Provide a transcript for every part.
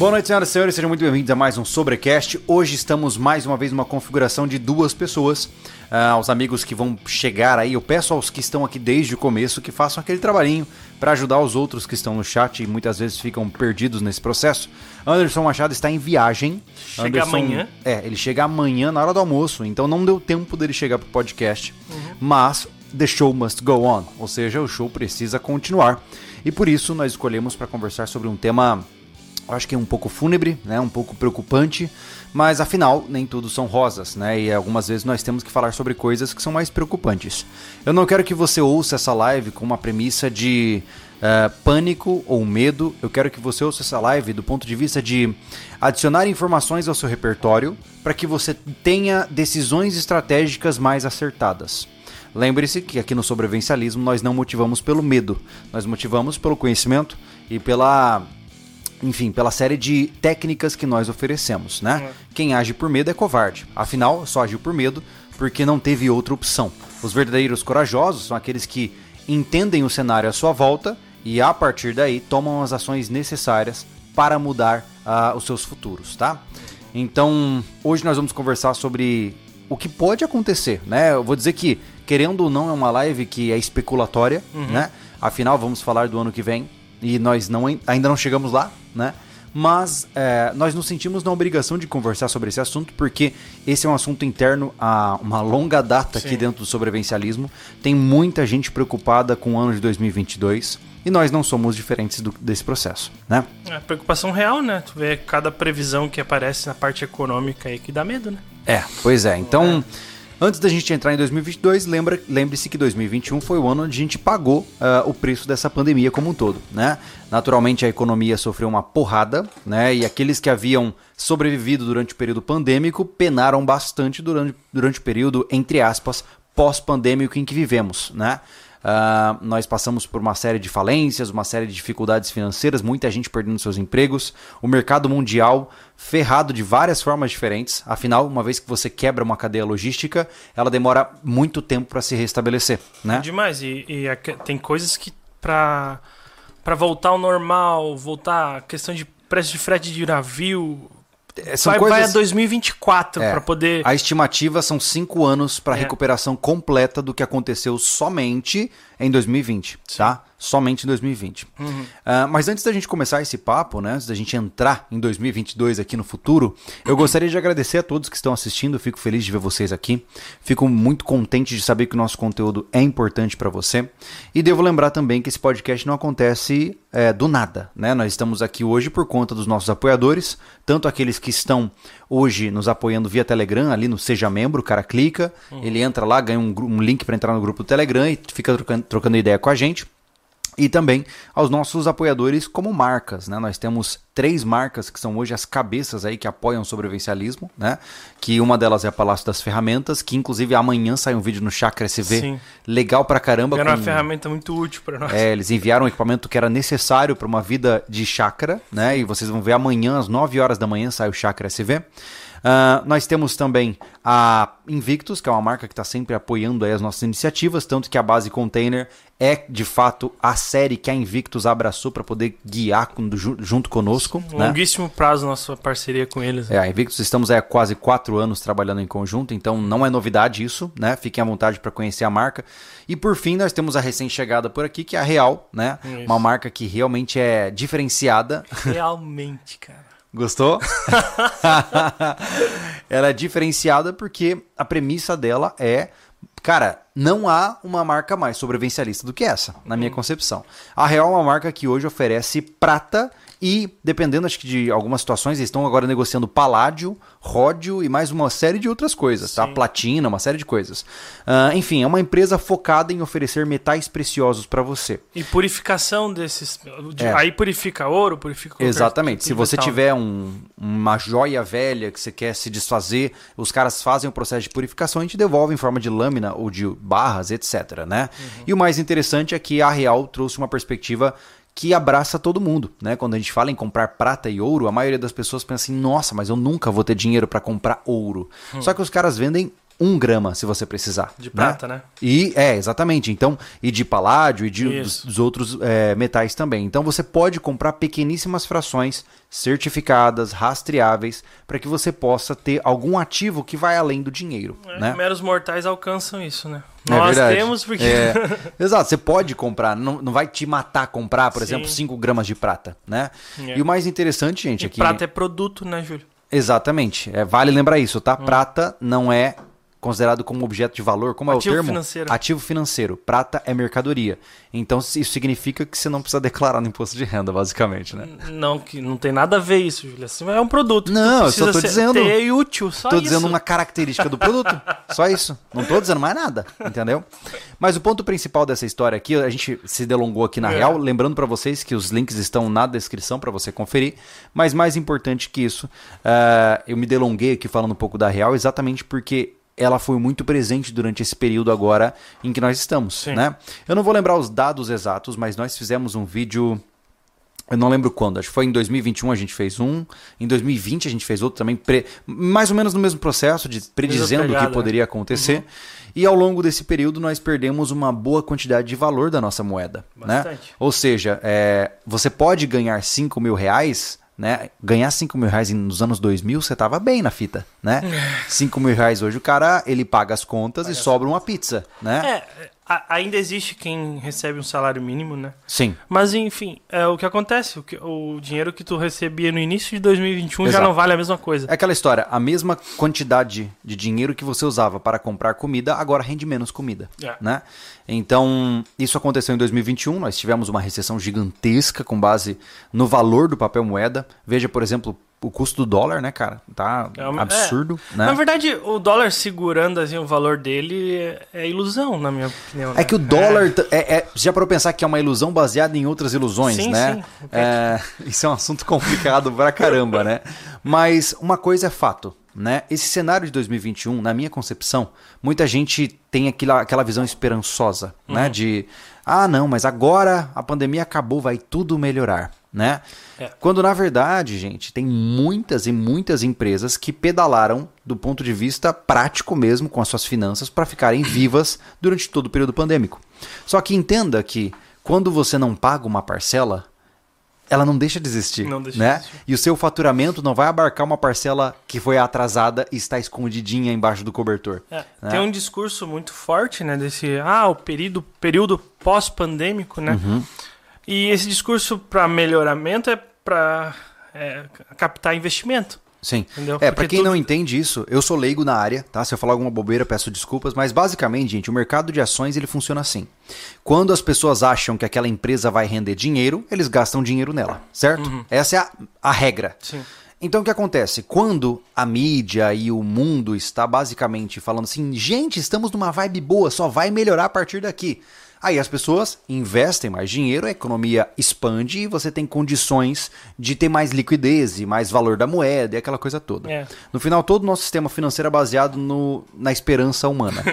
Boa noite, senhoras e senhores, sejam muito bem-vindos a mais um Sobrecast. Hoje estamos mais uma vez numa configuração de duas pessoas. Uh, aos amigos que vão chegar aí, eu peço aos que estão aqui desde o começo que façam aquele trabalhinho para ajudar os outros que estão no chat e muitas vezes ficam perdidos nesse processo. Anderson Machado está em viagem. Chega Anderson, amanhã. É, ele chega amanhã na hora do almoço, então não deu tempo dele chegar pro podcast. Mas the show must go on, ou seja, o show precisa continuar. E por isso nós escolhemos para conversar sobre um tema acho que é um pouco fúnebre, né, um pouco preocupante, mas afinal nem tudo são rosas, né? E algumas vezes nós temos que falar sobre coisas que são mais preocupantes. Eu não quero que você ouça essa live com uma premissa de uh, pânico ou medo. Eu quero que você ouça essa live do ponto de vista de adicionar informações ao seu repertório para que você tenha decisões estratégicas mais acertadas. Lembre-se que aqui no sobrevivencialismo nós não motivamos pelo medo, nós motivamos pelo conhecimento e pela enfim, pela série de técnicas que nós oferecemos, né? Uhum. Quem age por medo é covarde. Afinal, só agiu por medo porque não teve outra opção. Os verdadeiros corajosos são aqueles que entendem o cenário à sua volta e a partir daí tomam as ações necessárias para mudar ah, os seus futuros, tá? Então, hoje nós vamos conversar sobre o que pode acontecer, né? Eu vou dizer que, querendo ou não, é uma live que é especulatória, né? Afinal, vamos falar do ano que vem e nós não, ainda não chegamos lá, né? Mas é, nós nos sentimos na obrigação de conversar sobre esse assunto porque esse é um assunto interno há uma longa data aqui Sim. dentro do sobrevivencialismo. Tem muita gente preocupada com o ano de 2022 e nós não somos diferentes do- desse processo, né? É preocupação real, né? Tu vê cada previsão que aparece na parte econômica aí que dá medo, né? É, pois é. Então, antes da gente entrar em 2022, lembra, lembre-se que 2021 foi o ano onde a gente pagou ah, o preço dessa pandemia como um todo, né? Naturalmente a economia sofreu uma porrada, né? E aqueles que haviam sobrevivido durante o período pandêmico penaram bastante durante, durante o período, entre aspas, pós-pandêmico em que vivemos, né? Ah, nós passamos por uma série de falências, uma série de dificuldades financeiras, muita gente perdendo seus empregos, o mercado mundial ferrado de várias formas diferentes. Afinal, uma vez que você quebra uma cadeia logística, ela demora muito tempo para se restabelecer, né? Demais. E, e a tem coisas que pra, pra voltar ao normal, voltar a questão de preço de frete de navio, São vai, vai a coisas. 2024 É, pra poder... A estimativa são cinco anos para É. recuperação completa do que aconteceu somente em 2020, tá? Somente em 2020. Uhum. Ah, mas antes da gente começar esse papo, né? Antes da gente entrar em 2022 aqui no futuro, eu gostaria de agradecer a todos que estão assistindo. Fico feliz de ver vocês aqui. Fico muito contente de saber que o nosso conteúdo é importante para você. E devo lembrar também que esse podcast não acontece é, do nada, né? Nós estamos aqui hoje por conta dos nossos apoiadores, tanto aqueles que estão hoje nos apoiando via Telegram, ali no Seja Membro, o cara clica, ele entra lá, ganha um, um link para entrar no grupo do Telegram e fica trocando, trocando ideia com a gente. E também aos nossos apoiadores como marcas, né? Nós temos três marcas que são hoje as cabeças aí que apoiam o sobrevivencialismo, né? Que uma delas é a Palácio das Ferramentas, que inclusive amanhã sai um vídeo no Chakra SV, Sim. legal pra caramba. Era uma com- ferramenta muito útil pra nós. é, eles enviaram um equipamento que era necessário para uma vida de chácara, né? E vocês vão ver amanhã, às 9 horas da manhã, sai o Chácara SV. Ah, nós temos também a Invictus, que é uma marca que está sempre apoiando as nossas iniciativas, tanto que a base container é de fato a série que a Invictus abraçou para poder guiar com- ju- junto conosco. Um né? Longuíssimo prazo nossa parceria com eles. É, a Invictus estamos aí há quase quatro anos trabalhando em conjunto, então não é novidade isso, né? Fiquem à vontade para conhecer a marca. E por fim, nós temos a recém-chegada por aqui, que é a Real, né? Isso. Uma marca que realmente é diferenciada. Realmente, cara. Gostou? Ela é diferenciada porque a premissa dela é. Cara, não há uma marca mais sobrevivencialista do que essa, na minha concepção. A Real é uma marca que hoje oferece prata e, dependendo acho que de algumas situações, eles estão agora negociando paládio, ródio e mais uma série de outras coisas, tá? Sim. Platina, uma série de coisas. Ah, enfim, é uma empresa focada em oferecer metais preciosos para você. E purificação desses. de- É. Aí purifica ouro, purifica Exatamente. tipo Se de você metal. tiver um- uma joia velha que você quer se desfazer, os caras fazem o processo de purificação e te devolvem em forma de lâmina ou de barras, etc. Né? E o mais interessante é que a Real trouxe uma perspectiva que abraça todo mundo, né? Quando a gente fala em comprar prata e ouro, a maioria das pessoas pensa assim: "Nossa, mas eu nunca vou ter dinheiro para comprar ouro". Só que os caras vendem um grama se você precisar. De prata, né? E é, exatamente. Então, e de paládio e de, dos, dos outros é, metais também. Então você pode comprar pequeníssimas frações certificadas, rastreáveis, para que você possa ter algum ativo que vai além do dinheiro. É, né? Meros mortais alcançam isso, né? É Nós verdade. temos porque. É, exato, você pode comprar, não, não vai te matar comprar, por Sim. exemplo, 5 gramas de prata, né? É. E o mais interessante, gente, E é que... prata é produto, né, Júlio? Exatamente, é, vale lembrar isso, Hum. tá? Prata não é considerado como objeto de valor, como Ativo é o termo? financeiro. Ativo financeiro. Prata é mercadoria. Então isso significa que você não precisa declarar no imposto de renda, basicamente, né? Não, que não tem nada a ver isso, Júlio. Assim, é um produto. Não, eu só precisa tô dizendo- Ter útil, só Tô isso. dizendo uma característica do produto. Só isso. Não tô dizendo mais nada, entendeu? Mas o ponto principal dessa história aqui, a gente se delongou aqui na É. real, lembrando pra vocês que os links estão na descrição pra você conferir. Mas mais importante que isso, ah, eu me delonguei aqui falando um pouco da real, exatamente porque ela foi muito presente durante esse período agora em que nós estamos, Sim. né? Eu não vou lembrar os dados exatos, mas nós fizemos um vídeo eu não lembro quando, acho que foi em 2021 a gente fez um, em 2020 a gente fez outro também, pre- mais ou menos no mesmo processo de predizendo o que né? poderia acontecer. E ao longo desse período nós perdemos uma boa quantidade de valor da nossa moeda. Né? Bastante. Ou seja, é, você pode ganhar 5 mil reais, né? Ganhar 5 mil reais nos anos 2000, você tava bem na fita, né? 5 mil reais hoje o cara, ele paga as contas e sobra uma pizza, né? É, a- ainda existe quem recebe um salário mínimo, né? Sim. Mas enfim, é o que acontece. O, que- o dinheiro que tu recebia no início de 2021 já Exato. não vale a mesma coisa. É aquela história, a mesma quantidade de dinheiro que você usava para comprar comida, agora rende menos comida, É. né? Então, isso aconteceu em 2021, nós tivemos uma recessão gigantesca com base no valor do papel moeda. Veja, por exemplo, o custo do dólar, né, cara? Tá É uma- absurdo, Na né? verdade, o dólar segurando assim, o valor dele é, é ilusão, na minha opinião. É né? que o dólar t- é, é, já para pensar que é uma ilusão baseada em outras ilusões, Sim, né? sim. É, isso é um assunto complicado pra caramba, né? Mas uma coisa é fato, né? Esse cenário de 2021, na minha concepção, muita gente tem aquela, aquela visão esperançosa, né? Uhum. De ah, não, mas agora a pandemia acabou, vai tudo melhorar, né? É. Quando na verdade, gente, tem muitas e muitas empresas que pedalaram do ponto de vista prático mesmo com as suas finanças para ficarem vivas durante todo o período pandêmico. Só que entenda que quando você não paga uma parcela, ela não deixa de existir, Não deixa né? de existir. E o seu faturamento não vai abarcar uma parcela que foi atrasada e está escondidinha embaixo do cobertor. É, né? Tem um discurso muito forte, né? Desse, ah, o período, período pós-pandêmico, né? Uhum. E esse discurso para melhoramento é para captar investimento, Sim. entendeu? É, Porque quem tudo- não entende isso, eu sou leigo na área, tá? Se eu falar alguma bobeira, peço desculpas, mas basicamente, gente, o mercado de ações ele funciona assim. Quando as pessoas acham que aquela empresa vai render dinheiro, eles gastam dinheiro nela, certo? Uhum. Essa é a, a regra. Sim. Então o que acontece? Quando a mídia e o mundo está basicamente falando assim, gente, estamos numa vibe boa, só vai melhorar a partir daqui. Aí as pessoas investem mais dinheiro, a economia expande e você tem condições de ter mais liquidez e mais valor da moeda e aquela coisa toda. É. No final, todo o nosso sistema financeiro é baseado no, na esperança humana.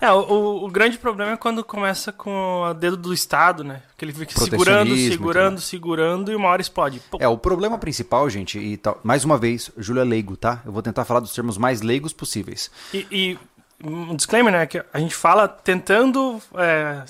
É, o, o- grande problema é quando começa com o dedo do Estado, né? Que ele fica segurando, segurando, segurando e uma hora explode. Pum. É, o problema principal, gente, e tal, mais uma vez, Júlio é leigo, tá? Eu vou tentar falar dos termos mais leigos possíveis. E, e um disclaimer, né? Que a gente fala tentando. é,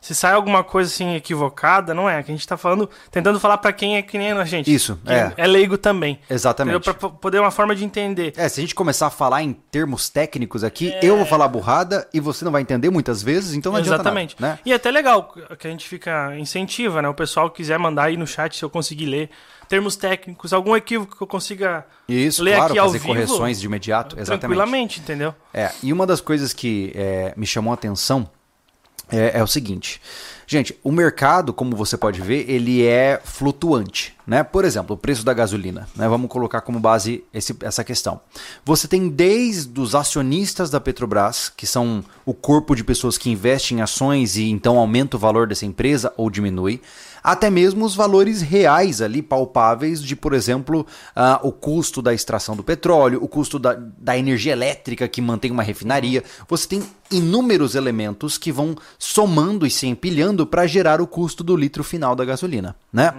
se sai alguma coisa assim equivocada, não é? Que a gente tá falando, tentando falar pra quem é que nem a gente. Isso, é. É leigo também. Exatamente. Entendeu? Pra p- poder uma forma de entender. É, se a gente começar a falar em termos técnicos aqui, eu vou falar burrada e você não vai entender muitas vezes, então não Exatamente. nada, né? E é até legal que a gente fica incentiva, né? O pessoal quiser mandar aí no chat se eu conseguir ler termos técnicos, algum equívoco que eu consiga Isso, ler claro, aqui ao fazer vivo, correções de imediato, exatamente. tranquilamente, entendeu? É, e uma das coisas que é, me chamou a atenção é, é o seguinte. Gente, o mercado, como você pode ver, ele é flutuante, né? Por exemplo, o preço da gasolina, né? Vamos colocar como base esse- essa questão. Você tem desde os acionistas da Petrobras, que são o corpo de pessoas que investem em ações e então aumenta o valor dessa empresa ou diminui, até mesmo os valores reais ali, palpáveis, de, por exemplo, ah, o custo da extração do petróleo, o custo da, da energia elétrica que mantém uma refinaria. Você tem inúmeros elementos que vão somando e se empilhando para gerar o custo do litro final da gasolina, né?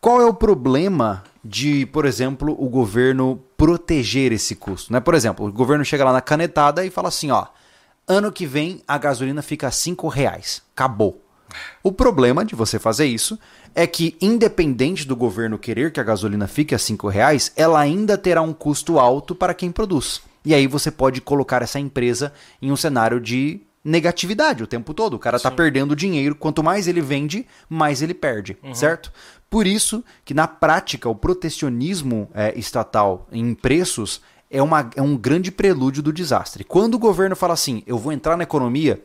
Qual é o problema de, por exemplo, o governo proteger esse custo, né? Por exemplo, o governo chega lá na canetada e fala assim, ó, ano que vem a gasolina fica cinco reais, acabou. O problema de você fazer isso é que, independente do governo querer que a gasolina fique a cinco reais, ela ainda terá um custo alto para quem produz. E aí você pode colocar essa empresa em um cenário de negatividade o tempo todo. O cara está perdendo dinheiro. Quanto mais ele vende, mais ele perde, uhum. certo? Por isso que, na prática, o protecionismo é, estatal em preços é, uma, é um grande prelúdio do desastre. Quando o governo fala assim, eu vou entrar na economia,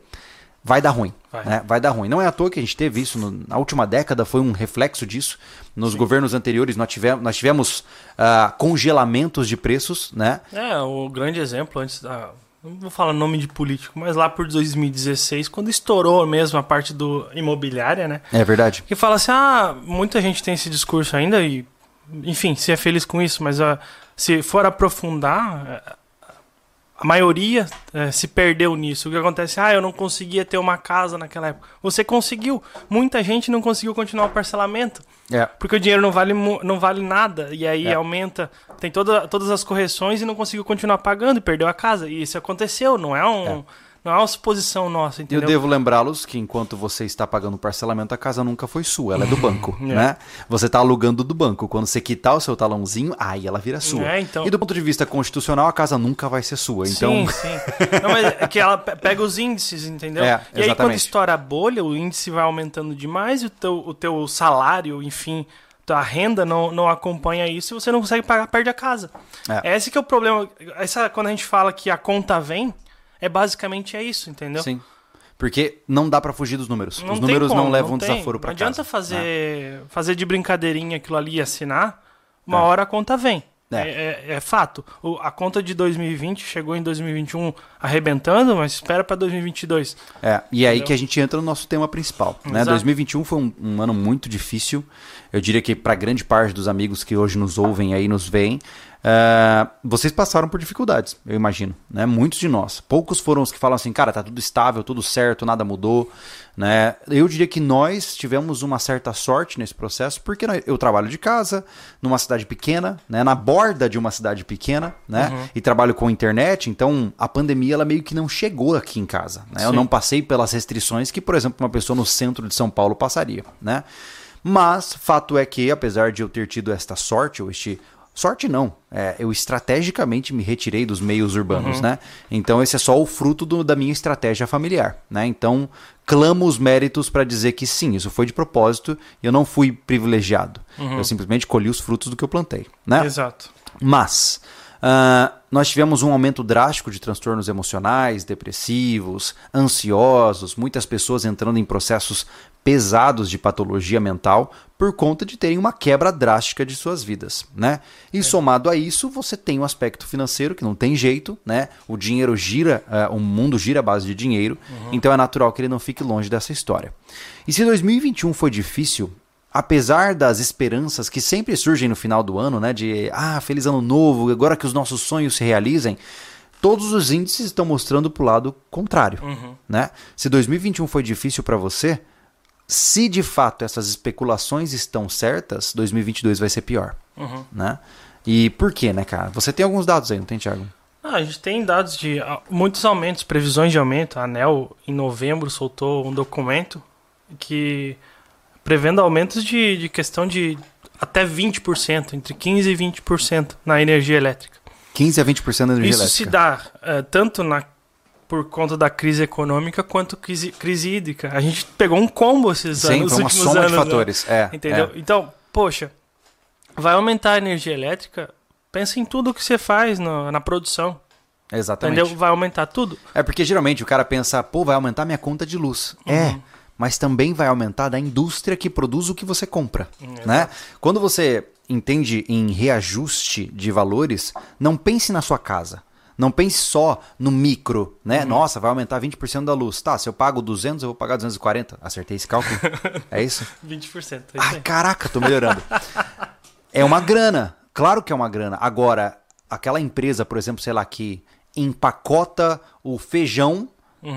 vai dar ruim. Vai. Né? vai dar ruim. Não é à toa que a gente teve isso no, na última década, foi um reflexo disso. Nos Sim. governos anteriores nós tivemos, nós tivemos uh, congelamentos de preços. Né? É, o grande exemplo antes da não vou falar nome de político, mas lá por 2016, quando estourou mesmo a parte do imobiliária, né? É verdade. Que fala assim, ah, muita gente tem esse discurso ainda e, enfim, se é feliz com isso, mas uh, se for aprofundar, a maioria é, se perdeu nisso. O que acontece? Ah, eu não conseguia ter uma casa naquela época. Você conseguiu. Muita gente não conseguiu continuar o parcelamento. É. Porque o dinheiro não vale, não vale nada. E aí é. aumenta. Tem toda, todas as correções e não conseguiu continuar pagando e perdeu a casa. E isso aconteceu, não é um. É. Não é uma suposição nossa, entendeu? Eu devo lembrá-los que enquanto você está pagando o parcelamento, a casa nunca foi sua, ela é do banco, é. né? Você está alugando do banco. Quando você quitar o seu talãozinho, aí ela vira sua. É, então... E do ponto de vista constitucional, a casa nunca vai ser sua. Então... Sim, sim. Não, mas é que ela pega os índices, entendeu? É, e aí quando estoura a bolha, o índice vai aumentando demais e o teu, o teu salário, enfim, a renda não, não acompanha isso e você não consegue pagar, perde a casa. É. Esse que é o problema. Essa, quando a gente fala que a conta vem, é basicamente é isso, entendeu? Sim. Porque não dá para fugir dos números. Não Os números como, não levam não desaforo para casa. Não adianta fazer, né? fazer de brincadeirinha aquilo ali e assinar. Uma é. hora a conta vem. É. É, é, é fato. O, a conta de 2020 chegou em 2021 arrebentando, mas espera para 2022. É, e é aí que a gente entra no nosso tema principal. Né? 2021 foi um, um ano muito difícil. Eu diria que para grande parte dos amigos que hoje nos ouvem aí, nos veem, Uh, vocês passaram por dificuldades, eu imagino, né? Muitos de nós. Poucos foram os que falam assim, cara, tá tudo estável, tudo certo, nada mudou, né? Eu diria que nós tivemos uma certa sorte nesse processo, porque eu trabalho de casa, numa cidade pequena, né? Na borda de uma cidade pequena, né? Uhum. E trabalho com internet, então a pandemia ela meio que não chegou aqui em casa, né? Eu não passei pelas restrições que, por exemplo, uma pessoa no centro de São Paulo passaria, né? Mas fato é que, apesar de eu ter tido esta sorte, ou este Sorte não. É, eu estrategicamente me retirei dos meios urbanos, uhum. né? Então esse é só o fruto do, da minha estratégia familiar, né? Então clamo os méritos para dizer que sim, isso foi de propósito e eu não fui privilegiado. Uhum. Eu simplesmente colhi os frutos do que eu plantei, né? Exato. Mas uh, nós tivemos um aumento drástico de transtornos emocionais, depressivos, ansiosos, muitas pessoas entrando em processos pesados de patologia mental por conta de terem uma quebra drástica de suas vidas, né? E é. somado a isso, você tem o um aspecto financeiro que não tem jeito, né? O dinheiro gira, uh, o mundo gira à base de dinheiro, uhum. então é natural que ele não fique longe dessa história. E se 2021 foi difícil, apesar das esperanças que sempre surgem no final do ano, né, de ah, feliz ano novo, agora que os nossos sonhos se realizem, todos os índices estão mostrando para o lado contrário, uhum. né? Se 2021 foi difícil para você, se de fato essas especulações estão certas, 2022 vai ser pior, uhum. né? E por quê, né, cara? Você tem alguns dados aí, não tem, Thiago? Ah, a gente tem dados de ah, muitos aumentos, previsões de aumento. A ANEL, em novembro, soltou um documento que prevendo aumentos de, de questão de até 20%, entre 15% e 20% na energia elétrica. 15% a 20% da energia Isso elétrica. Isso se dá uh, tanto na, por conta da crise econômica quanto crise, crise hídrica. A gente pegou um combo esses Sim, anos, foi uma soma anos, de né? fatores. Né? É, Entendeu? É. Então, poxa, vai aumentar a energia elétrica, pensa em tudo que você faz no, na produção. Exatamente. Entendeu? Vai aumentar tudo. É porque geralmente o cara pensa, pô, vai aumentar minha conta de luz. Uhum. É mas também vai aumentar da indústria que produz o que você compra. Né? Quando você entende em reajuste de valores, não pense na sua casa. Não pense só no micro, né? Uhum. Nossa, vai aumentar 20% da luz. Tá, se eu pago 200, eu vou pagar 240. Acertei esse cálculo? É isso? 20%. É ah, caraca, tô melhorando. é uma grana. Claro que é uma grana. Agora, aquela empresa, por exemplo, sei lá, que empacota o feijão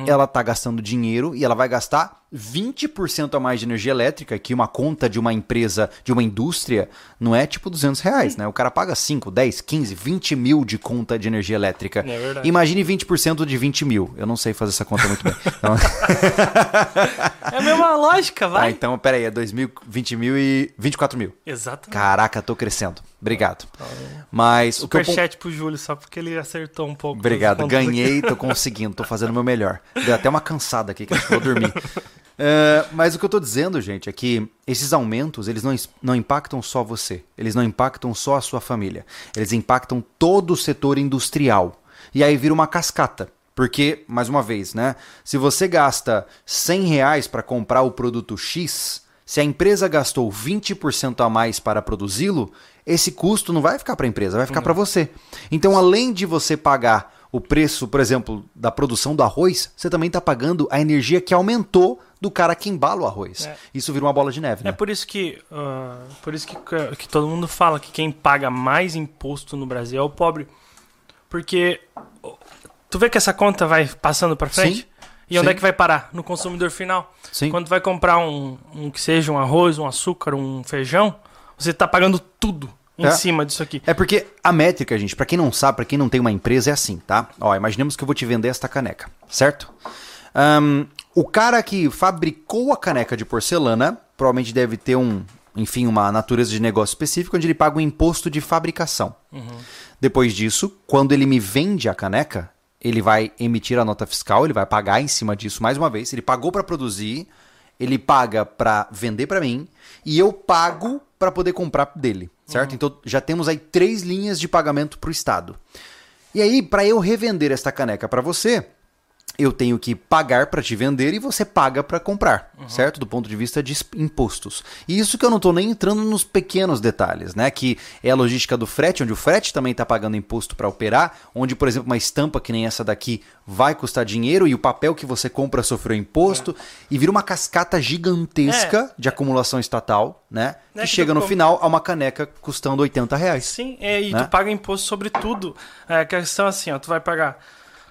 ela tá gastando dinheiro e ela vai gastar 20% a mais de energia elétrica, que uma conta de uma empresa, de uma indústria, não é tipo 200 reais, né? O cara paga 5, 10, 15, 20 mil de conta de energia elétrica. É verdade. Imagine 20% de 20 mil. Eu não sei fazer essa conta muito bem. Então, É a mesma lógica, ah, vai. então peraí, é 2 mil, 20 mil e 24 mil. Exatamente. Caraca, tô crescendo. Obrigado. Mas o que eu, pon- Superchat pro Júlio, só porque ele acertou um pouco. Obrigado, contas aqui. ganhei, tô conseguindo, tô fazendo o meu melhor. Deu até uma cansada aqui que eu vou dormir. É, mas o que eu tô dizendo, gente, é que esses aumentos, eles não, não impactam só você, eles não impactam só a sua família, eles impactam todo o setor industrial. E aí vira uma cascata. Porque, mais uma vez, né? Se você gasta 100 reais para comprar o produto X, se a empresa gastou 20% a mais para produzi-lo, esse custo não vai ficar para a empresa, vai ficar para você. Então, além de você pagar o preço, por exemplo, da produção do arroz, você também está pagando a energia que aumentou do cara que embala o arroz. É. Isso vira uma bola de neve, né? É por isso que, ah, por isso que, que todo mundo fala que quem paga mais imposto no Brasil é o pobre. Porque tu vê que essa conta vai passando pra frente? Sim, E onde sim. é que vai parar? No consumidor final. Sim. Quando vai comprar um, um que seja um arroz, um açúcar, um feijão, você tá pagando tudo em É. cima disso aqui. É porque a métrica, gente, pra quem não sabe, pra quem não tem uma empresa, é assim, tá? Ó, imaginemos que eu vou te vender esta caneca, certo? Ahn, o cara que fabricou a caneca de porcelana provavelmente deve ter um, enfim, uma natureza de negócio específica onde ele paga um imposto de fabricação. Depois disso, quando ele me vende a caneca, ele vai emitir a nota fiscal, ele vai pagar em cima disso mais uma vez. Ele pagou pra produzir, ele paga pra vender pra mim e eu pago pra poder comprar dele, certo? Então já temos aí três linhas de pagamento pro Estado. E aí, pra eu revender esta caneca pra você, eu tenho que pagar para te vender e você paga para comprar, certo? Do ponto de vista de impostos. E isso que eu não estou nem entrando nos pequenos detalhes, né? Que é a logística do frete, onde o frete também está pagando imposto para operar, onde, por exemplo, uma estampa que nem essa daqui vai custar dinheiro e o papel que você compra sofreu imposto e vira uma cascata gigantesca de acumulação estatal, né? É que que chega no com- final a uma caneca custando 80 reais. Sim, é, e Né? tu paga imposto sobre tudo. É, a questão é assim, ó, tu vai pagar.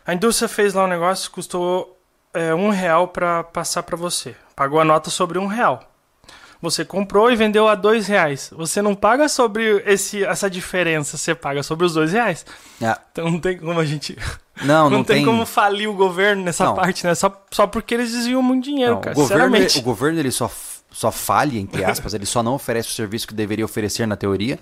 A indústria fez lá um negócio, custou é, um real para passar para você. Pagou a nota sobre um real. Você comprou e vendeu a dois reais. Você não paga sobre esse, essa diferença, você paga sobre os dois reais. É. Então não tem como a gente. Não, não, Não, tem, como falir o governo nessa Não. parte, né? Só, só porque eles desviam muito dinheiro, Não, cara. o, governo, o governo ele só, só falha, entre aspas, ele só não oferece o serviço que deveria oferecer na teoria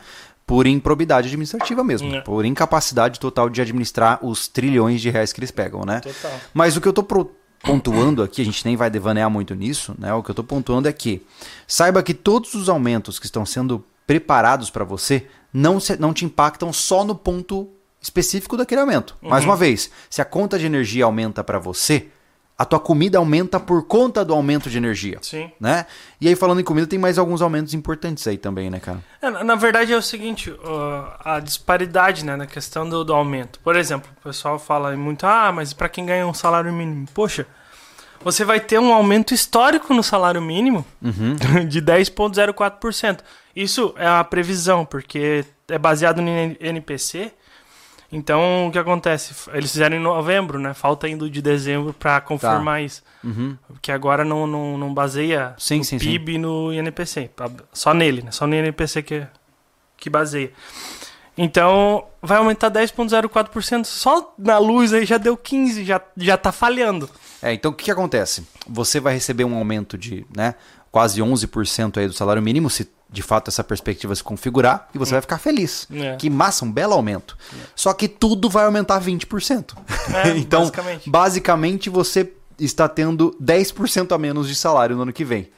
por improbidade administrativa mesmo, É. por incapacidade total de administrar os trilhões de reais que eles pegam, né? Total. Mas o que eu tô pro- pontuando aqui, a gente nem vai devanear muito nisso, né? O que eu tô pontuando é que saiba que todos os aumentos que estão sendo preparados para você não, se- não te impactam só no ponto específico daquele aumento. Mais uma vez, se a conta de energia aumenta para você, a tua comida aumenta por conta do aumento de energia. Sim. Né? E aí, falando em comida, tem mais alguns aumentos importantes aí também, né, cara? É, na- verdade é o seguinte, ó, a disparidade né, na questão do, do aumento. Por exemplo, o pessoal fala muito, ah, mas para quem ganha um salário mínimo? Poxa, você vai ter um aumento histórico no salário mínimo de 10,04%. Isso é a previsão, porque é baseado no NPC. Então, o que acontece? Eles fizeram em novembro, né? Falta ainda de dezembro para confirmar isso. Uhum. Porque agora não, não, não baseia Sim, o sim, sim. PIB no INPC. Só nele, né? Só no INPC que, que baseia. Então, vai aumentar 10,04%. Só na luz aí já deu 15%, já, já tá falhando. É, então o que, que acontece? Você vai receber um aumento de né, quase 11% aí do salário mínimo, se de fato essa perspectiva se configurar, e você vai ficar feliz. É. Que massa, um belo aumento. Só que tudo vai aumentar 20%. É, então, basicamente. basicamente, você está tendo 10% a menos de salário no ano que vem.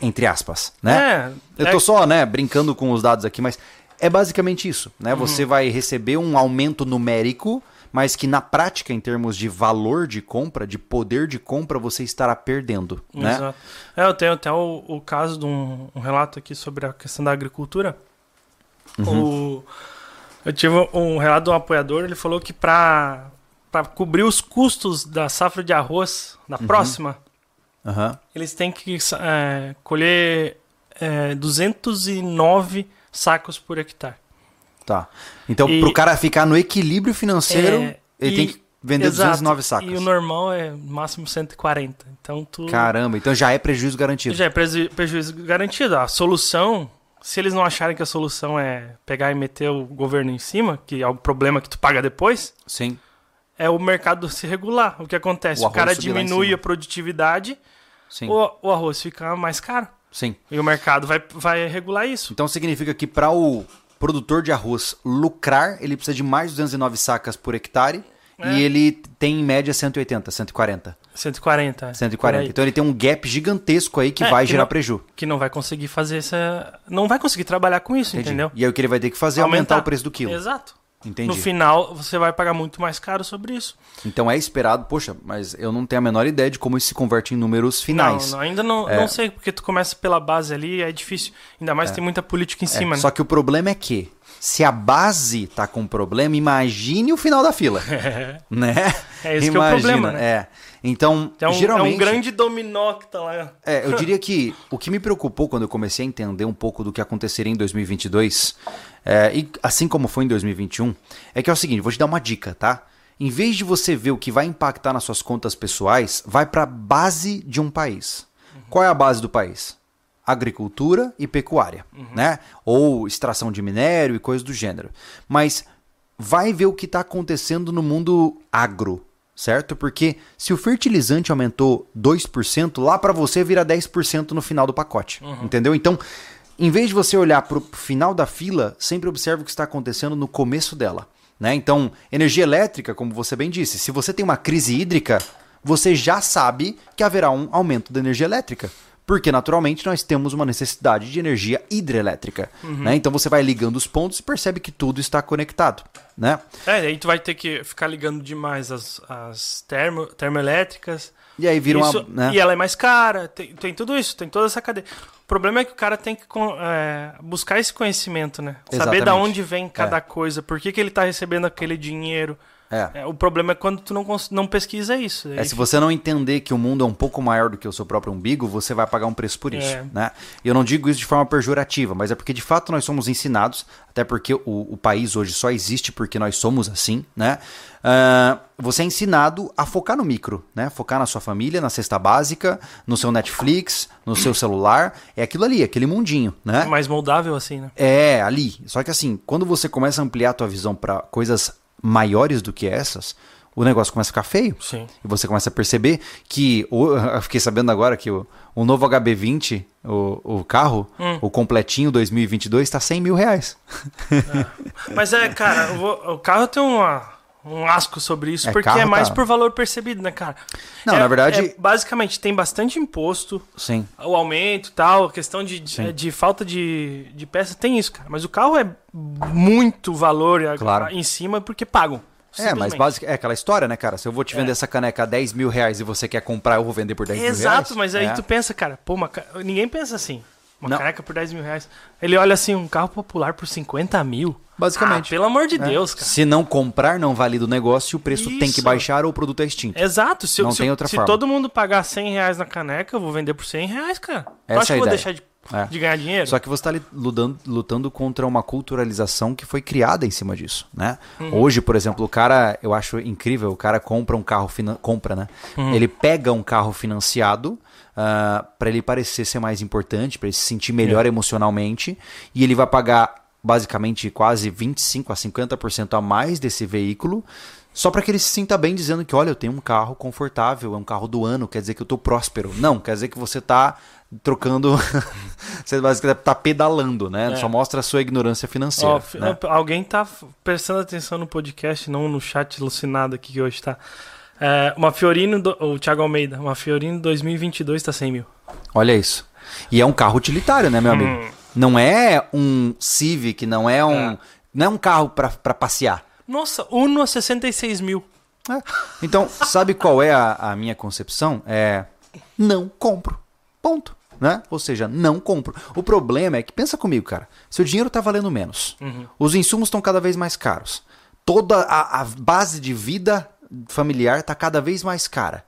Entre aspas, né? É, Eu é- tô só, né, brincando com os dados aqui, mas é basicamente isso, Uhum. né? Você vai receber um aumento numérico, mas que na prática, em termos de valor de compra, de poder de compra, você estará perdendo, né? Exato. É, eu tenho até o, o caso de um, um relato aqui sobre a questão da agricultura. Uhum. O, eu tive um relato de um apoiador, ele falou que para cobrir os custos da safra de arroz na Uhum. próxima, Aham. eles têm que é, colher é, 209 sacos por hectare. Tá. Então, E- pro cara ficar no equilíbrio financeiro, É, ele e- tem que vender Exato. 209 sacas. E o normal é máximo 140. Então tu Caramba, então já é prejuízo garantido. já é preju- prejuízo garantido. A solução, se eles não acharem que a solução é pegar e meter o governo em cima, que é o problema que tu paga depois, Sim. é o mercado se regular. O que acontece? O O, cara diminui a produtividade, Sim. o, o arroz fica mais caro. Sim. E o mercado vai, vai regular isso. Então significa que para o produtor de arroz lucrar, ele precisa de mais de 209 sacas por hectare É. e ele tem em média 180, 140, 140. por 140. aí. Então ele tem um gap gigantesco aí que É, vai que gerar não- preju. Que não vai conseguir fazer essa. Não vai conseguir trabalhar com isso, Entendi. entendeu? E aí o que ele vai ter que fazer é aumentar, o preço do quilo. Exato. Entendi. No final, você vai pagar muito mais caro sobre isso. Então é esperado, poxa, mas eu não tenho a menor ideia de como isso se converte em números finais. Não, não, ainda não, É. não sei, porque tu começa pela base ali, é difícil. Ainda mais tem muita política em É, cima, né? Só que o problema é que, se a base tá com problema, imagine o final da fila. né? É esse que é o problema, né? É. Então, É um, geralmente. é um grande dominó que tá lá. É, eu diria que o que me preocupou quando eu comecei a entender um pouco do que aconteceria em 2022, é, e assim como foi em 2021, é que é o seguinte, vou te dar uma dica, tá? Em vez de você ver o que vai impactar nas suas contas pessoais, vai para a base de um país. Qual é a base do país? Agricultura e pecuária, né? Ou extração de minério e coisas do gênero. Mas vai ver o que está acontecendo no mundo agro, certo? Porque se o fertilizante aumentou 2%, lá para você vira 10% no final do pacote, entendeu? Então, em vez de você olhar para o final da fila, sempre observe o que está acontecendo no começo dela. Né? Então, energia elétrica, como você bem disse, se você tem uma crise hídrica, você já sabe que haverá um aumento da energia elétrica. Porque, naturalmente, nós temos uma necessidade de energia hidrelétrica. Né? Então, você vai ligando os pontos e percebe que tudo está conectado. Né? É, aí tu vai ter que ficar ligando demais as, as termo, termoelétricas. E aí vira Isso- uma. Né? E ela é mais cara, tem, tem tudo isso, tem toda essa cadeia. O problema é que o cara tem que é, buscar esse conhecimento, né? Saber da Exatamente. onde vem cada É. coisa, por que, que ele tá recebendo aquele dinheiro. É. É, o problema é quando tu não, não pesquisa isso. É, se você não entender que o mundo é um pouco maior do que o seu próprio umbigo, você vai pagar um preço por isso. É. Né? E eu não digo isso de forma pejorativa, mas é porque de fato nós somos ensinados, até porque o, o país hoje só existe porque nós somos assim, né? Ah, você é ensinado a focar no micro, né? Focar na sua família, na cesta básica, no seu Netflix, no seu celular. É aquilo ali, aquele mundinho, né? É mais moldável assim, né? É, ali. Só que assim, quando você começa a ampliar a tua visão para coisas maiores do que essas, o negócio começa a ficar feio. Sim. E você começa a perceber que, o- eu fiquei sabendo agora que o, o novo HB20, o, o carro, Hum. o completinho 2022, está 100 mil reais. Mas é, cara, vou- o carro tem uma, um asco sobre isso, É, porque carro é mais tá- por valor percebido, né, cara? Não, É- na verdade- é, basicamente, tem bastante imposto, Sim. o aumento e tal, a questão de, de, de falta de, de peça, tem isso, cara. Mas o carro é muito valor a- Claro. em cima porque pagam. É, mas simplesmente. basic, é aquela história, né, cara? Se eu vou te vender É. essa caneca a 10 mil reais e você quer comprar, eu vou vender por 10 mil reais. Exato, mas aí É. tu pensa, cara, pô, uma ninguém pensa assim. Uma Não. caneca por 10 mil reais. Ele olha assim, um carro popular por 50 mil. Basicamente. Ah, pelo amor de É. Deus, cara. Se não comprar, não valida o negócio, o preço tem que Isso. baixar ou o produto é extinto. Exato. Se, Não se, tem outra se forma. todo mundo pagar 100 reais na caneca, eu vou vender por 100 reais, cara. tu Essa acha é a que eu vou deixar de, É. de ganhar dinheiro? Só que você está lutando, lutando contra uma culturalização que foi criada em cima disso, né? Uhum. Hoje, por exemplo, o cara, eu acho incrível, o cara compra um carro, compra, né? Uhum. Ele pega um carro financiado para ele parecer ser mais importante, para ele se sentir É. melhor emocionalmente, e ele vai pagar basicamente quase 25 a 50% a mais desse veículo. Só para que ele se sinta bem dizendo que, olha, eu tenho um carro confortável, é um carro do ano, quer dizer que eu tô próspero. Não, quer dizer que você tá trocando. você basicamente tá pedalando, né? É. Só mostra a sua ignorância financeira. Fi- né? Alguém tá prestando atenção no podcast, não no chat alucinado aqui que hoje tá. É, uma Fiorino, do, o Thiago Almeida, uma Fiorino 2022 tá 100 mil. Olha isso. E é um carro utilitário, né, meu amigo? Hum. Não é um Civic, não é um, É. não é um carro para passear. Nossa, Uno a 66 mil. É. Então, sabe qual é a, a minha concepção? É não compro. Ponto. Né? Ou seja, não compro. O problema é que, pensa comigo, cara, seu dinheiro está valendo menos. Os insumos estão cada vez mais caros. Toda a, a base de vida familiar está cada vez mais cara.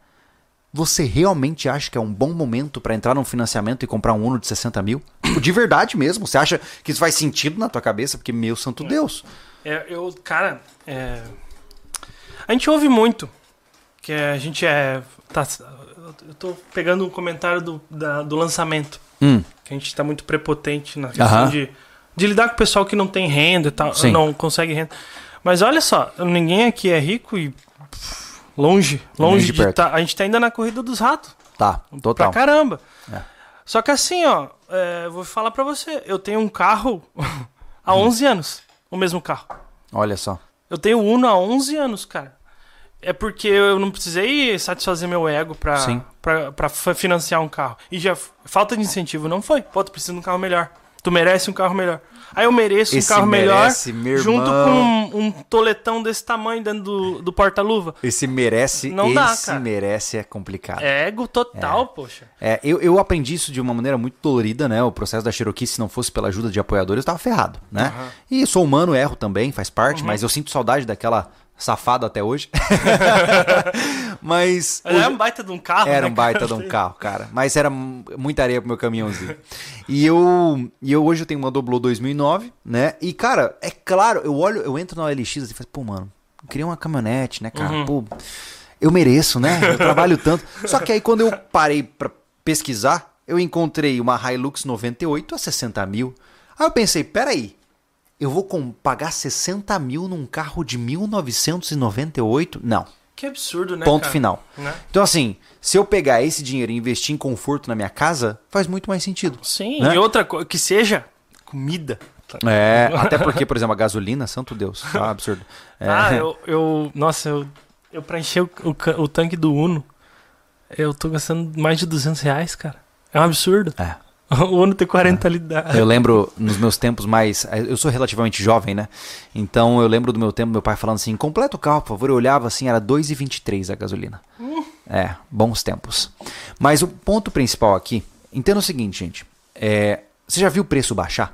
Você realmente acha que é um bom momento para entrar num financiamento e comprar um Uno de 60 mil? Tipo, De verdade mesmo. Você acha que isso faz sentido na tua cabeça? Porque, meu santo Deus. É, eu, cara, é, A gente ouve muito. Que a gente é. Tá, eu tô pegando um comentário do, da- do lançamento. Hum, Que a gente tá muito prepotente na questão de, de lidar com o pessoal que não tem renda e tal. Sim. Não consegue renda. Mas olha só, ninguém aqui é rico e. Longe, longe de de perto. tá, A gente tá ainda na corrida dos ratos. tá, total. Pra caramba. É. Só que assim, ó, é, vou falar pra você, eu tenho um carro há Hum. 11 anos, o mesmo carro. Olha só. Eu tenho Uno há 11 anos, cara. É porque eu não precisei satisfazer meu ego pra, pra, pra financiar um carro. E já falta de incentivo não foi. Pô, tu precisa de um carro melhor. Tu merece um carro melhor. Aí eu mereço Esse um carro merece, melhor junto com um, um toletão desse tamanho dentro do, do porta-luva. Esse merece, Não dá, esse cara. merece é complicado. É ego total, poxa. É, eu, eu aprendi isso de uma maneira muito dolorida, né? O processo da Cherokee, se não fosse pela ajuda de apoiadores, eu tava ferrado, né? Aham. E sou humano, erro também, faz parte, Uhum. mas eu sinto saudade daquela safada até hoje. mas. Mas é um baita de um carro, Era né, um baita de um carro, cara. Mas era muita areia pro meu caminhãozinho. E eu, e eu hoje eu tenho uma Doblo 2009, né? E, cara, é claro, eu olho, eu entro na OLX e falo, pô, mano, eu queria uma caminhonete, né, cara? Uhum. Pô, eu mereço, né? Eu trabalho tanto. Só que aí quando eu parei pra pesquisar, eu encontrei uma Hilux 98 a 60 mil. Aí eu pensei, peraí, eu vou com- pagar 60 mil num carro de 1998? Não. Que absurdo, né, Ponto cara? final. Né? Então, assim, se eu pegar esse dinheiro e investir em conforto na minha casa, faz muito mais sentido. Sim, Né? e outra coisa, que seja comida. É, até porque, por exemplo, a gasolina, santo Deus, é um absurdo. É, Ah, eu, eu. Nossa, eu, eu pra encher o, o o tanque do Uno, eu tô gastando mais de 200 reais, cara. É um absurdo. é. O Uno tem 40 litros. Eu lembro nos meus tempos mais. Eu sou relativamente jovem, né? Então eu lembro do meu tempo, meu pai falando assim: completa o carro, por favor. Eu olhava assim, era 2,23 a gasolina. É, bons tempos. Mas o ponto principal aqui, entenda o seguinte, gente. É, você já viu o preço baixar?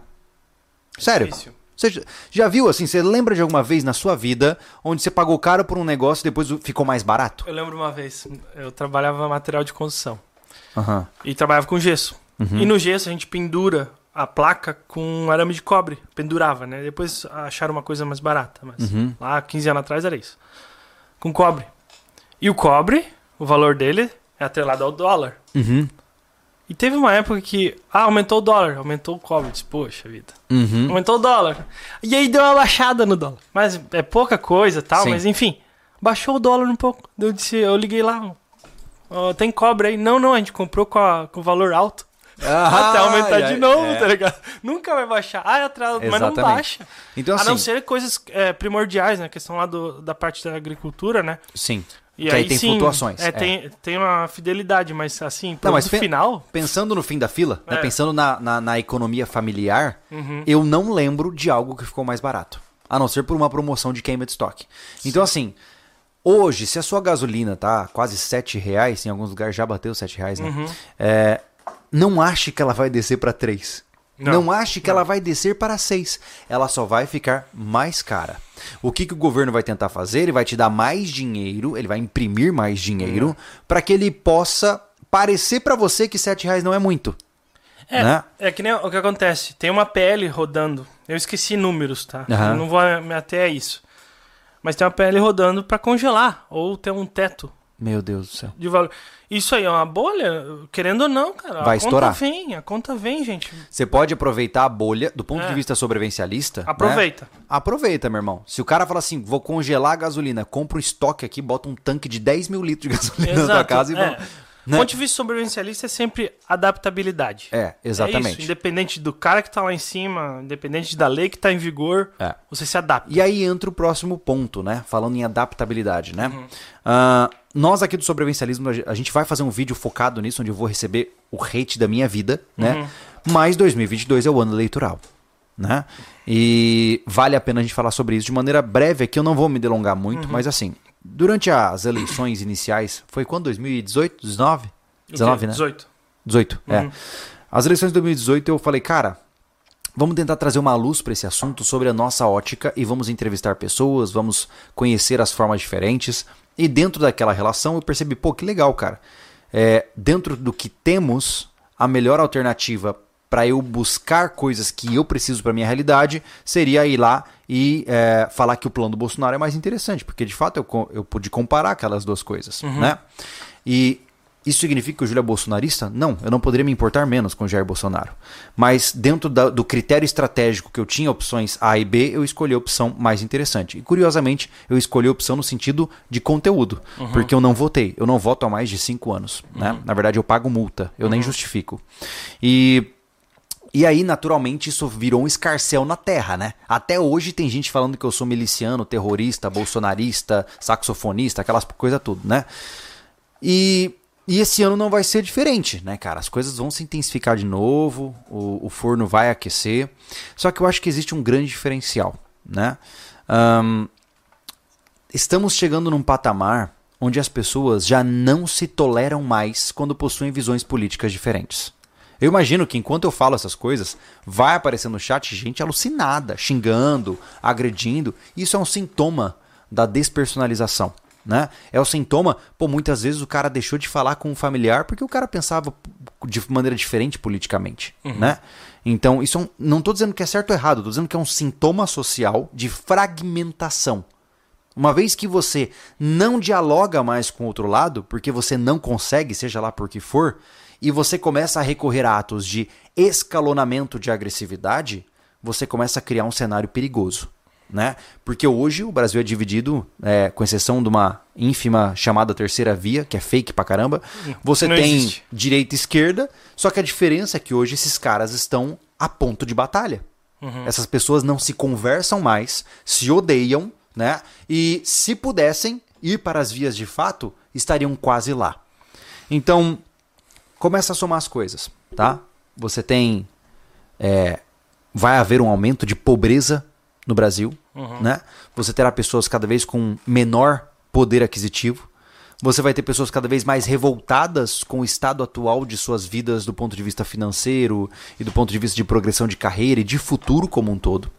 Sério? Difícil. Você já- já viu assim? Você lembra de alguma vez na sua vida onde você pagou caro por um negócio e depois ficou mais barato? Eu lembro uma vez, eu trabalhava material de construção Aham. e trabalhava com gesso. Uhum. E no gesso a gente pendura a placa com arame de cobre. Pendurava, né? Depois acharam uma coisa mais barata. Mas Uhum. lá 15 anos atrás era isso. Com cobre. E o cobre, o valor dele é atrelado ao dólar. Uhum. E teve uma época que, ah, aumentou o dólar, aumentou o cobre. Disse, Poxa vida, Uhum. aumentou o dólar. E aí deu uma baixada no dólar. Mas é pouca coisa e tal, Sim. mas enfim. Baixou o dólar um pouco. Eu disse, eu liguei lá. ó, tem cobre aí? Não, não, a gente comprou com, a- com valor alto. Até aumentar Ah, de novo, é. tá ligado? Nunca vai baixar. Ah, é atrás, mas não baixa. Então, a não assim, ser coisas é, primordiais, né? A questão lá do, da parte da agricultura, né? sim. E Que aí tem flutuações, É, é. Tem, tem uma fidelidade, mas assim, Não, mas final. Pensando no fim da fila, né, É. pensando na, na, na economia familiar, Uhum. eu não lembro de algo que ficou mais barato. A não ser por uma promoção de queima de estoque. Então, assim, hoje, se a sua gasolina tá quase 7 reais, em alguns lugares já bateu 7 reais, né? Uhum. É, não ache que ela vai descer para 3. Não, Não. ache que ela vai descer para 6. Ela só vai ficar mais cara. O que, que o governo vai tentar fazer? Ele vai te dar mais dinheiro, ele vai imprimir mais dinheiro Uhum. para que ele possa parecer para você que 7 reais não é muito. É, né? é que nem o que acontece. Tem uma PL rodando. Eu esqueci números, tá? Eu não vou me ater a isso. Mas tem uma PL rodando pra congelar ou ter um teto Meu Deus do céu. de valor. Isso aí é uma bolha, querendo ou não, cara. Vai a conta estourar. vem, a conta vem, gente. Você pode aproveitar a bolha do ponto É. de vista sobrevivencialista. né? Aproveita. Aproveita, meu irmão. Se o cara fala assim, vou congelar a gasolina, compra um estoque aqui, bota um tanque de 10 mil litros de gasolina na tua Exato. casa e é. vamos. Né? Ponto de vista sobrevivencialista é sempre adaptabilidade. É, É exatamente. isso, independente do cara que tá lá em cima, independente da lei que tá em vigor, É. você se adapta. E aí entra o próximo ponto, né? Falando em adaptabilidade, né? Uhum. Ah, nós aqui do sobrevivencialismo, a gente vai fazer um vídeo focado nisso, onde eu vou receber o hate da minha vida, né? Uhum. Mas 2022 é o ano eleitoral, né? E vale a pena a gente falar sobre isso de maneira breve aqui, eu não vou me delongar muito, Uhum. mas assim, durante as eleições iniciais, foi quando? 2018, 19? 19, né? 18. 18, é. Uhum. As eleições de 2018 eu falei, cara, vamos tentar trazer uma luz para esse assunto sobre a nossa ótica e vamos entrevistar pessoas, vamos conhecer as formas diferentes. E dentro daquela relação eu percebi, pô, que legal, cara. É, dentro do que temos, a melhor alternativa para eu buscar coisas que eu preciso para minha realidade seria ir lá e é, falar que o plano do Bolsonaro é mais interessante, porque de fato eu, eu pude comparar aquelas duas coisas, uhum. né? E isso significa que o Júlio é bolsonarista? Não, eu não poderia me importar menos com o Jair Bolsonaro. Mas dentro da, do critério estratégico que eu tinha opções A e B, eu escolhi a opção mais interessante. E curiosamente, eu escolhi a opção no sentido de conteúdo, uhum. porque eu não votei. Eu não voto há mais de cinco anos. Né? Uhum. Na verdade, eu pago multa, eu uhum. nem justifico. E e aí, naturalmente, isso virou um escarcel na terra, né? Até hoje tem gente falando que eu sou miliciano, terrorista, bolsonarista, saxofonista, aquelas coisas tudo, né? E e esse ano não vai ser diferente, né, cara? As coisas vão se intensificar de novo, o, o forno vai aquecer. Só que eu acho que existe um grande diferencial, né? Um, estamos chegando num patamar onde as pessoas já não se toleram mais quando possuem visões políticas diferentes. Eu imagino que enquanto eu falo essas coisas, vai aparecer no chat gente alucinada, xingando, agredindo. Isso é um sintoma da despersonalização né? É o sintoma, pô, muitas vezes o cara deixou de falar com um familiar porque o cara pensava de maneira diferente politicamente, uhum. né? Então, isso é um, não estou dizendo que é certo ou errado, estou dizendo que é um sintoma social de fragmentação. Uma vez que você não dialoga mais com o outro lado, porque você não consegue, seja lá por que for, e você começa a recorrer a atos de escalonamento de agressividade, você começa a criar um cenário perigoso né? Porque hoje o Brasil é dividido, é, com exceção de uma ínfima chamada terceira via, que é fake pra caramba. Você Não tem existe. direita e esquerda, só que a diferença é que hoje esses caras estão a ponto de batalha. Uhum. Essas pessoas não se conversam mais, se odeiam, né? E se pudessem ir para as vias de fato, estariam quase lá. Então, começa a somar as coisas, tá? Você tem. É, vai haver um aumento de pobreza no Brasil, uhum. né? Você terá pessoas cada vez com menor poder aquisitivo. Você vai ter pessoas cada vez mais revoltadas com o estado atual de suas vidas do ponto de vista financeiro e do ponto de vista de progressão de carreira e de futuro como um todo.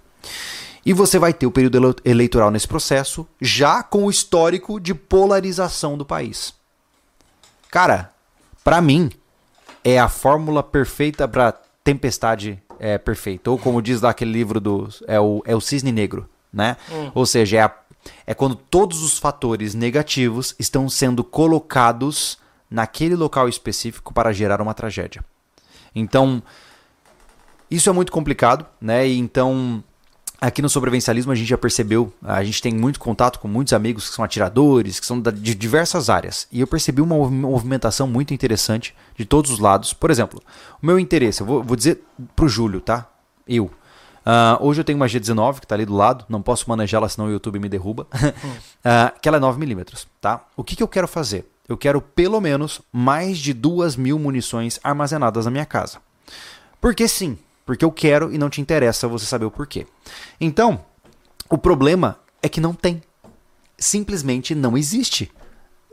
E você vai ter o período eleitoral nesse processo, já com o histórico de polarização do país. Cara, para mim, é a fórmula perfeita para tempestade é, perfeita. Ou como diz lá aquele livro do. É o, é o cisne negro, né? Hum. Ou seja, é, a, é quando todos os fatores negativos estão sendo colocados naquele local específico para gerar uma tragédia. Então, isso é muito complicado, né? E então Aqui no sobrevivencialismo a gente já percebeu, a gente tem muito contato com muitos amigos que são atiradores, que são de diversas áreas. E eu percebi uma movimentação muito interessante de todos os lados. Por exemplo, o meu interesse, eu vou, vou dizer pro Júlio, tá? Eu. Uh, hoje eu tenho uma G19 que está ali do lado, não posso manejá-la senão o YouTube me derruba. uh, que ela é 9mm, tá? O que, que eu quero fazer? Eu quero pelo menos mais de duas mil munições armazenadas na minha casa. Porque sim, porque eu quero e não te interessa você saber o porquê. Então, o problema é que não tem. Simplesmente não existe.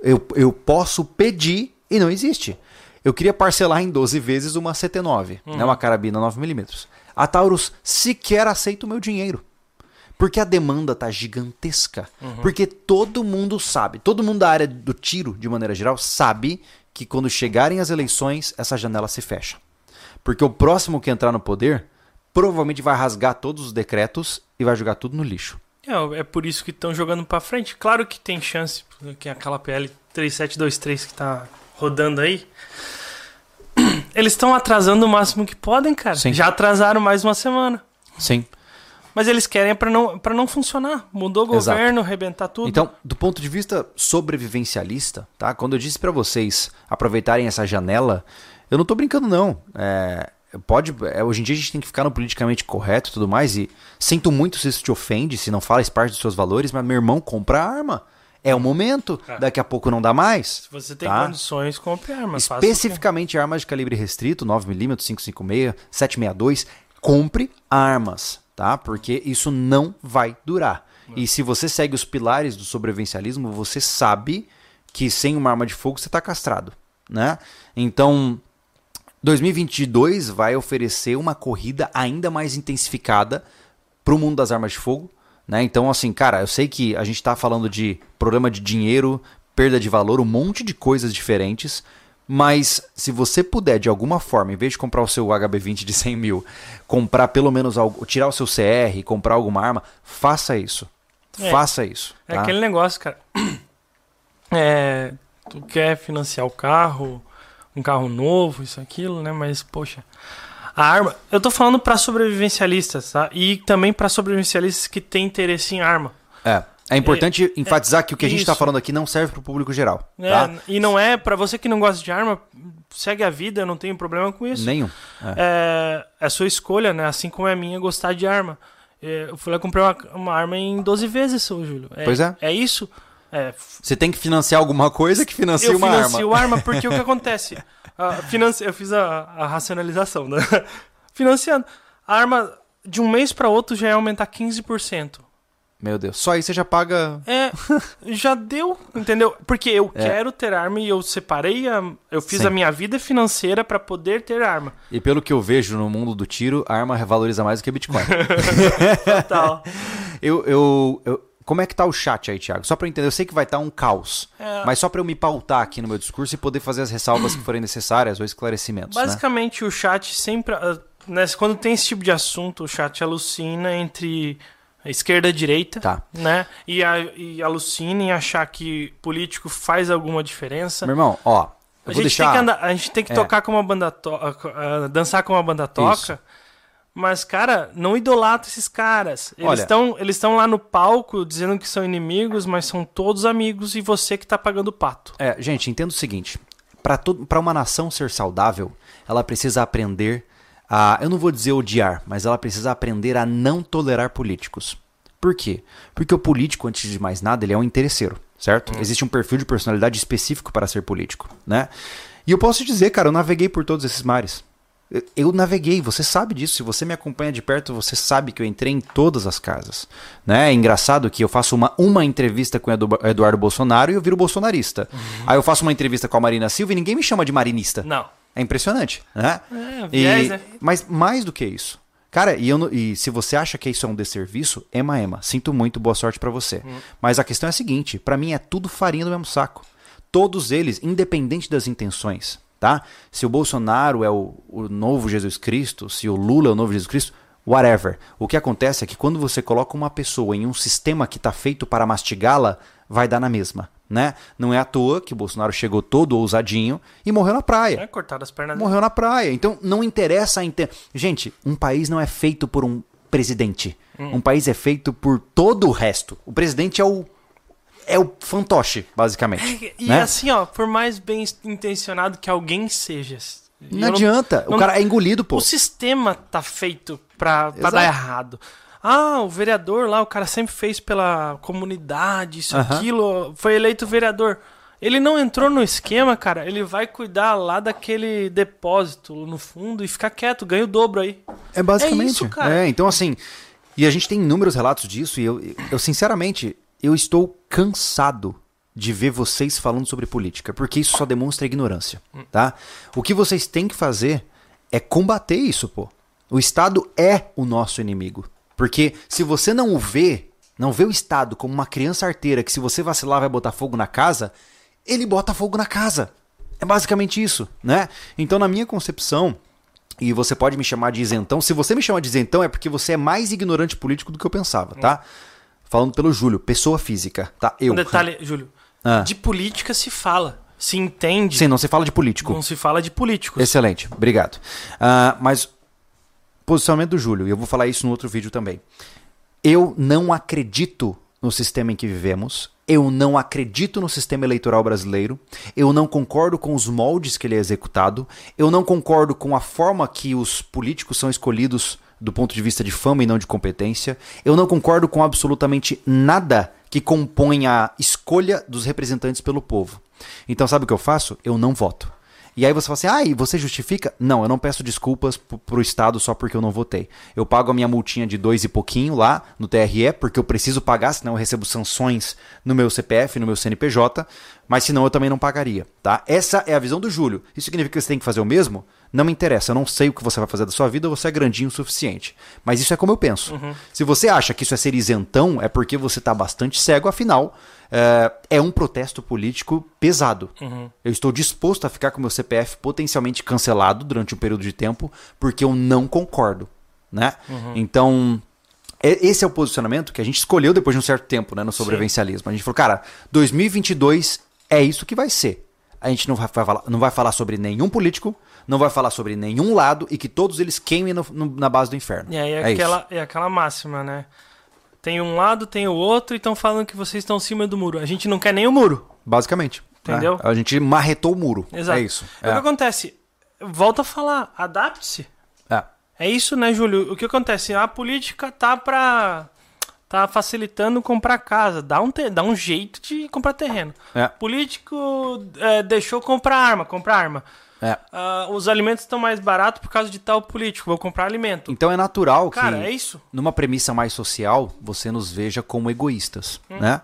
Eu, eu posso pedir e não existe. Eu queria parcelar em 12 vezes uma CT9, uhum. né, uma carabina 9mm. A Taurus sequer aceita o meu dinheiro. Porque a demanda tá gigantesca. Uhum. Porque todo mundo sabe, todo mundo da área do tiro, de maneira geral, sabe que quando chegarem as eleições, essa janela se fecha. Porque o próximo que entrar no poder provavelmente vai rasgar todos os decretos e vai jogar tudo no lixo. É, é por isso que estão jogando para frente. Claro que tem chance, que aquela PL 3723 que tá rodando aí. Eles estão atrasando o máximo que podem, cara. Sim. Já atrasaram mais uma semana. Sim. Mas eles querem para não, pra não funcionar. Mudou o governo, Exato. arrebentar tudo. Então, do ponto de vista sobrevivencialista, tá? Quando eu disse para vocês aproveitarem essa janela, eu não tô brincando, não. É, pode, é, hoje em dia a gente tem que ficar no politicamente correto e tudo mais. E sinto muito se isso te ofende, se não faz parte dos seus valores, mas meu irmão compra arma. É o momento, é. daqui a pouco não dá mais. Se você tem tá? condições, compre armas. Especificamente armas de calibre restrito, 9mm, 556, 762, compre armas, tá? Porque isso não vai durar. E se você segue os pilares do sobrevivencialismo, você sabe que sem uma arma de fogo você está castrado, né? Então, 2022 vai oferecer uma corrida ainda mais intensificada para o mundo das armas de fogo. Né? Então, assim, cara, eu sei que a gente está falando de problema de dinheiro, perda de valor, um monte de coisas diferentes, Mas se você puder, de alguma forma, em vez de comprar o seu HB20 de 100 mil, comprar pelo menos algo, tirar o seu CR, comprar alguma arma, faça isso. É. Faça isso. É tá? aquele negócio, cara. É, tu quer financiar o carro, um carro novo, isso, aquilo, né? Mas, poxa, a arma. Eu tô falando pra sobrevivencialistas, tá? E também pra sobrevivencialistas que têm interesse em arma. É. É importante enfatizar que o que a gente está falando aqui não serve para o público geral. É, Tá? E não é, pra você que não gosta de arma, segue a vida, eu não tenho problema com isso. Nenhum. É. É, é sua escolha, né? Assim como é a minha gostar de arma. É, Eu fui lá comprar uma, uma arma em 12 vezes, seu Júlio. Pois é. É isso. É, Você tem que financiar alguma coisa que financia eu uma financio arma. arma porque o que acontece? Ah, financi- Eu fiz a, a racionalização, né? Financiando. A arma de um mês para outro já ia aumentar 15%. Meu Deus. Só aí você já paga. É, já deu, entendeu? Porque eu É. quero ter arma e eu separei, a, eu fiz Sim. a minha vida financeira para poder ter arma. E pelo que eu vejo no mundo do tiro, a arma revaloriza mais do que Bitcoin. Tal. eu, eu, eu- Como é que tá o chat aí, Thiago? Só pra eu entender, eu sei que vai estar um caos. É. Mas só pra eu me pautar aqui no meu discurso e poder fazer as ressalvas que forem necessárias ou esclarecimentos. né? Basicamente, o chat sempre. ah, né, quando tem esse tipo de assunto, o chat alucina entre a esquerda e direita. Tá. Né? E, a, e alucina em achar que político faz alguma diferença. Meu irmão, ó. Eu A vou gente, deixar. tem que andar- a gente tem que É. tocar como a banda to ah, dançar como a banda toca. Isso. Mas, cara, não idolatra esses caras. Eles estão eles lá no palco dizendo que são inimigos, mas são todos amigos e você que tá pagando o pato. É, gente, entenda o seguinte: para uma nação ser saudável, ela precisa aprender a, eu não vou dizer odiar, mas ela precisa aprender a não tolerar políticos. Por quê? Porque o político, antes de mais nada, ele é um interesseiro, certo? Existe um perfil de personalidade específico para ser político, né? E eu posso te dizer, cara, eu naveguei por todos esses mares. Eu- naveguei, você sabe disso. Se você me acompanha de perto, você sabe que eu entrei em todas as casas. Né? É engraçado que eu faço uma, uma entrevista com o Edu- Eduardo Bolsonaro e eu viro bolsonarista. Aí eu faço uma entrevista com a Marina Silva e ninguém me chama de marinista. Não. É impressionante, né? É, E- viés, né? Mas mais do que isso. Cara, e, eu e se você acha que isso é um desserviço, ema, ema. Sinto muito, boa sorte pra você. Mas a questão é a seguinte: pra mim é tudo farinha do mesmo saco. Todos eles, independente das intenções, tá? Se o Bolsonaro é o, o novo Jesus Cristo, se o Lula é o novo Jesus Cristo, whatever. O que acontece é que quando você coloca uma pessoa em um sistema que tá feito para mastigá-la, vai dar na mesma, né? Não é à toa que o Bolsonaro chegou todo ousadinho e morreu na praia. É cortar as pernas dele. Morreu na praia. Então não interessa a inte... Gente, um país não é feito por um presidente. Um país é feito por todo o resto. O presidente é o é o fantoche, basicamente. E né? assim, ó, por mais bem intencionado que alguém seja. não eu adianta. não- o cara é engolido, pô. O sistema tá feito pra, pra dar errado. Ah, o vereador lá, o cara sempre fez pela comunidade, isso, Aham. aquilo, foi eleito vereador. Ele não entrou no esquema, cara. Ele vai cuidar lá daquele depósito no fundo e ficar quieto, ganha o dobro aí. É basicamente. É isso, cara. É, então assim, e a gente tem inúmeros relatos disso e eu, eu sinceramente, eu estou cansado de ver vocês falando sobre política, porque isso só demonstra ignorância, tá? O que vocês têm que fazer é combater isso, pô. O Estado é o nosso inimigo. Porque se você não o vê, não vê o Estado como uma criança arteira que se você vacilar vai botar fogo na casa, ele bota fogo na casa. É basicamente isso, né? Então, na minha concepção, e você pode me chamar de isentão. Se você me chama de isentão, é porque você é mais ignorante político do que eu pensava, tá? Falando pelo Júlio, pessoa física, tá? Eu. Um detalhe, Júlio. Ah. De política se fala. Se entende. Sim, não se fala de político. Não se fala de políticos. Excelente, obrigado. Ah, mas, posicionamento do Júlio, e eu vou falar isso no outro vídeo também. Eu não acredito no sistema em que vivemos. Eu não acredito no sistema eleitoral brasileiro. Eu não concordo com os moldes que ele é executado. Eu não concordo com a forma que os políticos são escolhidos do ponto de vista de fama e não de competência. Eu não concordo com absolutamente nada que compõe a escolha dos representantes pelo povo. Então, sabe o que eu faço? Eu não voto. E aí você fala assim, ah, e você justifica? Não, eu não peço desculpas pro, Estado só porque eu não votei. Eu pago a minha multinha de dois e pouquinho lá no TRE, porque eu preciso pagar, senão eu recebo sanções no meu CPF, no meu CNPJ, mas senão eu também não pagaria, tá? Essa é a visão do Júlio. Isso significa que você tem que fazer o mesmo? Não me interessa, eu não sei o que você vai fazer da sua vida, você é grandinho o suficiente. Mas isso é como eu penso. Se você acha que isso é ser isentão, é porque você está bastante cego, afinal, é, é um protesto político pesado. Eu estou disposto a ficar com meu CPF potencialmente cancelado durante um período de tempo, porque eu não concordo. Né? Então, é- esse é o posicionamento que a gente escolheu depois de um certo tempo né, no sobrevivencialismo. A gente falou, cara, 2022 é isso que vai ser. A gente não vai, falar, não vai falar sobre nenhum político, não vai falar sobre nenhum lado e que todos eles queimem no- no- na base do inferno. E aí é, é isso. aquela, é aquela máxima, né? Tem um lado, tem o outro e estão falando que vocês estão em cima do muro. A gente não quer nem o muro. Basicamente. né? Entendeu? A gente marretou o muro. Exato. É isso. O que acontece? Volta a falar, adapte-se. É. É isso, né, Júlio? O que acontece? A política tá pra. tá facilitando comprar casa. Dá um, te- dá um jeito de comprar terreno. É. Político é, deixou comprar arma, comprar arma. É. Ah, os alimentos estão mais baratos por causa de tal político. Vou comprar alimento. Então é natural que, Cara, é isso. numa premissa mais social, você nos veja como egoístas, Hum. né?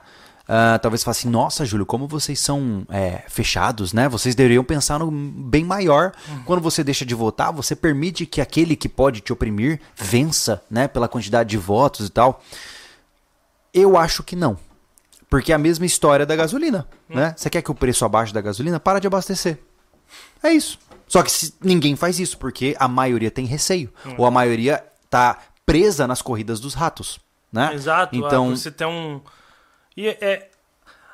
Ah, talvez fale assim, nossa, Júlio, como vocês são é, fechados, né? Vocês deveriam pensar no bem maior. Hum. Quando você deixa de votar, você permite que aquele que pode te oprimir vença, né? Pela quantidade de votos e tal. Eu acho que não. Porque é a mesma história da gasolina, Hum. né? Você quer que o preço abaixe da gasolina? Para de abastecer. É isso. Só que ninguém faz isso, porque a maioria tem receio. Hum. Ou a maioria tá presa nas corridas dos ratos. Né? Exato. Então, ah, você tem um. E é, é-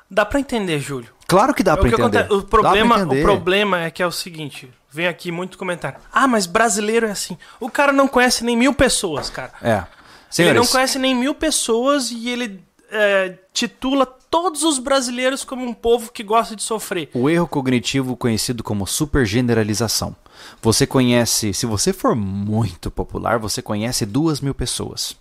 Dá pra entender, Júlio. claro que dá É pra que entender. acontece. O problema, entender. o problema é que é o seguinte: vem aqui muito comentário. Ah, mas brasileiro é assim. O cara não conhece nem mil pessoas, cara. É. Ele Senhores, não conhece nem mil pessoas e ele é, titula todos os brasileiros como um povo que gosta de sofrer. o erro cognitivo conhecido como supergeneralização. Você conhece, se você for muito popular, você conhece duas mil pessoas.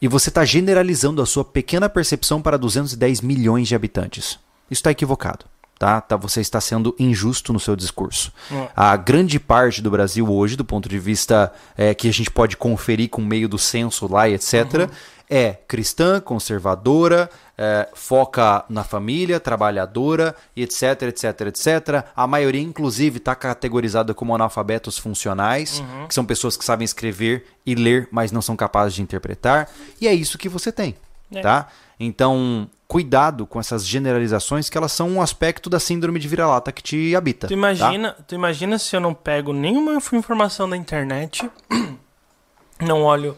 E você está generalizando a sua pequena percepção para 210 milhões de habitantes. Isso está equivocado. Tá? Tá? Você está sendo injusto no seu discurso. Hum. A grande parte do Brasil hoje, do ponto de vista é, que a gente pode conferir com o meio do censo lá e etc., é cristã, conservadora, é, foca na família, trabalhadora, etc, etc, etc. A maioria, inclusive, está categorizada como analfabetos funcionais, que são pessoas que sabem escrever e ler, mas não são capazes de interpretar. E é isso que você tem, É. tá? Então, cuidado com essas generalizações, que elas são um aspecto da síndrome de vira-lata que te habita. Tu imagina, tu imagina se eu não pego nenhuma inf- informação da internet, não olho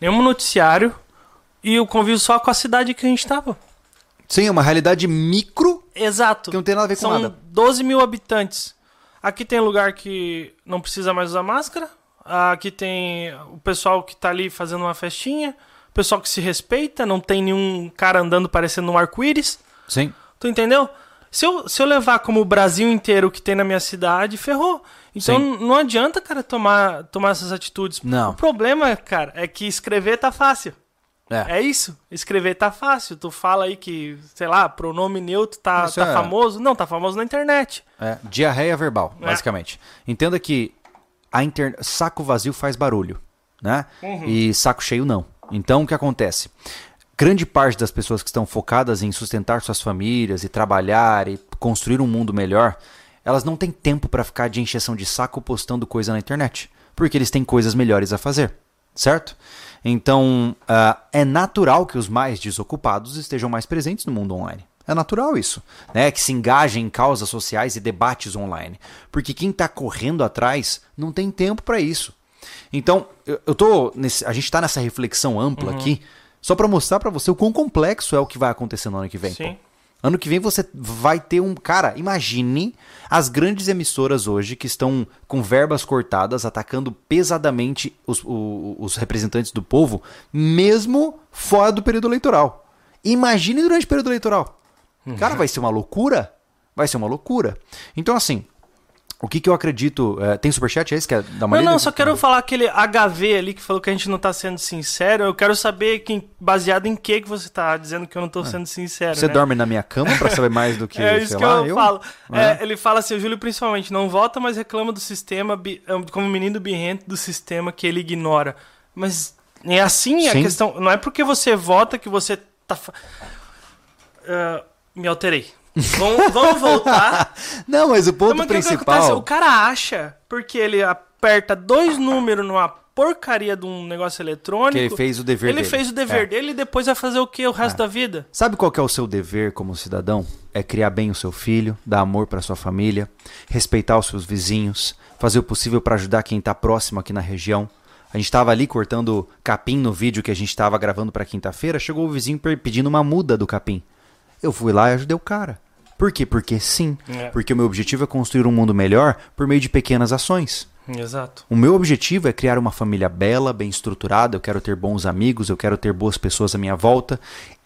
nenhum noticiário e eu convivo só com a cidade que a gente tava. Sim, é uma realidade micro Exato. que não tem nada a ver com São nada. 12 mil habitantes. Aqui tem lugar que não precisa mais usar máscara. Aqui tem o pessoal que tá ali fazendo uma festinha. O pessoal que se respeita. Não tem nenhum cara andando parecendo um arco-íris. Sim. Tu entendeu? Se eu, se eu levar como o Brasil inteiro que tem na minha cidade, ferrou. Então Sim. não adianta, cara, tomar, tomar essas atitudes. Não. O problema, cara, é que escrever tá fácil. É. É isso. Escrever tá fácil. Tu fala aí que, sei lá, pronome neutro tá, tá é- famoso. Não, tá famoso na internet. É, diarreia verbal, É. basicamente. Entenda que a inter... saco vazio faz barulho, né? Uhum. E saco cheio não. Então o que acontece? Grande parte das pessoas que estão focadas em sustentar suas famílias e trabalhar e construir um mundo melhor, elas não têm tempo para ficar de encheção de saco postando coisa na internet, porque eles têm coisas melhores a fazer, certo? Então ah, é natural que os mais desocupados estejam mais presentes no mundo online. É natural isso, né? Que se engajem em causas sociais e debates online. Porque quem está correndo atrás não tem tempo para isso. Então, eu, eu tô nesse, a gente está nessa reflexão ampla Uhum. aqui, só para mostrar para você o quão complexo é o que vai acontecer no ano que vem. Sim. pô. Ano que vem você vai ter um. Cara, imagine as grandes emissoras hoje que estão com verbas cortadas, atacando pesadamente os, o- os representantes do povo, mesmo fora do período eleitoral. Imagine durante o período eleitoral. Cara, vai ser uma loucura? Vai ser uma loucura. Então, assim, o que, que eu acredito. é, tem superchat aí? Você quer dar uma Não, lida? não, só quero falar aquele HV ali que falou que a gente não tá sendo sincero. Eu quero saber quem, baseado em que que você tá dizendo que eu não tô sendo sincero. Você né? dorme na minha cama pra saber mais do que. É isso que lá, eu, falo. É. É, ele fala assim, o Júlio principalmente não vota, mas reclama do sistema, é, como menino birrento do sistema que ele ignora. Mas é assim a Sim. questão. Não é porque você vota que você tá. É, Me alterei. Vamos, vamos voltar. Não, mas o ponto Então, mas o que- o principal. cara acha, porque ele aperta dois números numa porcaria de um negócio eletrônico. Que ele fez o dever Ele dele. fez o dever É. dele e depois vai fazer o que o resto da vida? Sabe qual que é o seu dever como cidadão? É criar bem o seu filho, dar amor para sua família, respeitar os seus vizinhos, fazer o possível para ajudar quem tá próximo aqui na região. A gente tava ali cortando capim no vídeo que a gente tava gravando para quinta-feira, chegou o vizinho pedindo uma muda do capim. Eu fui lá e ajudei o cara. Por quê? Porque sim. É. Porque o meu objetivo é construir um mundo melhor por meio de pequenas ações. Exato. O meu objetivo é criar uma família bela, bem estruturada. Eu quero ter bons amigos, eu quero ter boas pessoas à minha volta.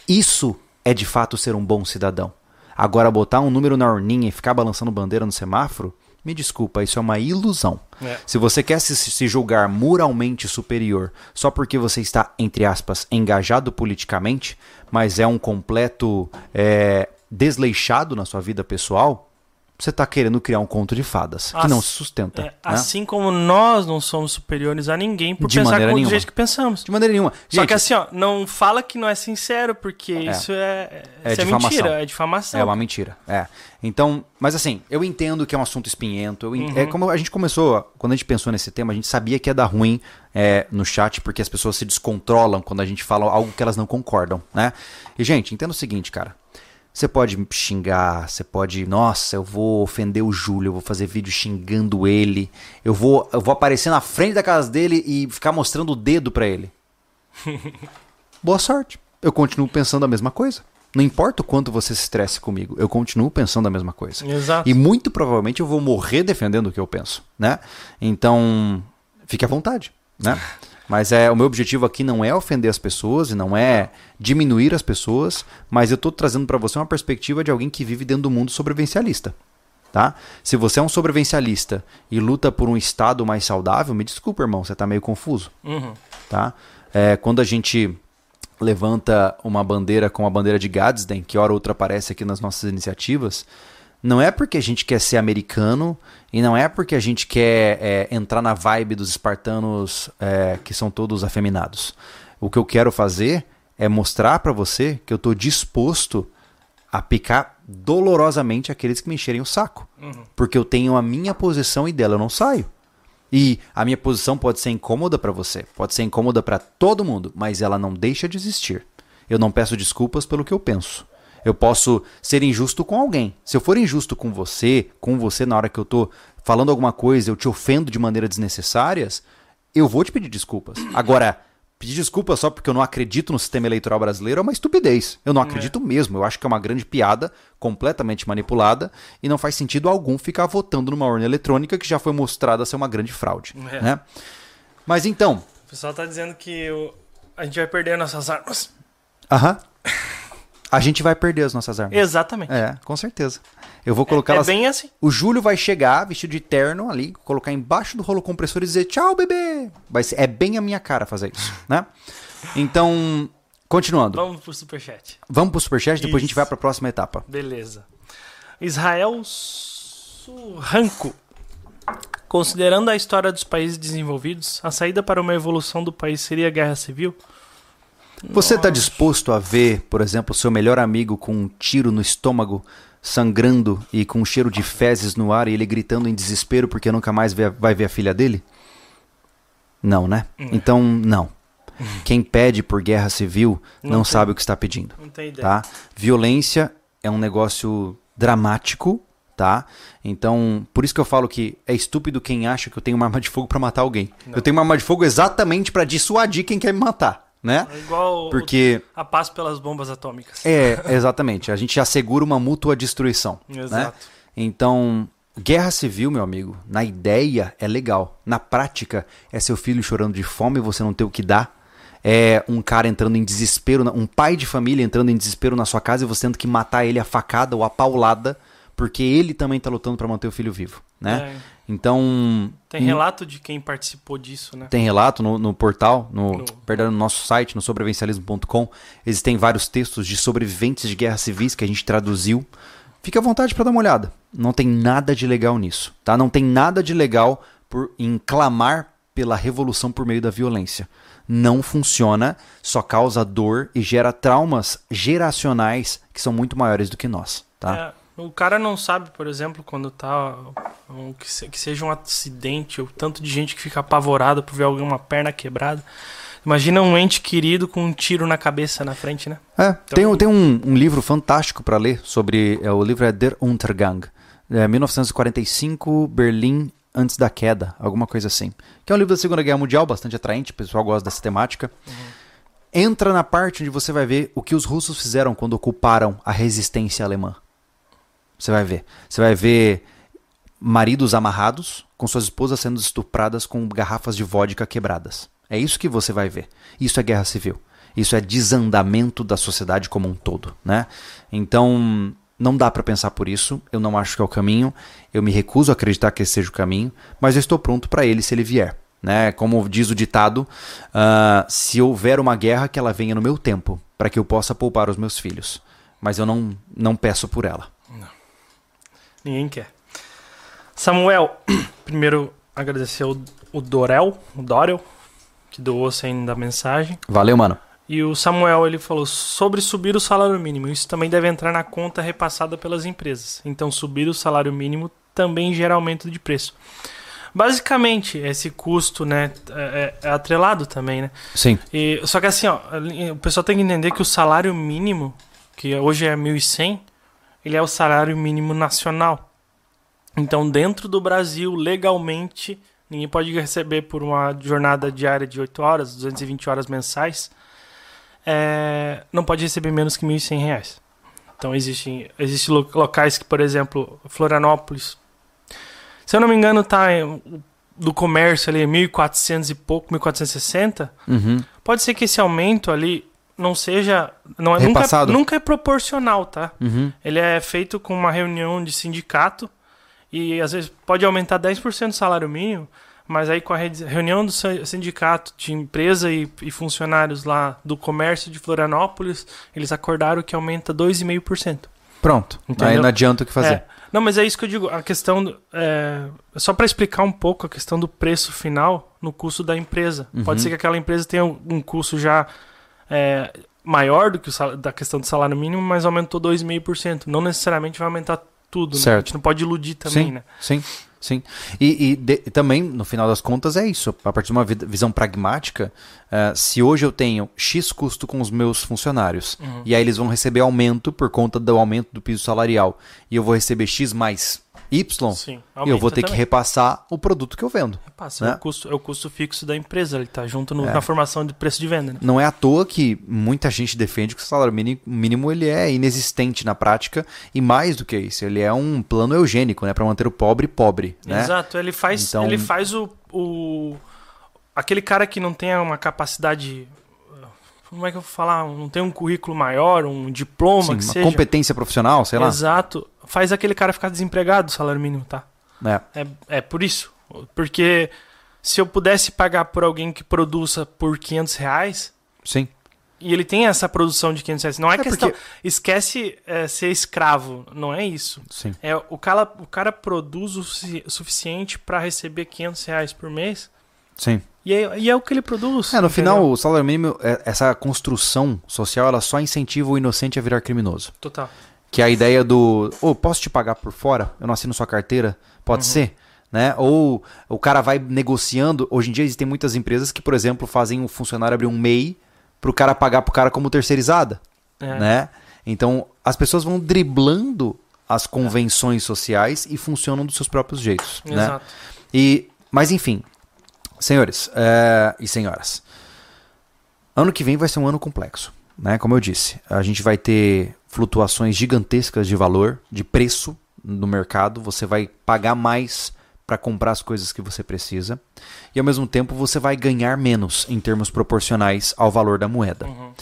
Isso é de fato ser um bom cidadão. Agora, botar um número na urninha e ficar balançando bandeira no semáforo, me desculpa, isso é uma ilusão. É. Se você quer se, se julgar moralmente superior só porque você está, entre aspas, engajado politicamente, mas é um completo é, desleixado na sua vida pessoal, você está querendo criar um conto de fadas que não se sustenta. É, né? assim como nós não somos superiores a ninguém por De pensar maneira como do nenhuma. jeito que pensamos. De maneira nenhuma. Só Gente, que assim, ó, não fala que não é sincero, porque isso é, É isso é mentira, é difamação. É uma mentira. É. Então, mas assim, eu entendo que é um assunto espinhento. eu en- Uhum. É como a gente começou, quando a gente pensou nesse tema, a gente sabia que ia dar ruim é, no chat, porque as pessoas se descontrolam quando a gente fala algo que elas não concordam, né? E, gente, entenda o seguinte, cara. Você pode me xingar, você pode, nossa, eu vou ofender o Júlio, eu vou fazer vídeo xingando ele, eu vou, eu vou aparecer na frente da casa dele e ficar mostrando o dedo pra ele. Boa sorte. Eu continuo pensando a mesma coisa. Não importa o quanto você se estresse comigo, eu continuo pensando a mesma coisa. Exato. E muito provavelmente eu vou morrer defendendo o que eu penso, né? Então, fique à vontade, né? Mas é o meu objetivo aqui não é ofender as pessoas e não é diminuir as pessoas, mas eu tô trazendo para você uma perspectiva de alguém que vive dentro do mundo sobrevivencialista. Tá? Se você é um sobrevivencialista e luta por um estado mais saudável, me desculpa, irmão, você tá meio confuso Uhum. tá? É, quando a gente levanta uma bandeira como a bandeira de Gadsden, que hora ou outra aparece aqui nas nossas iniciativas, não é porque a gente quer ser americano e não é porque a gente quer é, entrar na vibe dos espartanos é, que são todos afeminados. O que eu quero fazer é mostrar para você que eu estou disposto a picar dolorosamente aqueles que me encherem o saco. Porque eu tenho a minha posição e dela eu não saio. E a minha posição pode ser incômoda para você, pode ser incômoda para todo mundo, mas ela não deixa de existir. Eu não peço desculpas pelo que eu penso. Eu posso ser injusto com alguém. Se eu for injusto com você, com você na hora que eu tô falando alguma coisa, eu te ofendo de maneiras desnecessárias, eu vou te pedir desculpas. Agora, pedir desculpas só porque eu não acredito no sistema eleitoral brasileiro é uma estupidez. Eu não acredito mesmo. Eu acho que é uma grande piada, completamente manipulada, e não faz sentido algum ficar votando numa urna eletrônica que já foi mostrada ser uma grande fraude. É. Né? Mas então, O pessoal tá dizendo que o- a gente vai perder nossas armas. aham. A gente vai perder as nossas armas. Exatamente. É, com certeza. Eu vou É, colocá-las. bem assim. O Júlio vai chegar vestido de terno ali, colocar embaixo do rolo compressor e dizer tchau, bebê. Vai ser, é bem a minha cara fazer isso, né? Então, continuando. Vamos pro superchat. Vamos pro superchat, depois a gente Isso. vai pra próxima etapa. Beleza. Israel Surranco. Considerando a história dos países desenvolvidos, a saída para uma evolução do país seria a guerra civil? Você está disposto a ver, por exemplo, seu melhor amigo com um tiro no estômago, sangrando e com um cheiro de fezes no ar e ele gritando em desespero porque nunca mais vai ver a filha dele? Não, né? Então, não. Quem pede por guerra civil não, Não sabe o que está pedindo. Não tem ideia. tá? Violência é um negócio dramático, tá? Então, por isso que eu falo que é estúpido quem acha que eu tenho uma arma de fogo pra matar alguém. Eu tenho uma arma de fogo exatamente pra dissuadir quem quer me matar, né? É igual o- Porque a paz pelas bombas atômicas. é, exatamente, a gente assegura uma mútua destruição, né? Exato. Então, guerra civil, meu amigo, na ideia é legal. Na prática, é seu filho chorando de fome e você não ter o que dar. É um cara entrando em desespero, um pai de família entrando em desespero na sua casa e você tendo que matar ele a facada ou a paulada, porque ele também tá lutando pra manter o filho vivo, né? É. Então, Tem relato de quem participou disso, né? tem relato no, no portal, no, No- perdão, no nosso site, no sobrevivencialismo.com. Existem vários textos de sobreviventes de guerras civis que a gente traduziu. Fique à vontade para dar uma olhada. Não tem nada de legal nisso, tá? Não tem nada de legal por em clamar pela revolução por meio da violência. Não funciona, só causa dor e gera traumas geracionais que são muito maiores do que nós, tá? É, o cara não sabe, por exemplo, quando tá um, que, se, que seja um acidente, ou tanto de gente que fica apavorada por ver alguém uma perna quebrada. Imagina um ente querido com um tiro na cabeça na frente, né? É, então, tem, tem um, um livro fantástico para ler sobre. É, o livro é Der Untergang, é, 1945, Berlim antes da queda, alguma coisa assim. Que é um livro da Segunda Guerra Mundial, bastante atraente, o pessoal gosta dessa temática. Uhum. Entra na parte onde você vai ver o que os russos fizeram quando ocuparam a resistência alemã. Você vai ver. Você vai ver maridos amarrados com suas esposas sendo estupradas com garrafas de vodka quebradas. É isso que você vai ver. Isso é guerra civil. Isso é desandamento da sociedade como um todo, né? Então, não dá para pensar por isso. Eu não acho que é o caminho. Eu me recuso a acreditar que esse seja o caminho, mas eu estou pronto para ele se ele vier. Né? Como diz o ditado, uh, se houver uma guerra, que ela venha no meu tempo, para que eu possa poupar os meus filhos. Mas eu não, não peço por ela. Ninguém quer. Samuel, primeiro agradecer o, o Dorel, o Dorel, que doou sem da mensagem. Valeu, mano. E o Samuel ele falou sobre subir o salário mínimo. Isso também deve entrar na conta repassada pelas empresas. Então, subir o salário mínimo também gera aumento de preço. Basicamente, esse custo, né, é, é, é atrelado também, né? Sim. E, só que assim, ó, o pessoal tem que entender que o salário mínimo, que hoje é 1.100, ele é o salário mínimo nacional. Então, dentro do Brasil, legalmente, ninguém pode receber por uma jornada diária de 8 horas, 220 horas mensais, é, não pode receber menos que R$ 1.100. Então existem, existem locais que, por exemplo, Florianópolis, se eu não me engano, tá do comércio ali 1.400 e pouco, 1.460. Uhum. Pode ser que esse aumento ali não seja, não é nunca, é, nunca é proporcional, tá? Uhum. Ele é feito com uma reunião de sindicato e às vezes pode aumentar 10% do salário mínimo, mas aí com a reunião do sindicato de empresa e, e, funcionários lá do comércio de Florianópolis, eles acordaram que aumenta 2,5%. Pronto. Entendeu? Aí não adianta o que fazer. É. Não, mas é isso que eu digo. A questão. É, só para explicar um pouco a questão do preço final no custo da empresa. Uhum. Pode ser que aquela empresa tenha um custo já é, maior do que o da questão do salário mínimo, mas aumentou 2,5%. Não necessariamente vai aumentar tudo. Né? A gente não pode iludir também, sim, né? Sim. Sim. E, e de, também, no final das contas, é isso. A partir de uma visão pragmática, uh, se hoje eu tenho X custo com os meus funcionários, uhum. e aí eles vão receber aumento por conta do aumento do piso salarial, e eu vou receber X mais Y, Sim, eu vou ter também. que repassar o produto que eu vendo. Repassa, né? é, o custo, é o custo fixo da empresa, ele está junto no, é. na formação de preço de venda. Né? Não é à toa que muita gente defende que o salário mínimo, mínimo ele é inexistente na prática e mais do que isso, ele é um plano eugênico, né, para manter o pobre pobre. Né? Exato, ele faz, então... ele faz o, o aquele cara que não tem uma capacidade como é que eu vou falar? Não tem um currículo maior, um diploma, Sim, que uma seja. competência profissional, sei lá. Exato. Faz aquele cara ficar desempregado, salário mínimo, tá? É. é. É por isso. Porque se eu pudesse pagar por alguém que produza por 500 reais... Sim. E ele tem essa produção de 500 reais. Não é, é questão... Porque... Esquece é, ser escravo. Não é isso. Sim. É, o, cara, o cara produz o suficiente para receber 500 reais por mês... Sim. E é, e é o que ele produz. É, no entendeu? final, o salário mínimo, é, essa construção social, ela só incentiva o inocente a virar criminoso. Total. Que é a ideia do, ô, oh, posso te pagar por fora? Eu não assino sua carteira? Pode uhum. ser? Né? Ou o cara vai negociando. Hoje em dia existem muitas empresas que, por exemplo, fazem um funcionário abrir um MEI para o cara pagar pro cara como terceirizada. É. Né? Então, as pessoas vão driblando as convenções sociais e funcionam dos seus próprios jeitos. Né? Exato. Né? E, mas enfim, Senhores é, e senhoras, ano que vem vai ser um ano complexo. Né? Como eu disse, a gente vai ter flutuações gigantescas de valor, de preço no mercado. Você vai pagar mais para comprar as coisas que você precisa. E ao mesmo tempo você vai ganhar menos em termos proporcionais ao valor da moeda. Uhum.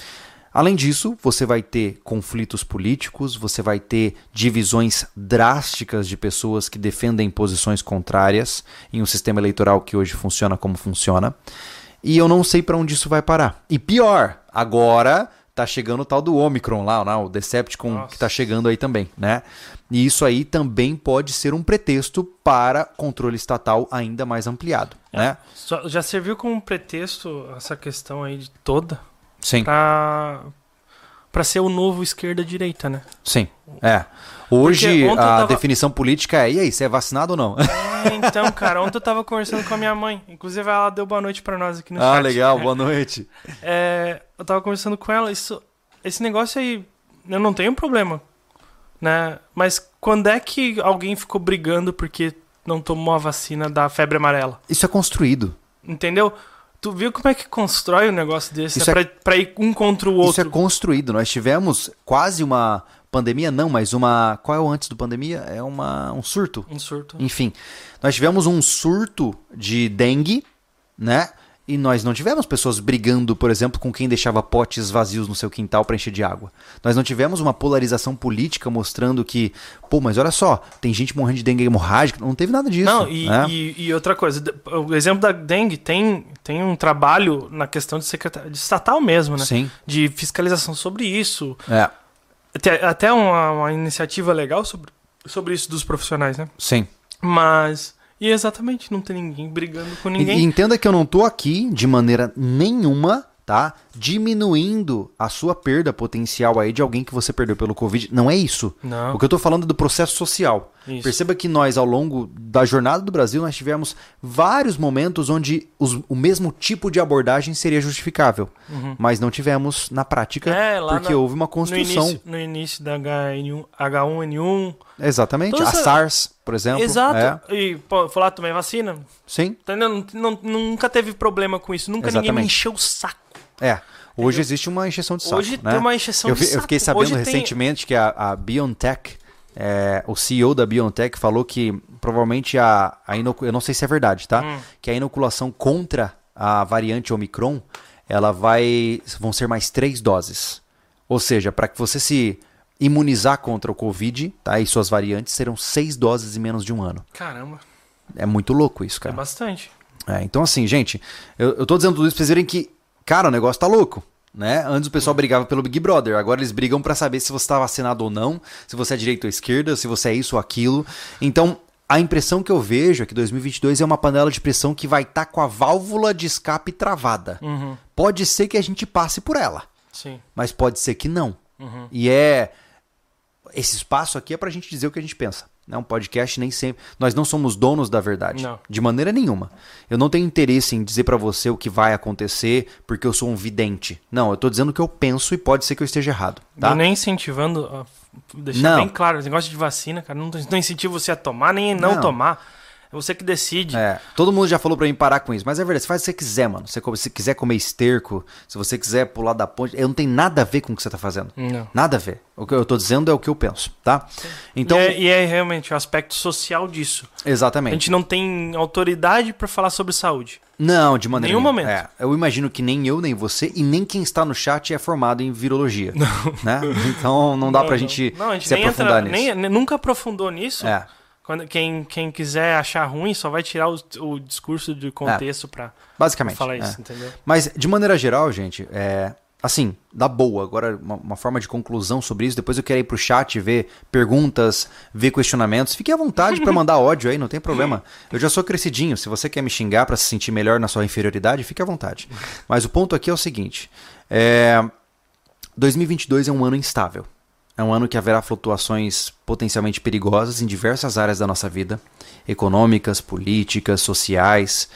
Além disso, você vai ter conflitos políticos, você vai ter divisões drásticas de pessoas que defendem posições contrárias em um sistema eleitoral que hoje funciona como funciona. E eu não sei para onde isso vai parar. E pior, agora tá chegando o tal do Omicron lá, né? o Decepticon Nossa. que tá chegando aí também, né? E isso aí também pode ser um pretexto para controle estatal ainda mais ampliado, né? Só- já serviu como pretexto essa questão aí de toda Sim, pra, pra ser o novo esquerda-direita, né? sim. É. Hoje a tava- definição política é, e aí, você é vacinado ou não? É, então, cara, ontem eu tava conversando com a minha mãe. Inclusive, ela deu boa noite pra nós aqui no ah, chat. legal, boa noite. É, eu tava conversando com ela, isso, esse negócio aí, eu não tenho problema, né? Mas quando é que alguém ficou brigando porque não tomou a vacina da febre amarela? Isso é construído. Entendeu? Tu viu como é que constrói um negócio desse? Isso é é- pra, pra ir um contra o Isso é outro. construído. Nós tivemos quase uma pandemia, não, mas uma. Qual é o antes do pandemia? É uma, um surto. Um surto. Enfim, nós tivemos um surto de dengue, né? E nós não tivemos pessoas brigando, por exemplo, com quem deixava potes vazios no seu quintal para encher de água. Nós não tivemos uma polarização política mostrando que, pô, mas olha só, tem gente morrendo de dengue hemorrágica. Não teve nada disso. Não, e, né? e, e outra coisa, o exemplo da dengue tem, tem um trabalho na questão de, secretar, de estatal mesmo, né? Sim. De fiscalização sobre isso. É, Até, até uma, uma iniciativa legal sobre, sobre isso dos profissionais, né? sim. Mas. E exatamente, não tem ninguém brigando com ninguém. e entenda que eu não tô aqui de maneira nenhuma, tá? Diminuindo a sua perda potencial aí de alguém que você perdeu pelo Covid. Não é isso. Não. O que eu tô falando é do processo social. Isso. Perceba que nós, ao longo da jornada do Brasil, nós tivemos vários momentos onde os- o mesmo tipo de abordagem seria justificável. Mas não tivemos na prática, Uhum. É, lá porque na- houve uma No construção. início, no início da H1N1, H1N1. Exatamente. Toda A essa- SARS, por exemplo. Exato. É. E, pô, falar também vacina. Sim. Não, não- nunca teve problema com isso. Nunca ninguém me Exatamente. encheu o saco. É. Hoje existe uma encheção de saco. Hoje né? tem uma encheção eu, de saco. Eu fiquei sabendo Hoje tem- recentemente que a, a BioNTech, é, o CEO da BioNTech falou que provavelmente a, a inocu- eu não sei se é verdade, tá? Hum. Que a inoculação contra a variante Omicron, ela vai vão ser mais três doses. Ou seja, para que você se imunizar contra o Covid, tá? E suas variantes serão seis doses em menos de um ano. Caramba, É muito louco isso, é cara. bastante. É, então assim, gente, eu, eu tô dizendo tudo isso pra vocês verem que, cara, o negócio tá louco. Né? Antes o pessoal brigava pelo Big Brother, agora eles brigam pra saber se você tá vacinado ou não, se você é direita ou esquerda, se você é isso ou aquilo. Então, a impressão que eu vejo é que 2022 é uma panela de pressão que vai estar com a válvula de escape travada. Uhum. Pode ser que a gente passe por ela, Sim. mas pode ser que não. Uhum. E é. Esse espaço aqui é pra gente dizer o que a gente pensa. Né? Um podcast nem sempre. Nós não somos donos da verdade. Não. De maneira nenhuma. Eu não tenho interesse em dizer pra você o que vai acontecer porque eu sou um vidente. Não, eu tô dizendo o que eu penso e pode ser que eu esteja errado. Tá? E nem incentivando, deixar Não. bem claro, esse negócio de vacina, cara, não, não incentivo você a tomar nem não, Não. tomar. É você que decide. É, todo mundo já falou pra mim parar com isso, mas é verdade, você faz o que você quiser, mano. Se você quiser comer esterco, se você quiser pular da ponte, eu não tem nada a ver com o que você tá fazendo. Não. Nada a ver. O que eu tô dizendo é o que eu penso, tá? Então, e, é, e é realmente o aspecto social disso. A exatamente. gente não tem autoridade pra falar sobre saúde. Não, de maneira Nenhum nenhuma. momento. É, eu imagino que nem eu, nem você, e nem quem está no chat é formado em virologia. Né? Então não dá pra gente, não, a gente se aprofundar entra, nisso. nem- nunca aprofundou nisso. É, Quando, quem, quem quiser achar ruim só vai tirar o, o discurso de contexto pra basicamente. falar é. isso, entendeu? Mas, de maneira geral, gente, é. Assim, da boa. Agora, uma, uma forma de conclusão sobre isso. Depois eu quero ir pro chat ver perguntas, ver questionamentos. Fique à vontade pra mandar ódio aí, não tem problema. Eu já sou crescidinho. Se você quer me xingar pra se sentir melhor na sua inferioridade, fique à vontade. Mas o ponto aqui é o seguinte: é, 2022 é um ano instável. É um ano que haverá flutuações potencialmente perigosas em diversas áreas da nossa vida, econômicas, políticas, sociais.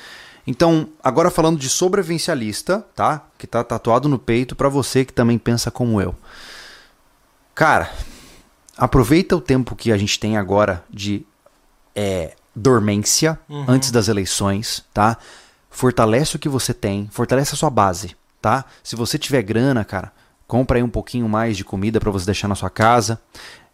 Então, agora falando de sobrevivencialista, tá? Que tá tatuado no peito pra você que também pensa como eu. Cara, aproveita o tempo que a gente tem agora de é, dormência antes das eleições, tá? Fortalece o que você tem, fortalece a sua base, tá? Se você tiver grana, cara, compra aí um pouquinho mais de comida para você deixar na sua casa.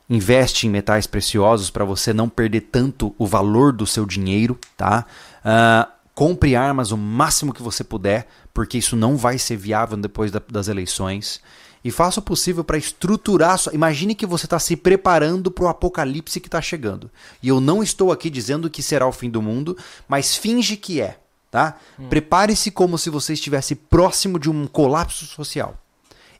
Investe em metais preciosos para você não perder tanto o valor do seu dinheiro, tá? Ah, compre armas o máximo que você puder, porque isso não vai ser viável depois da- das eleições. E faça o possível para estruturar. Sua... Imagine que você está se preparando para o apocalipse que está chegando. E eu não estou aqui dizendo que será o fim do mundo, mas finge que é, tá? Prepare-se como se você estivesse próximo de um colapso social.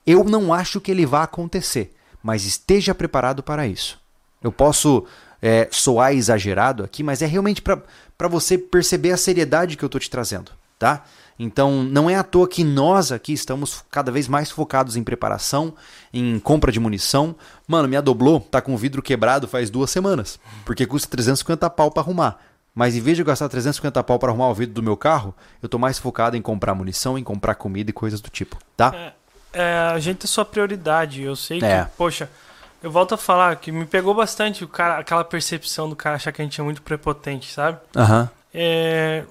Eu não acho que ele vá acontecer, mas esteja preparado para isso. Eu posso é, soar exagerado aqui, mas é realmente para você perceber a seriedade que eu estou te trazendo, tá? Então, não é à toa que nós aqui estamos cada vez mais focados em preparação, em compra de munição. Mano, minha doblô tá com o vidro quebrado faz duas semanas, porque custa 350 pau para arrumar. Mas em vez de gastar 350 pau para arrumar o vidro do meu carro, eu tô mais focado em comprar munição, em comprar comida e coisas do tipo, tá? É, a gente é sua prioridade. Eu sei é. que, poxa, eu volto a falar que me pegou bastante o cara, aquela percepção do cara achar que a gente é muito prepotente, sabe? Aham. Uhum. É...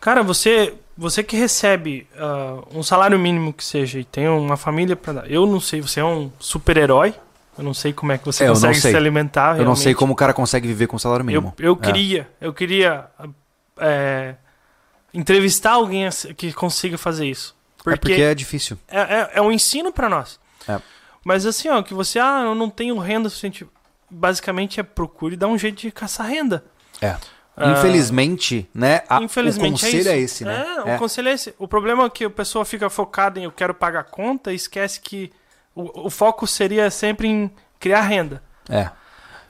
Cara, você você que recebe uh, um salário mínimo que seja e tem uma família para dar. Eu não sei, você é um super-herói. Eu não sei como é que você é, consegue se alimentar. Realmente. Eu não sei como o cara consegue viver com salário mínimo. Eu, eu é. queria, eu queria é, entrevistar alguém que consiga fazer isso. Porque é porque é difícil. É, é, é um ensino para nós. É. Mas assim, ó, que você, ah, eu não tenho renda suficiente. Basicamente é procure dar um jeito de caçar renda. É. Infelizmente, né? A, Infelizmente o é conselho é, é esse, né? É, é, o conselho é esse. O problema é que a pessoa fica focada em eu quero pagar conta e esquece que o, o foco seria sempre em criar renda. É.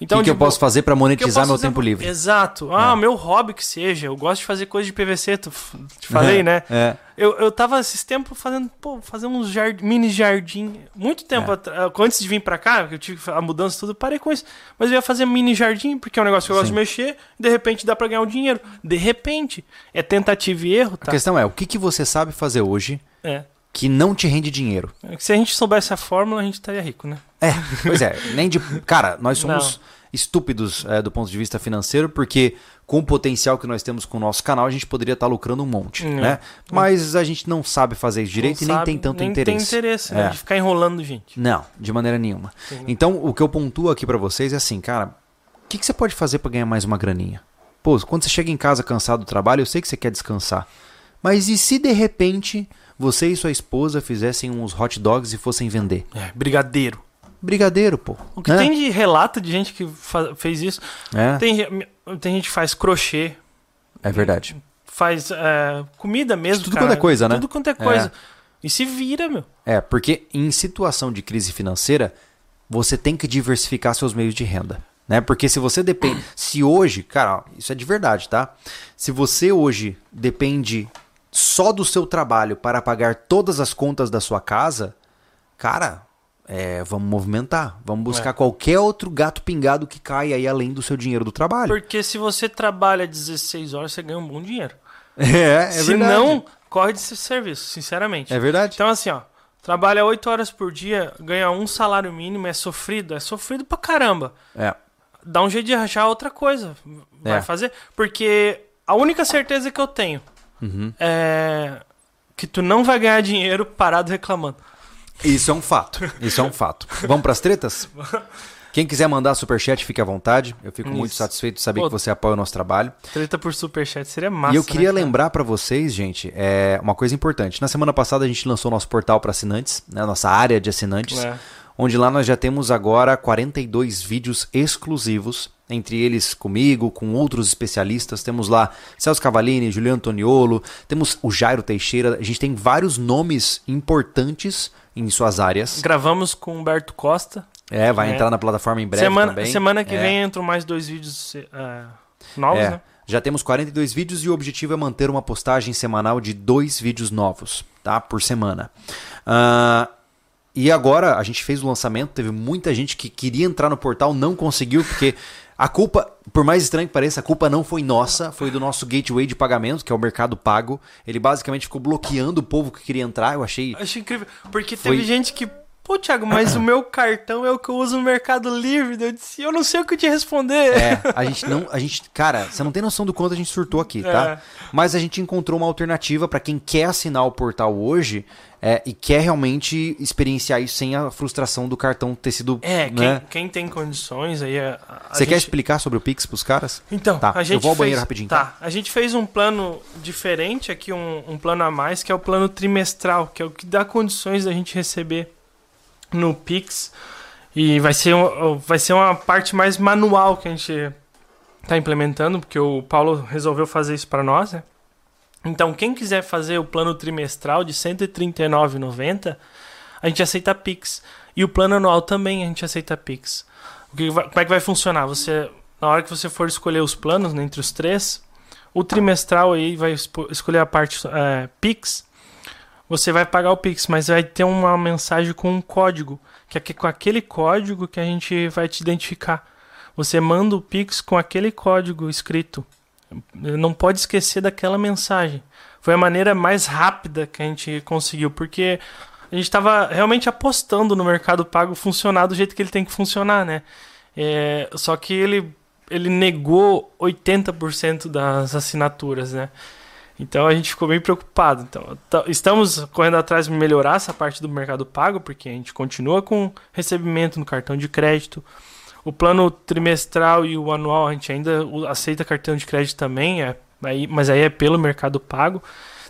Então, o que, que eu posso fazer para monetizar meu tempo livre? Exato. Ah, é. meu hobby que seja. Eu gosto de fazer coisa de PVC, tu, te falei, é, né? É. Eu, eu tava esses tempos fazendo, pô, fazer uns jard, mini jardim. Muito tempo é. antes de vir para cá, que eu tive a mudança tudo, parei com isso. Mas eu ia fazer mini jardim, porque é um negócio que eu Sim. gosto de mexer, de repente dá para ganhar um dinheiro. De repente. É tentativa e erro, tá? A questão é, o que, que você sabe fazer hoje? É que não te rende dinheiro. É se a gente soubesse a fórmula, a gente estaria rico, né? É, pois é. Nem de. Cara, nós somos não. estúpidos é, do ponto de vista financeiro, porque com o potencial que nós temos com o nosso canal, a gente poderia estar lucrando um monte, hum, né? Mas a gente não sabe fazer isso direito não e nem tem tanto nem interesse. Nem tem interesse né, é. de ficar enrolando gente. Não, de maneira nenhuma. Sim. Então, o que eu pontuo aqui para vocês é assim, cara, o que, que você pode fazer para ganhar mais uma graninha? Pô, quando você chega em casa cansado do trabalho, eu sei que você quer descansar. Mas e se de repente você e sua esposa fizessem uns hot dogs e fossem vender. É, brigadeiro. Brigadeiro, pô. O que tem de relato de gente que fez isso? É. Tem, tem gente que faz crochê. É verdade. Faz é, comida mesmo. Tudo cara. quanto é coisa, né? Tudo quanto é coisa. É. E se vira, meu. É, porque em situação de crise financeira, você tem que diversificar seus meios de renda. Né? Porque se você depende. se hoje, cara, isso é de verdade, tá? Se você hoje depende só do seu trabalho para pagar todas as contas da sua casa, cara, é, vamos movimentar. Vamos buscar é. qualquer outro gato pingado que caia aí além do seu dinheiro do trabalho. Porque se você trabalha 16 horas, você ganha um bom dinheiro. É, é se verdade. Se não, corre de serviço, sinceramente. É verdade. Então, assim, ó. Trabalha 8 horas por dia, ganha um salário mínimo, é sofrido. É sofrido pra caramba. É. Dá um jeito de achar outra coisa. Vai é. fazer. Porque a única certeza que eu tenho uhum. é que tu não vai ganhar dinheiro parado reclamando. Isso é um fato. Isso é um fato. Vamos para as tretas? Quem quiser mandar superchat, fique à vontade. Eu fico Isso. muito satisfeito de saber Pô, que você apoia o nosso trabalho. Treta por superchat seria massa. E eu queria né, lembrar para vocês, gente, é uma coisa importante. Na semana passada a gente lançou nosso portal para assinantes, né, nossa área de assinantes, é. Onde lá nós já temos agora 42 vídeos exclusivos entre eles comigo, com outros especialistas. Temos lá Celso Cavalini, Juliano Antoniolo, temos o Jairo Teixeira. A gente tem vários nomes importantes em suas áreas. Gravamos com Humberto Costa. É, vai é. entrar na plataforma em breve semana, também. Semana que é. vem entram mais dois vídeos uh, novos, é. né? Já temos 42 vídeos e o objetivo é manter uma postagem semanal de dois vídeos novos, tá? Por semana. Uh, e agora a gente fez o lançamento, teve muita gente que queria entrar no portal, não conseguiu, porque a culpa, por mais estranho que pareça, a culpa não foi nossa, foi do nosso gateway de pagamento, que é o Mercado Pago. Ele basicamente ficou bloqueando o povo que queria entrar. Eu achei. Achei incrível. Porque foi... teve gente que Pô, Thiago, mas o meu cartão é o que eu uso no Mercado Livre. Eu disse, eu não sei o que te responder. É, a gente não. A gente, cara, você não tem noção do quanto a gente surtou aqui, tá? É. Mas a gente encontrou uma alternativa para quem quer assinar o portal hoje é, e quer realmente experienciar isso sem a frustração do cartão ter sido. É, né? quem, quem, tem condições aí. A, a você gente... quer explicar sobre o Pix pros caras? Então, tá, a gente. Eu vou ao fez... banheiro rapidinho. Tá, a gente fez um plano diferente aqui, um, um plano a mais, que é o plano trimestral, que é o que dá condições da gente receber no Pix. E vai ser, vai ser uma parte mais manual que a gente está implementando, porque o Paulo resolveu fazer isso para nós. Né? Então, quem quiser fazer o plano trimestral de R$ 139,90, a gente aceita Pix. E o plano anual também a gente aceita Pix. O que vai, como é que vai funcionar? Você, na hora que você for escolher os planos, né, entre os três, o trimestral aí vai escolher a parte é, Pix. Você vai pagar o Pix, mas vai ter uma mensagem com um código, que é com aquele código que a gente vai te identificar. Você manda o Pix com aquele código escrito. Não pode esquecer daquela mensagem. Foi a maneira mais rápida que a gente conseguiu, porque a gente estava realmente apostando no mercado pago funcionar do jeito que ele tem que funcionar, né? É, só que ele, ele negou 80% das assinaturas, né? Então a gente ficou bem preocupado. Então, estamos correndo atrás de melhorar essa parte do mercado pago, porque a gente continua com recebimento no cartão de crédito. O plano trimestral e o anual a gente ainda aceita cartão de crédito também, é, mas aí é pelo mercado pago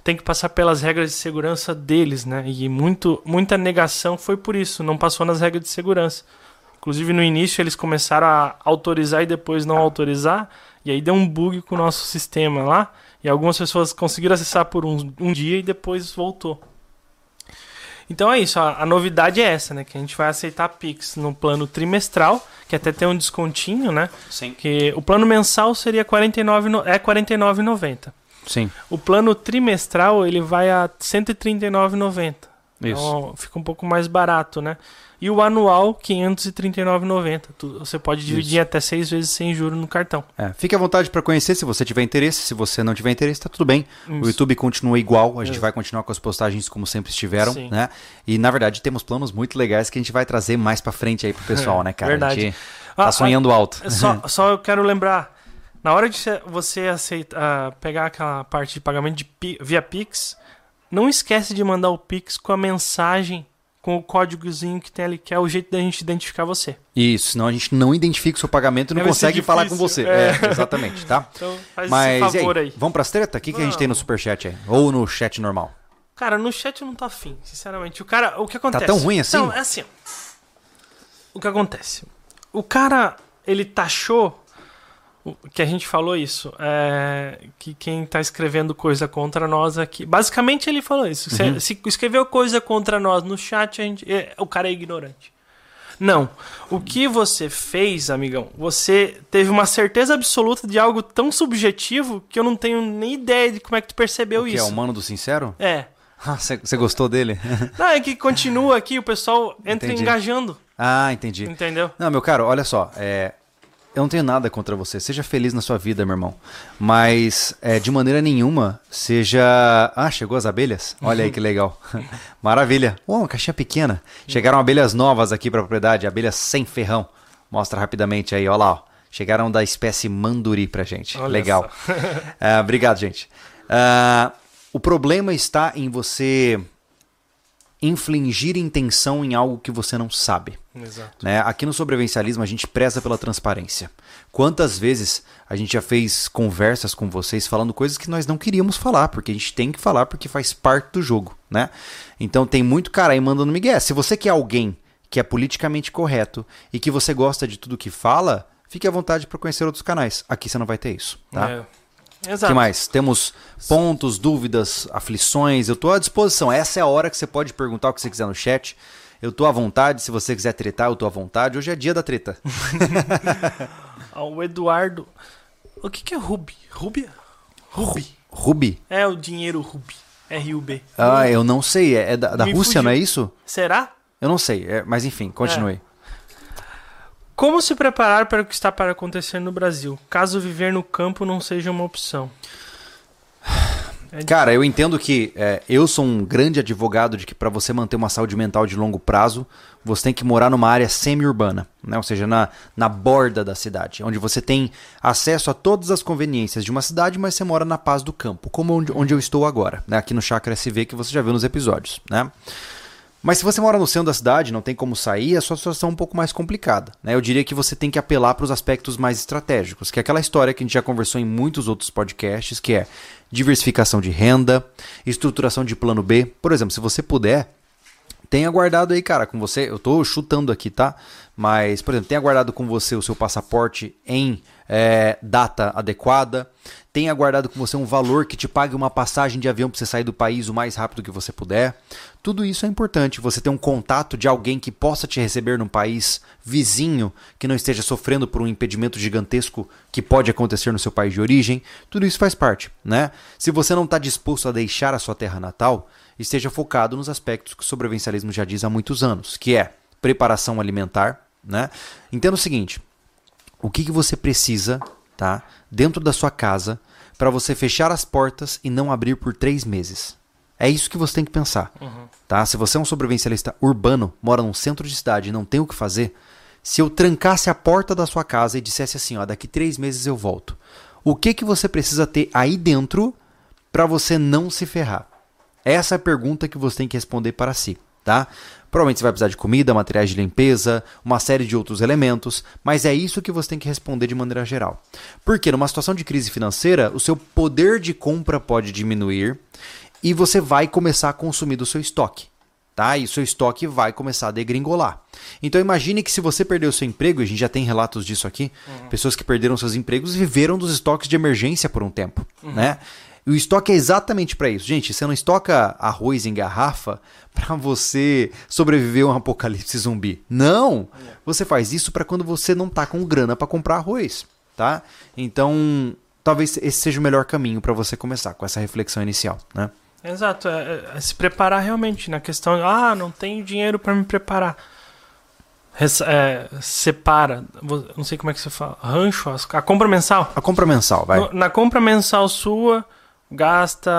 tem que passar pelas regras de segurança deles, né? E muito, muita negação foi por isso, não passou nas regras de segurança. Inclusive no início eles começaram a autorizar e depois não autorizar, e aí deu um bug com o nosso sistema lá, e algumas pessoas conseguiram acessar por um, um dia e depois voltou. Então é isso, a, a, novidade é essa, né? Que a gente vai aceitar Pix no plano trimestral, que até tem um descontinho, né? Sim. Que o plano mensal seria 49, é R$ 49,90. Sim. O plano trimestral ele vai a R$ 139,90. Então fica um pouco mais barato, né? E o anual, R$ 539,90. Você pode dividir Isso. até seis vezes sem juros no cartão. É, fique à vontade para conhecer se você tiver interesse. Se você não tiver interesse, tá tudo bem. Isso. O YouTube continua igual. A gente vai continuar com as postagens como sempre estiveram, Sim. né? E na verdade temos planos muito legais que a gente vai trazer mais para frente aí pro pessoal, né, cara? Verdade. A gente tá ah, sonhando alto. Só, só eu quero lembrar na hora de você aceitar, uh, pegar aquela parte de pagamento de, via Pix, não esquece de mandar o Pix com a mensagem, com o códigozinho que tem ali, que é o jeito da gente identificar você. Isso, senão a gente não identifica o seu pagamento e não consegue falar com você. É. é. exatamente, tá? Então faz Mas, esse favor aí, aí. Vamos pras treta? O que, que a gente tem no superchat aí? Ou no chat normal? Cara, no chat não tô afim, sinceramente. O cara, o que acontece? Tá tão ruim assim? Não, é assim. O que acontece? O cara, ele taxou que a gente falou isso, é, que quem está escrevendo coisa contra nós aqui. Basicamente ele falou isso. Uhum. Se, se, escreveu coisa contra nós no chat, a gente, é, o cara é ignorante. Não. O que você fez, amigão, você teve uma certeza absoluta de algo tão subjetivo que eu não tenho nem ideia de como é que tu percebeu o que isso. É o mano do sincero? É. Você ah, gostou dele? Não, é que continua aqui, o pessoal entra entendi. engajando. Ah, entendi. Entendeu? Não, meu caro, olha só. É, eu não tenho nada contra você. Seja feliz na sua vida, meu irmão. Mas, é, de maneira nenhuma, seja. Ah, chegou as abelhas? Olha aí que legal. Maravilha. Oh, uma caixinha pequena. Chegaram abelhas novas aqui para a propriedade, abelhas sem ferrão. Mostra rapidamente aí, olha lá. Ó. Chegaram da espécie manduri pra gente. Olha legal. uh, obrigado, gente. Uh, o problema está em você infligir intenção em algo que você não sabe. Exato. Né? Aqui no sobrevivencialismo a gente preza pela transparência. Quantas vezes a gente já fez conversas com vocês falando coisas que nós não queríamos falar, porque a gente tem que falar porque faz parte do jogo, né? Então tem muito cara aí mandando migué. Se você quer alguém que é politicamente correto e que você gosta de tudo que fala, fique à vontade para conhecer outros canais. Aqui você não vai ter isso, tá? É. Exato. que mais? Temos pontos, dúvidas, aflições. Eu estou à disposição. Essa é a hora que você pode perguntar o que você quiser no chat. Eu estou à vontade. Se você quiser tretar, eu estou à vontade. Hoje é dia da treta. o Eduardo. O que, que é Ruby? Ruby? Ruby. Ruby? É o dinheiro Ruby. R-U-B. Ah, eu não sei. É da, da Rússia, fugiu. não é isso? Será? Eu não sei. É, mas enfim, continue. É. Como se preparar para o que está para acontecer no Brasil, caso viver no campo não seja uma opção? É Cara, eu entendo que é, eu sou um grande advogado de que para você manter uma saúde mental de longo prazo, você tem que morar numa área semi-urbana, né? ou seja, na, na borda da cidade, onde você tem acesso a todas as conveniências de uma cidade, mas você mora na paz do campo, como onde, onde eu estou agora, né? aqui no Chakra SV, que você já viu nos episódios. Né? Mas se você mora no centro da cidade, não tem como sair, a sua situação é um pouco mais complicada. Né? Eu diria que você tem que apelar para os aspectos mais estratégicos, que é aquela história que a gente já conversou em muitos outros podcasts, que é diversificação de renda, estruturação de plano B. Por exemplo, se você puder, tenha guardado aí, cara, com você. Eu tô chutando aqui, tá? Mas, por exemplo, tenha guardado com você o seu passaporte em é, data adequada. Tenha guardado com você um valor que te pague uma passagem de avião para você sair do país o mais rápido que você puder. Tudo isso é importante. Você ter um contato de alguém que possa te receber num país vizinho, que não esteja sofrendo por um impedimento gigantesco que pode acontecer no seu país de origem. Tudo isso faz parte, né? Se você não está disposto a deixar a sua terra natal, esteja focado nos aspectos que o sobrevivencialismo já diz há muitos anos, que é preparação alimentar, né? Entenda o seguinte: o que, que você precisa, tá, dentro da sua casa, para você fechar as portas e não abrir por três meses? É isso que você tem que pensar, Uhum. tá? Se você é um sobrevivencialista urbano, mora num centro de cidade e não tem o que fazer, se eu trancasse a porta da sua casa e dissesse assim, ó, daqui três meses eu volto, o que que você precisa ter aí dentro para você não se ferrar? Essa é a pergunta que você tem que responder para si, tá? Provavelmente você vai precisar de comida, materiais de limpeza, uma série de outros elementos, mas é isso que você tem que responder de maneira geral. Porque numa situação de crise financeira, o seu poder de compra pode diminuir e você vai começar a consumir do seu estoque. Tá? E o seu estoque vai começar a degringolar. Então imagine que se você perdeu seu emprego, e a gente já tem relatos disso aqui, pessoas que perderam seus empregos viveram dos estoques de emergência por um tempo, né? E o estoque é exatamente para isso. Gente, você não estoca arroz em garrafa para você sobreviver a um apocalipse zumbi. Não! Você faz isso para quando você não tá com grana para comprar arroz, tá? Então, talvez esse seja o melhor caminho para você começar com essa reflexão inicial, né? Exato, é, é se preparar realmente na questão, ah, não tenho dinheiro para me preparar. Res- é, separa, não sei como é que você fala, rancho, a compra mensal. A compra mensal, vai. Na compra mensal sua, gasta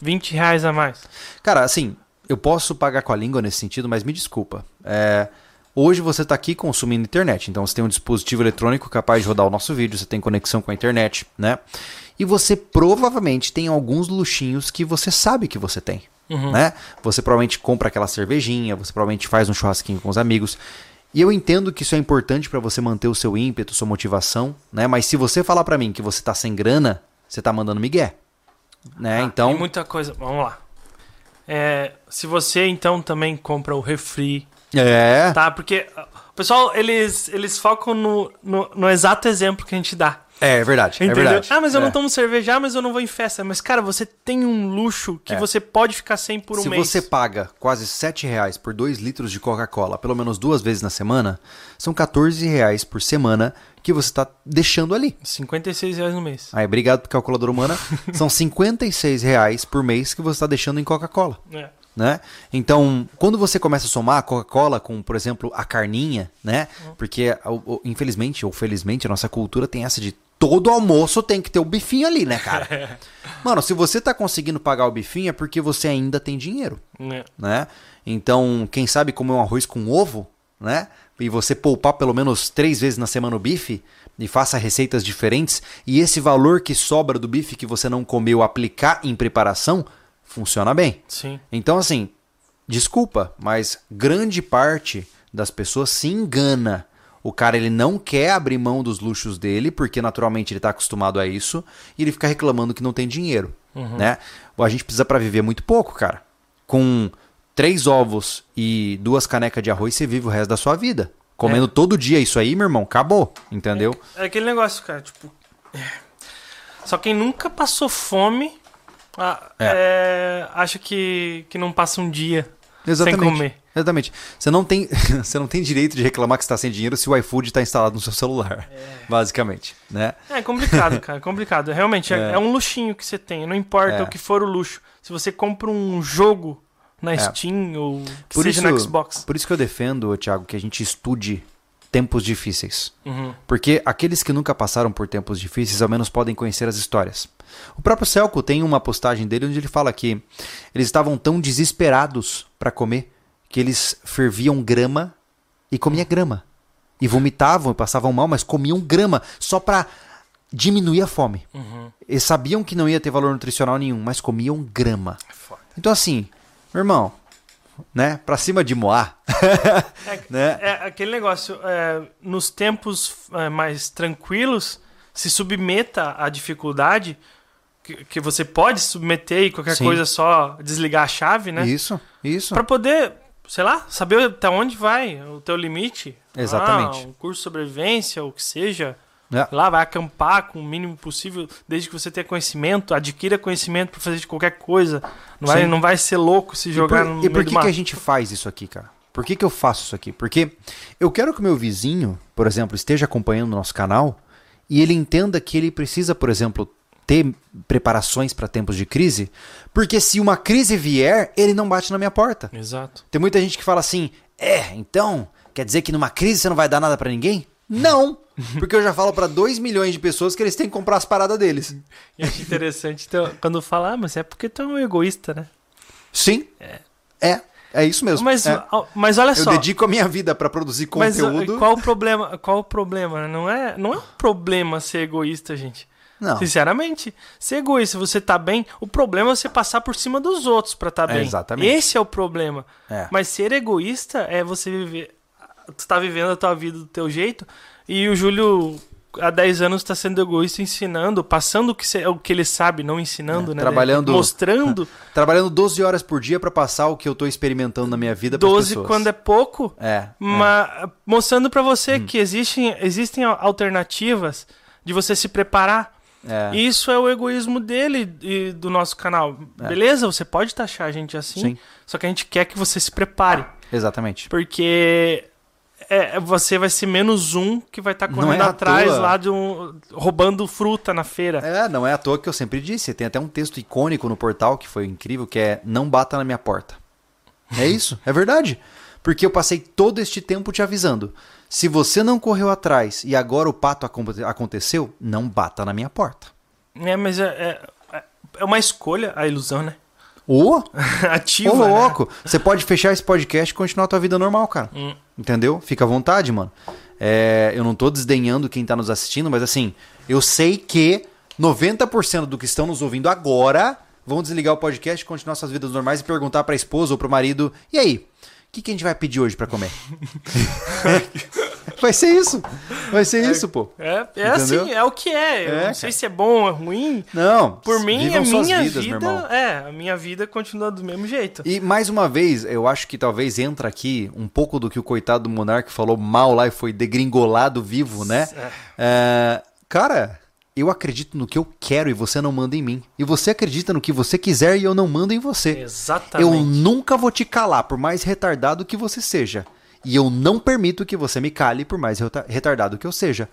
20 reais a mais. Cara, assim, eu posso pagar com a língua nesse sentido, mas me desculpa. É, hoje você está aqui consumindo internet, então você tem um dispositivo eletrônico capaz de rodar o nosso vídeo, você tem conexão com a internet, né? E você provavelmente tem alguns luxinhos que você sabe que você tem, né? Você provavelmente compra aquela cervejinha, você provavelmente faz um churrasquinho com os amigos. E eu entendo que isso é importante para você manter o seu ímpeto, sua motivação, né? Mas se você falar para mim que você tá sem grana, você tá mandando migué, né? Ah, então, Tem muita coisa, vamos lá. É, se você então também compra o refri, é, tá? Porque ah, o pessoal, eles, eles focam no, no, no exato exemplo que a gente dá. É verdade, é Entendeu? verdade. Ah, mas eu É. não tomo cerveja, ah, mas eu não vou em festa. Mas, cara, você tem um luxo que É. você pode ficar sem por um Se mês. você paga quase 7 reais por 2 litros de Coca-Cola, pelo menos duas vezes na semana, são 14 reais por semana que você está deixando ali. 56 reais no mês. Aí, obrigado calculadora humana. são 56 reais por mês que você está deixando em Coca-Cola. É. Né? Então, quando você começa a somar a Coca-Cola com, por exemplo, a carninha, né? Porque, o- o- infelizmente ou felizmente, a nossa cultura tem essa de todo almoço tem que ter o bifinho ali, né, cara? Mano, se você tá conseguindo pagar o bifinho é porque você ainda tem dinheiro É. né? Então, quem sabe comer um arroz com ovo, né? E você poupar pelo menos três vezes na semana o bife e faça receitas diferentes e esse valor que sobra do bife que você não comeu aplicar em preparação funciona bem. Sim. Então, assim, desculpa, mas grande parte das pessoas se engana. O cara ele não quer abrir mão dos luxos dele, porque naturalmente ele está acostumado a isso, e ele fica reclamando que não tem dinheiro, né? A gente precisa para viver muito pouco, cara. Com três ovos e duas canecas de arroz, você vive o resto da sua vida. Comendo todo dia isso aí, meu irmão, acabou, entendeu? É aquele negócio, cara, tipo. é. Só quem nunca passou fome ah, é, acha que, que não passa um dia Exatamente. sem comer. Exatamente. Você não tem, você não tem direito de reclamar que está sem dinheiro se o iFood está instalado no seu celular, basicamente, né? É complicado, cara, complicado. Realmente, é, É. é um luxinho que você tem. Não importa É. o que for o luxo. Se você compra um jogo na É. Steam ou que Por seja isso, no Xbox. por isso que eu defendo, Thiago, que a gente estude tempos difíceis. Uhum. Porque aqueles que nunca passaram por tempos difíceis ao menos podem conhecer as histórias. O próprio Celco tem uma postagem dele onde ele fala que eles estavam tão desesperados para comer que eles ferviam grama e comia grama. E vomitavam e passavam mal, mas comiam grama só para diminuir a fome. Uhum. Eles sabiam que não ia ter valor nutricional nenhum, mas comiam grama. É foda. Então assim, meu irmão, né? Pra cima de Moá, É, né? é aquele negócio, é, nos tempos é, mais tranquilos, se submeta à dificuldade, que, que você pode submeter e qualquer Sim. coisa só desligar a chave, né? Isso, isso. Pra poder sei lá, saber até onde vai o teu limite. Exatamente. Ah, um curso de sobrevivência, ou o que seja. É. Lá vai acampar com o mínimo possível, desde que você tenha conhecimento, adquira conhecimento para fazer de qualquer coisa. Não vai, não vai ser louco se jogar e por, no e por que, que a gente faz isso aqui, cara? Por que, que eu faço isso aqui? Porque eu quero que o meu vizinho, por exemplo, esteja acompanhando o nosso canal e ele entenda que ele precisa, por exemplo, ter preparações para tempos de crise, porque se uma crise vier, ele não bate na minha porta. Exato. Tem muita gente que fala assim: "É, então, quer dizer que numa crise você não vai dar nada para ninguém?" Não, porque eu já falo para 2 milhões de pessoas que eles têm que comprar as paradas deles. E acho interessante então, quando fala, ah, mas é porque tu é um egoísta, né? Sim. É, é isso mesmo. Mas, É. mas olha Eu só. dedico a minha vida para produzir Mas conteúdo. uh, qual o problema? Qual o problema? Não é, não é um problema ser egoísta, gente. Não. Sinceramente, ser egoísta, você tá bem, o problema é você passar por cima dos outros pra tá É, bem. exatamente. Esse é o problema. É. Mas ser egoísta é você viver. Tu tá vivendo a tua vida do teu jeito. E o Júlio, há 10 anos, tá sendo egoísta ensinando, passando o que, se- o que ele sabe, não ensinando, É, né? trabalhando- Mostrando. Trabalhando 12 horas por dia para passar o que eu tô experimentando na minha vida pras 12 pessoas. quando é pouco. É. Mas mostrando pra você Hum. que existem, existem alternativas de você se preparar. É. é. Isso é o egoísmo dele e do nosso canal. Beleza, você pode taxar a gente assim, Sim. só que a gente quer que você se prepare. Exatamente. Porque é, você vai ser menos um que vai estar Não correndo é atrás toa. lá de um. roubando fruta na feira. É, não é à toa que eu sempre disse. Tem até um texto icônico no portal que foi incrível, que é Não bata na minha porta. É isso, é verdade. Porque eu passei todo este tempo te avisando. Se você não correu atrás e agora o pato aconte- aconteceu, não bata na minha porta. É, mas é, é, é uma escolha a ilusão, né? Ô, Ativa. ô né? louco, você pode fechar esse podcast e continuar a tua vida normal, cara. Hum. Entendeu? Fica à vontade, mano. É, eu não tô desdenhando quem tá nos assistindo, mas assim, eu sei que 90% do que estão nos ouvindo agora vão desligar o podcast, continuar suas vidas normais e perguntar pra esposa ou pro marido: e aí? O que, que a gente vai pedir hoje pra comer? vai ser isso. Vai ser isso, pô. É, é assim, é o que é. Eu É, não sei se é bom ou é ruim. Não, Por mim, a minha vidas, meu irmão. vida. É, a minha vida continua do mesmo jeito. E mais uma vez, eu acho que talvez entra aqui um pouco do que o coitado do Monark falou mal lá e foi degringolado vivo, né? É, cara, eu acredito no que eu quero e você não manda em mim. E você acredita no que você quiser e eu não mando em você. Exatamente. Eu nunca vou te calar, por mais retardado que você seja. E eu não permito que você me cale, por mais reta- retardado que eu seja.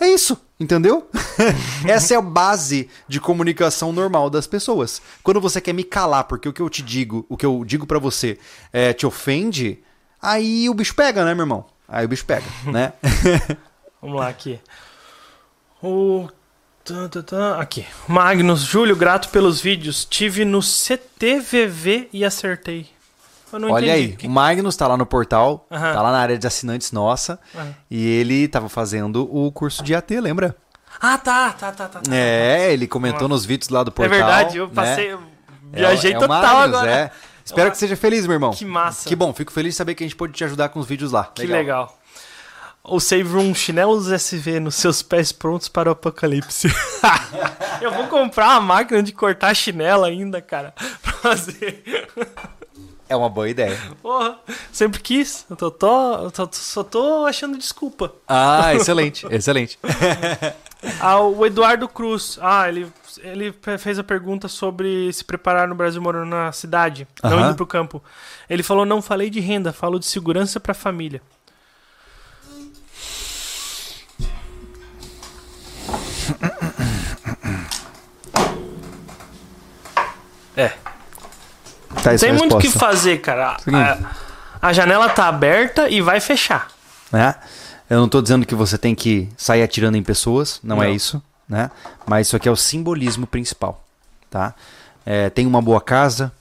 É isso, entendeu? Essa é a base de comunicação normal das pessoas. Quando você quer me calar porque o que eu te digo, o que eu digo pra você, é, te ofende, aí o bicho pega, né, meu irmão? Aí o bicho pega, né? Vamos lá aqui. O. Aqui. Magnus, Júlio, grato pelos vídeos. Tive no CTVV e acertei. Olha entendi. aí, Que- o Magnus tá lá no portal, Aham. tá lá na área de assinantes nossa, Aham. e ele tava fazendo o curso de AT, lembra? Ah, tá, tá, tá, tá. tá. É, ele comentou nos vídeos lá do É portal. verdade, eu né? passei. eu É o- Viajei é o total Magnus, agora. é. Espero que seja feliz, meu irmão. Que massa. Que bom, fico feliz de saber que a gente pôde te ajudar com os vídeos lá. Que legal. O Save Room chinelos SV nos seus pés prontos para o apocalipse. eu vou comprar uma máquina de cortar chinela ainda, cara. Pra fazer. É uma boa ideia. Porra, sempre quis. Eu tô, tô- tô- só tô achando desculpa. Ah, excelente, excelente. Ah, o Eduardo Cruz. Ah, ele, ele fez a pergunta sobre se preparar no Brasil morando na cidade, não Aham. indo pro campo. Ele falou: não falei de renda, falo de segurança pra família. É. Tá, Tem muito o que fazer, cara. A, a janela tá aberta e vai fechar. né? Eu não tô dizendo que você tem que sair atirando em pessoas, não, é Não. isso, né? Mas isso aqui é o simbolismo principal, tá? É, tem uma boa casa,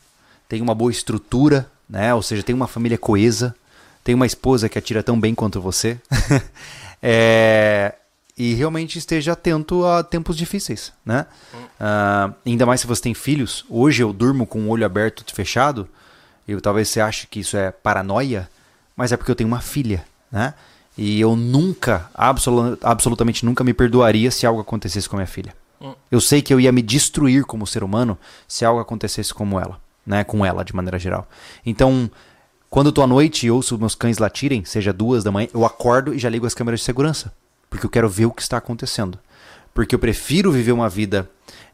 tem uma boa estrutura, né? Ou seja, tem uma família coesa, tem uma esposa que atira tão bem quanto você, É, e realmente esteja atento a tempos difíceis, né? Ah, ainda mais se você tem filhos. Hoje eu durmo com o olho aberto e fechado. Eu talvez você ache que isso é paranoia, mas é porque eu tenho uma filha, né? E eu nunca, absolu- absolutamente nunca me perdoaria se algo acontecesse com a minha filha. Eu sei que eu ia me destruir como ser humano se algo acontecesse como ela, né? Com ela de maneira geral. Então, Quando eu tô à noite e ouço meus cães latirem, seja duas da manhã, eu acordo e já ligo as câmeras de segurança. Porque eu quero ver o que está acontecendo. Porque eu prefiro viver uma vida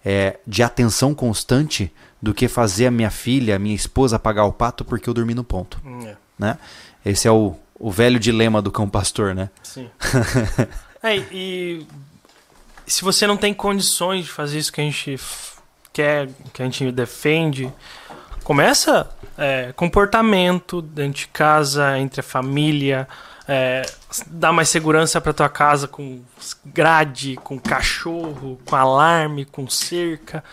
é, de atenção constante do que fazer a minha filha, a minha esposa pagar o pato porque eu dormi no ponto. É. Né? Esse é o, o velho dilema do cão pastor, né? Sim. é, e se você não tem condições de fazer isso que a gente quer, que a gente defende, começa é, comportamento dentro de casa, entre a família, é, dá mais segurança para tua casa com grade, com cachorro, com alarme, com cerca.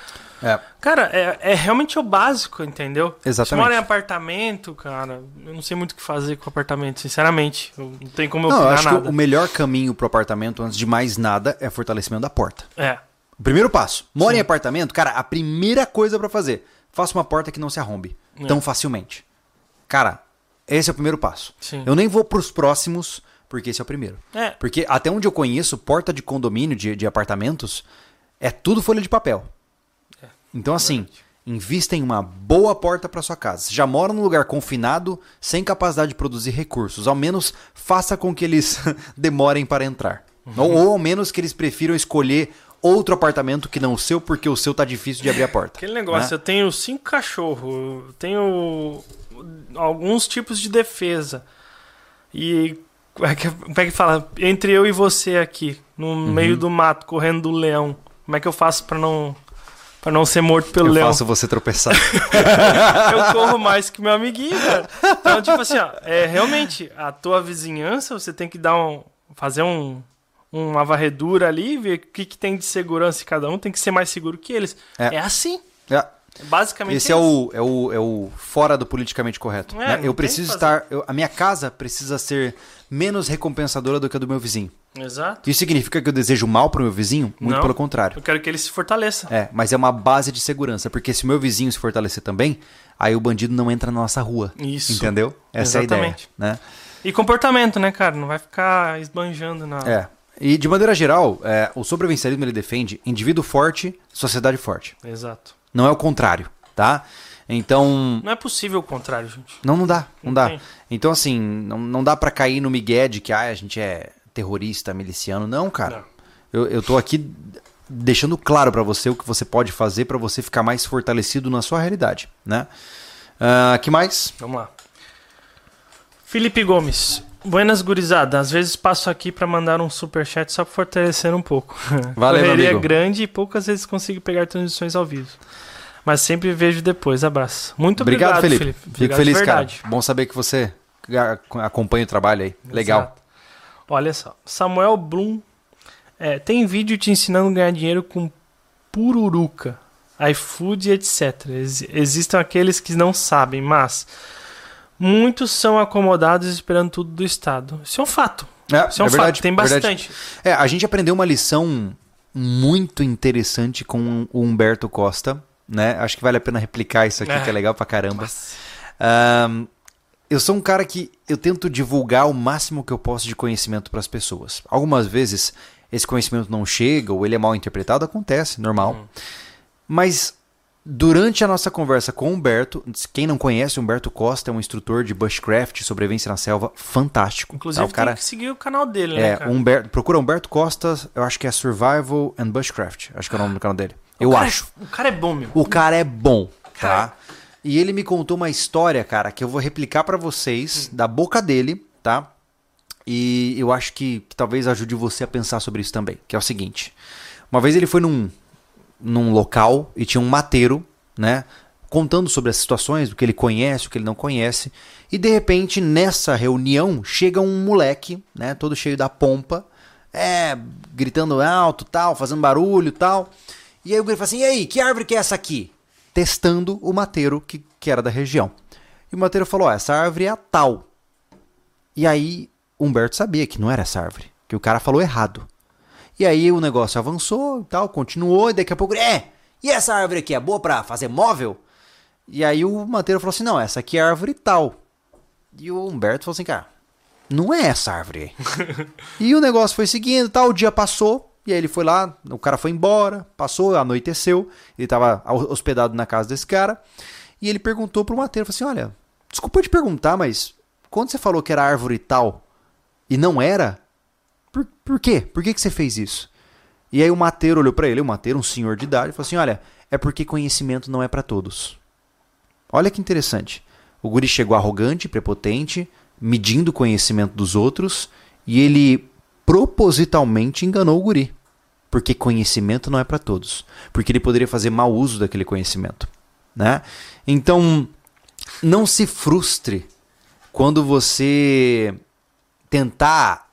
É. Cara, é, é realmente o básico, entendeu? Exatamente. Se mora em apartamento, cara, eu não sei muito o que fazer com apartamento, sinceramente. Eu não tem como eu Não, eu acho nada. que o melhor caminho pro apartamento, antes de mais nada, é fortalecimento da porta. É, O primeiro passo. Mora Sim. em apartamento, cara, a primeira coisa pra fazer, faça uma porta que não se arrombe É. tão facilmente. Cara, esse é o primeiro passo. Sim. Eu nem vou pros próximos, porque esse é o primeiro. é. Porque até onde eu conheço, porta de condomínio, de, de apartamentos, é tudo folha de papel. É, Então, assim, invista em uma boa porta para sua casa. Você já mora num lugar confinado, sem capacidade de produzir recursos. Ao menos faça com que eles demorem para entrar. Uhum. Ou, ou ao menos que eles prefiram escolher outro apartamento que não o seu, porque o seu tá difícil de abrir a porta. Aquele negócio, né? eu tenho cinco cachorros, eu tenho alguns tipos de defesa. E como é que, é que fala? Entre eu e você aqui, no Uhum. meio do mato, correndo do leão, como é que eu faço pra não para não ser morto pelo Eu leão? faço você tropeçar. eu corro mais que meu amiguinho, cara. Então, tipo assim, ó, é, realmente, a tua vizinhança, você tem que dar um. fazer um, uma varredura ali, ver o que, que tem de segurança em cada um, tem que ser mais seguro que eles. É. É, assim. É. Basicamente Esse é isso. o, é, o, é o fora do politicamente correto. É, né? Eu preciso o estar. eu- a minha casa precisa ser menos recompensadora do que a do meu vizinho. Exato. Isso significa que eu desejo mal pro meu vizinho? Muito Não. pelo contrário. Eu quero que ele se fortaleça. É, mas é uma base de segurança, porque se o meu vizinho se fortalecer também, aí o bandido não entra na nossa rua. Isso. Entendeu? Essa Exatamente. é a ideia, né? E comportamento, né, cara? Não vai ficar esbanjando na. É. E de maneira geral, é, o sobrevivencialismo ele defende indivíduo forte, sociedade forte. Exato. Não é o contrário, tá? Então, Não é possível o contrário, gente. não, não dá, não, Não dá. tem. Então, assim, não, não dá pra cair no migué de que ah, a gente é terrorista, miliciano. Não, cara. Não. Eu, eu tô aqui deixando claro pra você o que você pode fazer pra você ficar mais fortalecido na sua realidade, né? Ah, que mais? Vamos lá. Felipe Gomes. Buenas gurizada, às vezes passo aqui pra mandar um superchat só pra fortalecer um pouco. Valeu, Correria amigo. grande e poucas vezes consigo pegar transmissões ao vivo. Mas sempre vejo depois. Abraço. Muito obrigado, Felipe. Felipe. Fico Obrigado feliz, cara. Bom saber que você acompanha o trabalho aí. Legal. Exato. Olha só. Samuel Blum. é, tem vídeo te ensinando a ganhar dinheiro com pururuca, iFood, etc. Ex- existem aqueles que não sabem, mas muitos são acomodados esperando tudo do Estado. Isso é um fato. É, Isso é um é verdade, fato. Tem é verdade. bastante. É, a gente aprendeu uma lição muito interessante com o Humberto Costa, né? Acho que vale a pena replicar isso aqui, É. que é legal pra caramba. Ahn, eu sou um cara que eu tento divulgar o máximo que eu posso de conhecimento para as pessoas. Algumas vezes esse conhecimento não chega ou ele é mal interpretado, acontece, normal. Hum. Mas durante a nossa conversa com o Humberto, quem não conhece, Humberto Costa é um instrutor de bushcraft, sobrevivência na selva, fantástico. Inclusive, tá? o cara tem que seguir o canal dele, né, é? Humberto, procura Humberto Costa, eu acho que é Survival and Bushcraft, acho que é o nome do canal dele. Eu O é- acho. o cara é bom, meu. O cara é bom, Cara. tá? E ele me contou uma história, cara, que eu vou replicar pra vocês da boca dele, tá? E eu acho que, que talvez ajude você a pensar sobre isso também, que é o seguinte. Uma vez ele foi num, num local e tinha um mateiro, né? Contando sobre as situações, o que ele conhece, o que ele não conhece. E de repente, nessa reunião, chega um moleque, né? Todo cheio da pompa, é, gritando alto, tal, fazendo barulho, tal. E aí o guri fala assim: e aí, que árvore que é essa aqui? Testando o mateiro que, que era da região. E o mateiro falou: ó, essa árvore é a tal. E aí Humberto sabia que não era essa árvore, que o cara falou errado. E aí o negócio avançou e tal, continuou, e daqui a pouco, é, e essa árvore aqui é boa pra fazer móvel? E aí o mateiro falou assim: não, essa aqui é a árvore tal. E o Humberto falou assim, cara, não é essa árvore e o negócio foi seguindo, tal, o dia passou, e aí ele foi lá, o cara foi embora, passou, anoiteceu, ele tava hospedado na casa desse cara, e ele perguntou pro mateiro, falou assim, olha, desculpa te perguntar, mas quando você falou que era árvore tal e não era, por, quê? Por que, que você fez isso? E aí o mateiro olhou para ele, o mateiro, um senhor de idade, falou assim: olha, é porque conhecimento não é para todos. Olha que interessante. O guri chegou arrogante, prepotente, medindo o conhecimento dos outros, e ele propositalmente enganou o guri. Porque conhecimento não é para todos. Porque ele poderia fazer mau uso daquele conhecimento. Né? Então, não se frustre quando você tentar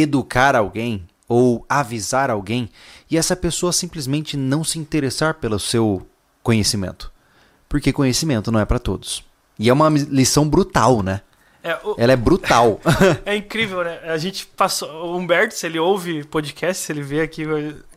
educar alguém ou avisar alguém e essa pessoa simplesmente não se interessar pelo seu conhecimento. Porque conhecimento não é para todos. E é uma lição brutal, né? É, o- Ela é brutal. É incrível, né? A gente passou. O Humberto, se ele ouve podcast, se ele vê aqui.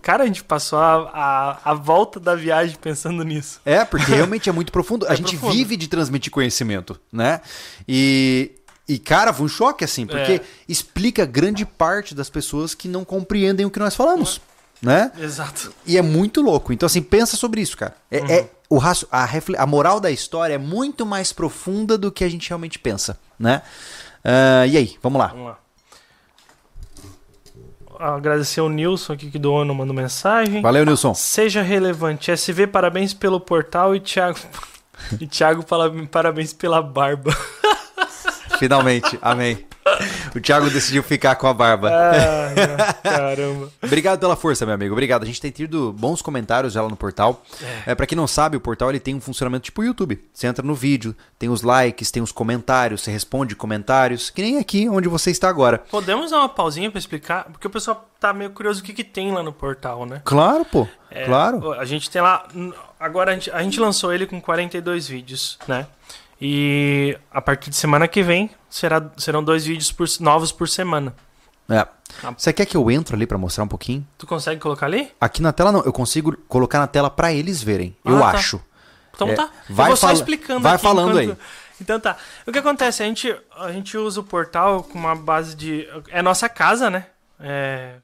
Cara, a gente passou a, a, a volta da viagem pensando nisso. É, porque realmente é muito profundo. A É gente profundo. vive de transmitir conhecimento, né? E, e cara, foi um choque, assim, porque É. explica grande parte das pessoas que não compreendem o que nós falamos, né? Exato. E é muito louco. Então, assim, pensa sobre isso, cara. É, Uhum. é o raço, a, a moral da história é muito mais profunda do que a gente realmente pensa, né? Ah, e aí, vamos lá. Vamos lá. Agradecer o Nilson aqui que do ONU mandou mensagem. Valeu, Nilson. Seja relevante. SV, parabéns pelo portal e Thiago. E Thiago, parabéns pela barba. Finalmente, amém. O Thiago decidiu ficar com a barba. Ah, caramba. Obrigado pela força, meu amigo. Obrigado. A gente tem tido bons comentários já lá no portal. É. para quem não sabe, o portal ele tem um funcionamento tipo o YouTube. Você entra no vídeo, tem os likes, tem os comentários, você responde comentários, que nem aqui onde você está agora. Podemos dar uma pausinha pra explicar? Porque o pessoal tá meio curioso o que, que tem lá no portal, né? Claro, pô. É, claro. A gente tem lá. Agora a gente, a gente lançou ele com 42 vídeos, né? E a partir de semana que vem será, serão dois vídeos por- novos por semana. É. Você quer que eu entre ali para mostrar um pouquinho? Tu consegue colocar ali? Aqui na tela não, eu consigo colocar na tela para eles verem. eu Ah, tá. acho. Então É, tá. vai eu vou só explicando vai aqui falando enquanto- Então tá. O que acontece? A gente, a gente usa o portal com uma base de. É nossa casa, né? É...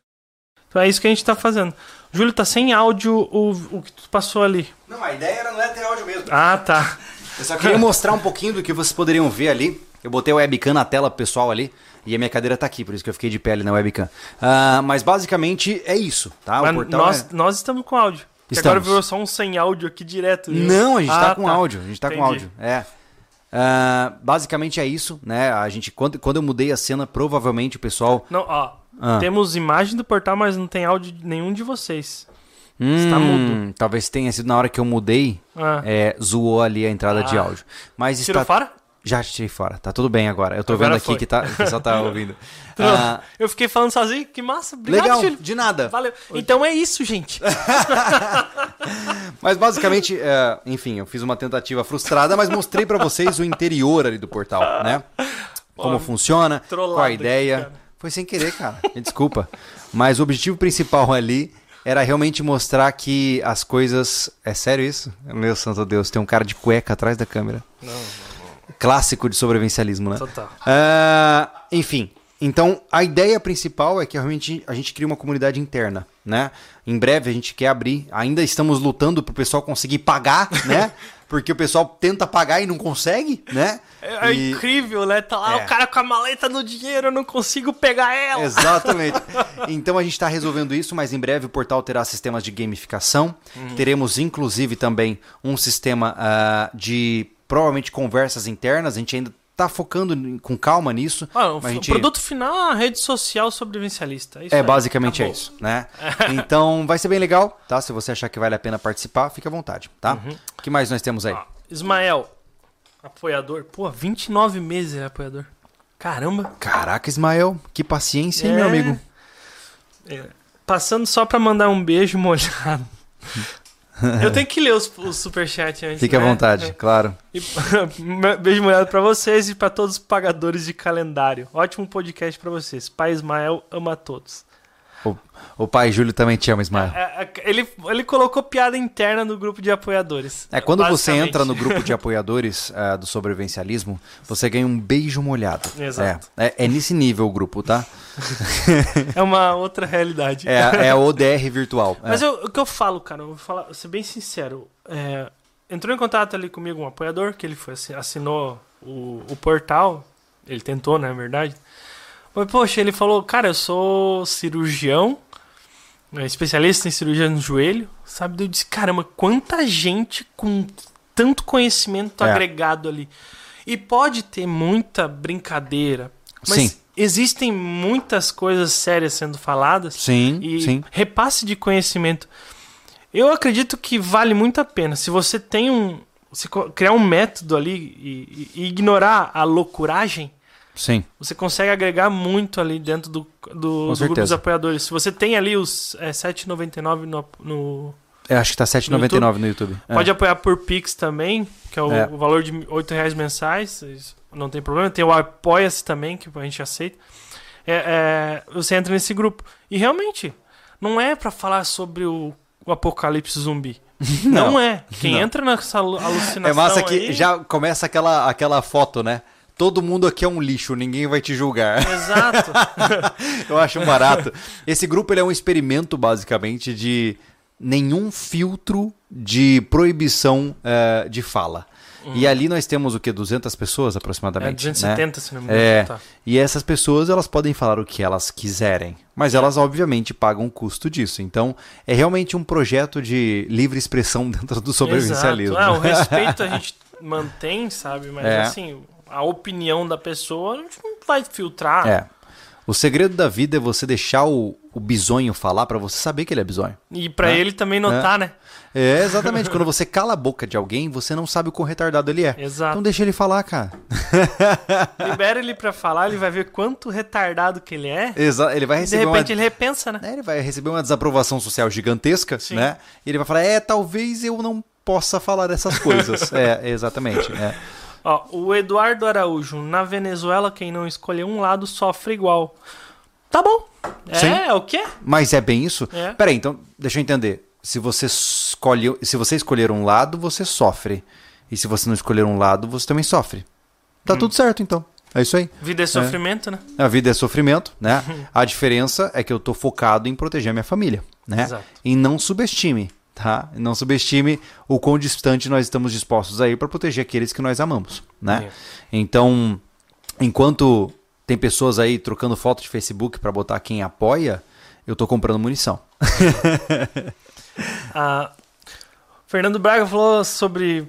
Então é isso que a gente tá fazendo. Júlio, tá sem áudio o, o que tu passou ali. Não, a ideia era não é ter áudio mesmo. Ah, tá. Eu só queria mostrar um pouquinho do que vocês poderiam ver ali. Eu botei o webcam na tela pessoal ali. E a minha cadeira tá aqui, por isso que eu fiquei de pele na webcam. Ah, mas basicamente é isso, tá? Mas o portal nós, é... nós estamos com áudio. Agora virou só um sem áudio aqui direto. viu? Não, a gente Ah, tá com áudio. A gente tá com Entendi. áudio. É. Ah, basicamente é isso, né? A gente, quando, quando eu mudei a cena, provavelmente o pessoal. Não, ó. Ah. Temos imagem do portal, mas não tem áudio de nenhum de vocês. Hum, Está mudo. Talvez tenha sido na hora que eu mudei, Ah. é, zoou ali a entrada de Ah. áudio. Mas Tirou está. fora? Já tirei fora. Tá tudo bem agora. Eu tô Agora vendo aqui foi. que tá, o pessoal tá ouvindo. Ah, Eu fiquei falando sozinho, que massa. Obrigado, legal, de nada. Valeu. Então é isso, gente. Mas basicamente, é, enfim, eu fiz uma tentativa frustrada, mas mostrei pra vocês o interior ali do portal, né? Como Ó, funciona, qual a aqui, ideia. cara. Foi sem querer, cara. Me desculpa. Mas o objetivo principal ali era realmente mostrar que as coisas. É sério isso? Meu santo Deus, tem um cara de cueca atrás da câmera. Não, não, Clássico de sobrevivencialismo, né? Total. Ah, enfim, então a ideia principal é que realmente a gente cria uma comunidade interna, né? Em breve a gente quer abrir, ainda estamos lutando pro pessoal conseguir pagar, né? Porque o pessoal tenta pagar e não consegue, né? É, é E- incrível, né? Tá lá É. o cara com a maleta no dinheiro, eu não consigo pegar ela. Exatamente. Então a gente está resolvendo isso, mas em breve o portal terá sistemas de gamificação. Uhum. Teremos inclusive também um sistema ah, de provavelmente conversas internas. A gente ainda está focando com calma nisso. Ah, o gente- produto final é uma rede social sobrevivencialista. Isso É, aí, basicamente é acabou. isso, né? Então vai ser bem legal, tá? Se você achar que vale a pena participar, fique à vontade, tá? Uhum. O que mais nós temos aí? Ó, Ismael, apoiador. Pô, 29 meses é apoiador. Caramba. Caraca, Ismael, que paciência, hein, meu É. amigo? É, Passando só pra mandar um beijo molhado. Eu tenho que ler os, os superchats antes. Fique à né? vontade, claro. E, beijo molhado pra vocês e pra todos os pagadores de calendário. Ótimo podcast pra vocês. Pai Ismael ama a todos. O, o pai Júlio também te ama, Ismael. É, é, ele, ele colocou piada interna no grupo de apoiadores. É, quando você entra no grupo de apoiadores ah, do sobrevivencialismo, você ganha um beijo molhado. Exato. É, é, é nesse nível o grupo, tá? É uma outra realidade. É, é a ODR virtual. É. Mas eu- o que eu falo, cara, eu vou falar, vou ser bem sincero. é, entrou em contato ali comigo um apoiador, que ele foi, assi- assinou o, o portal. Ele tentou, na verdade. Mas, poxa, ele falou, cara, eu sou cirurgião, é, especialista em cirurgia no joelho, sabe? Eu disse, caramba, quanta gente com tanto conhecimento É. agregado ali. E pode ter muita brincadeira, mas Sim. existem muitas coisas sérias sendo faladas Sim, e sim. repasse de conhecimento. Eu acredito que vale muito a pena. Se você tem um. Se criar um método ali e, e- e ignorar a loucuragem, Sim. você consegue agregar muito ali dentro do, do, do grupo dos apoiadores. Se você tem ali os é, 7,99 no, no. Eu acho que tá 7,99 no YouTube. É. Pode apoiar por Pix também, que é o, É. o valor de 8 reais mensais. Não tem problema. Tem o Apoia-se também, que a gente aceita. É, é, você entra nesse grupo. E realmente, não é pra falar sobre o, o apocalipse zumbi. Não, é. Quem Não. entra nessa alu- alucinação. É massa que aí- já começa aquela, aquela foto, né? Todo mundo aqui é um lixo, ninguém vai te julgar. Exato. Eu acho barato. Esse grupo ele é um experimento, basicamente, de nenhum filtro de proibição eh, de fala. E ali nós temos o que? 200 pessoas É aproximadamente. né? 270, se não me engano. É. Tá. E essas pessoas elas podem falar o que elas quiserem, mas elas obviamente pagam o custo disso. Então é realmente um projeto de livre expressão dentro do sobrevivencialismo. Exato. É, o respeito a gente mantém, sabe? Mas É. assim, a opinião da pessoa a gente não vai filtrar. É. O segredo da vida é você deixar o, o bisonho falar pra você saber que ele é bisonho. E pra É. ele também notar, né? É, exatamente. Quando você cala a boca de alguém, você não sabe o quão retardado ele é. Exato. Então deixa ele falar, cara. Libera ele pra falar, ele vai ver quanto retardado que ele é. Exa ele vai E de receber repente uma... ele repensa, né? né, ele vai receber uma desaprovação social gigantesca, Sim. né? E ele vai falar, é, talvez eu não possa falar dessas coisas. é, exatamente. É. Ó, o Eduardo Araújo, na Venezuela, quem não escolher um lado sofre igual. Tá bom. É, Sim. é o quê? Mas é bem isso? É. Peraí, então, deixa eu entender. Se você escolhe, se você escolher um lado, você sofre. E se você não escolher um lado, você também sofre. Tá Hum. tudo certo, então. É isso aí. Vida é sofrimento, né? A vida é sofrimento, né? A diferença é que eu tô focado em proteger a minha família, né? Exato. E não subestime, tá? Não subestime o quão distante nós estamos dispostos aí para proteger aqueles que nós amamos, né? É. Então, enquanto tem pessoas aí trocando foto de Facebook para botar quem apoia, eu tô comprando munição. Ah, Fernando Braga falou sobre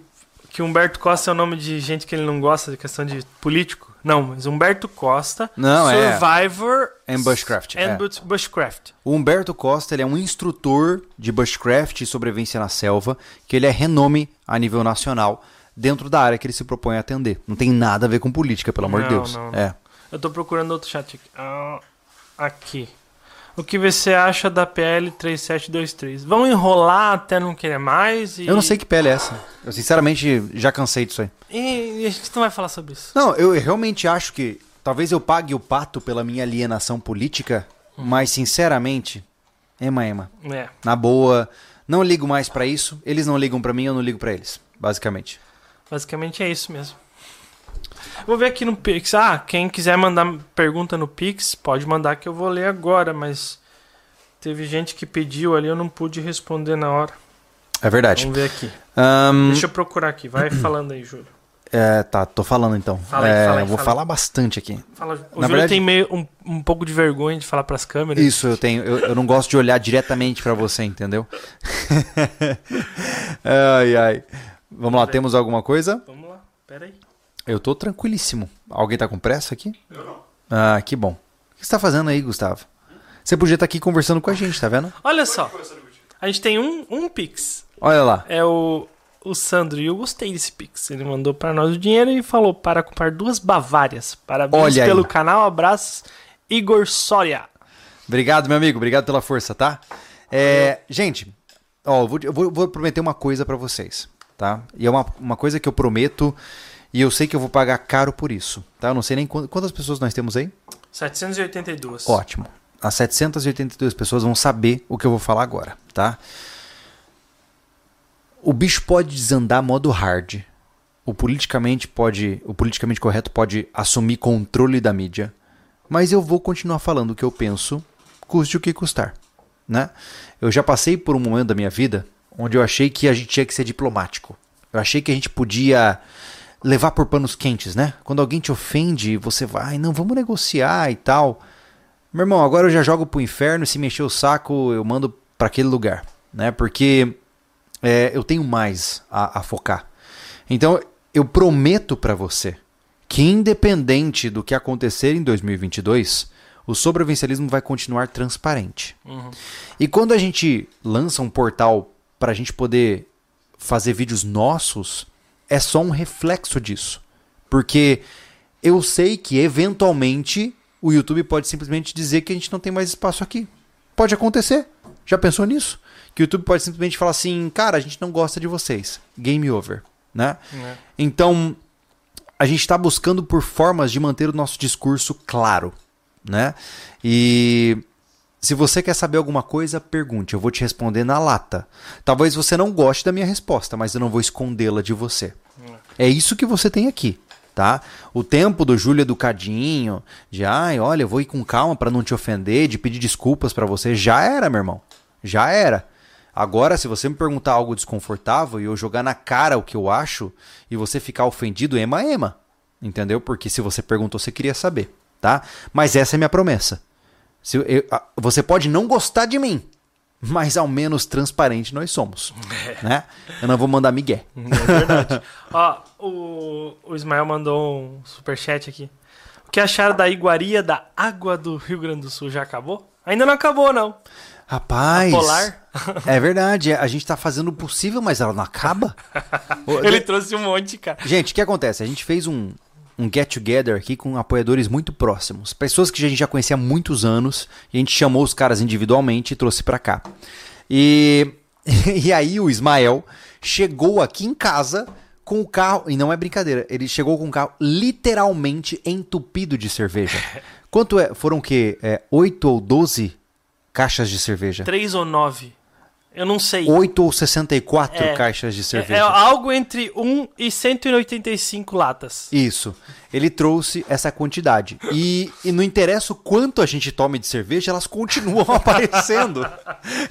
que Humberto Costa é o nome de gente que ele não gosta, de questão de político. Não, mas Humberto Costa, Não, é. Survivor And Bushcraft, and é. Bush- Bushcraft. O Humberto Costa ele é um instrutor de bushcraft e sobrevivência na selva, que ele é renome a nível nacional dentro da área que ele se propõe a atender. Não tem nada a ver com política, pelo amor de Não, Deus. não, não. É. Eu tô procurando outro chat aqui. Ah, aqui. O que você acha da PL 3723? Vão enrolar até não querer mais? E... Eu não sei que pele é essa. Eu sinceramente já cansei disso aí. E, e a gente não vai falar sobre isso. Não, eu realmente acho que talvez eu pague o pato pela minha alienação política, mas sinceramente, ema ema. É. Na boa, não ligo mais pra isso, eles não ligam pra mim, eu não ligo pra eles, basicamente. Basicamente é isso mesmo. Vou ver aqui no Pix. Ah, quem quiser mandar pergunta no Pix, pode mandar que eu vou ler agora, mas teve gente que pediu ali, eu não pude responder na hora. É verdade. Vamos ver aqui. Ahn, Deixa eu procurar aqui. Vai falando aí, Júlio. é, tá, tô falando então. Fala aí, É, fala aí, vou fala. falar bastante aqui. Fala, o Na Júlio verdade- tem meio um, um pouco de vergonha de falar pras câmeras. Isso, eu tenho. Eu, eu não gosto de olhar diretamente pra você, entendeu? ai, ai. Vamos lá, temos alguma coisa? Vamos lá, pera aí. Eu tô tranquilíssimo. Alguém tá com pressa aqui? Eu não. Ah, que bom. O que você tá fazendo aí, Gustavo? Você podia estar aqui conversando com a gente, tá vendo? Olha só, a gente tem um, um Pix. Olha lá. É o, o Sandro, e eu gostei desse Pix. Ele mandou pra nós o dinheiro e falou para comprar duas Bavárias. Parabéns Olha aí. pelo canal, abraços, Igor Soria. Obrigado, meu amigo. Obrigado pela força, tá? É, gente, ó, eu vou, eu vou- vou prometer uma coisa pra vocês, tá? E é uma, uma coisa que eu prometo e eu sei que eu vou pagar caro por isso, tá? Eu não sei nem quant- quantas pessoas nós temos aí. 782. Ótimo. As 782 pessoas vão saber o que eu vou falar agora, tá? O bicho pode desandar modo hard. O politicamente pode, o politicamente correto pode assumir controle da mídia, mas eu vou continuar falando o que eu penso, custe o que custar, né? Eu já passei por um momento da minha vida onde eu achei que a gente tinha que ser diplomático. Eu achei que a gente podia levar por panos quentes, né? Quando alguém te ofende, você vai, não, vamos negociar e tal. Meu irmão, agora eu já jogo pro inferno e se mexer o saco, eu mando para aquele lugar, né? Porque é, eu tenho mais a, a focar. Então, eu prometo para você que, independente do que acontecer em 2022, o sobrevivencialismo vai continuar transparente. Uhum. E quando a gente lança um portal para a gente poder fazer vídeos nossos, é só um reflexo disso. Porque eu sei que, eventualmente, o YouTube pode simplesmente dizer que a gente não tem mais espaço aqui. Pode acontecer. Já pensou nisso? Que o YouTube pode simplesmente falar assim, cara, a gente não gosta de vocês. Game over. Né? É. Então, a gente está buscando por formas de manter o nosso discurso claro. Né? E se você quer saber alguma coisa, pergunte. Eu vou te responder na lata. Talvez você não goste da minha resposta, mas eu não vou escondê-la de você. É isso que você tem aqui. Tá? O tempo do Júlio Educadinho, de ai, olha, eu vou ir com calma para não te ofender, de pedir desculpas para você, já era, meu irmão. Já era. Agora, se você me perguntar algo desconfortável e eu jogar na cara o que eu acho e você ficar ofendido, ema ema. Entendeu? Porque se você perguntou, você queria saber, tá? Mas essa é minha promessa. Se eu- você pode não gostar de mim, mas ao menos transparente nós somos, né? Eu não vou mandar migué. É verdade. Ó, o, o Ismael mandou um superchat aqui. O que acharam da iguaria da água do Rio Grande do Sul? Já acabou? Ainda não acabou, não. Rapaz, A Polar? é verdade, a gente tá fazendo o possível, mas ela não acaba. Ele trouxe um monte, cara. Gente, o que acontece? A gente fez um, um get together aqui com apoiadores muito próximos. Pessoas que a gente já conhecia há muitos anos. E a gente chamou os caras individualmente e trouxe pra cá. E, e aí o Ismael chegou aqui em casa com o carro. E não é brincadeira, ele chegou com o carro literalmente entupido de cerveja. Quanto é? Foram o quê? É, 8 ou 12 caixas de cerveja? Três ou nove? Eu não sei. 8 ou 64 É. caixas de É, cerveja. é algo entre 1 e 185 latas. Isso. Ele trouxe essa quantidade. E, e não interessa o quanto a gente tome de cerveja, elas continuam aparecendo.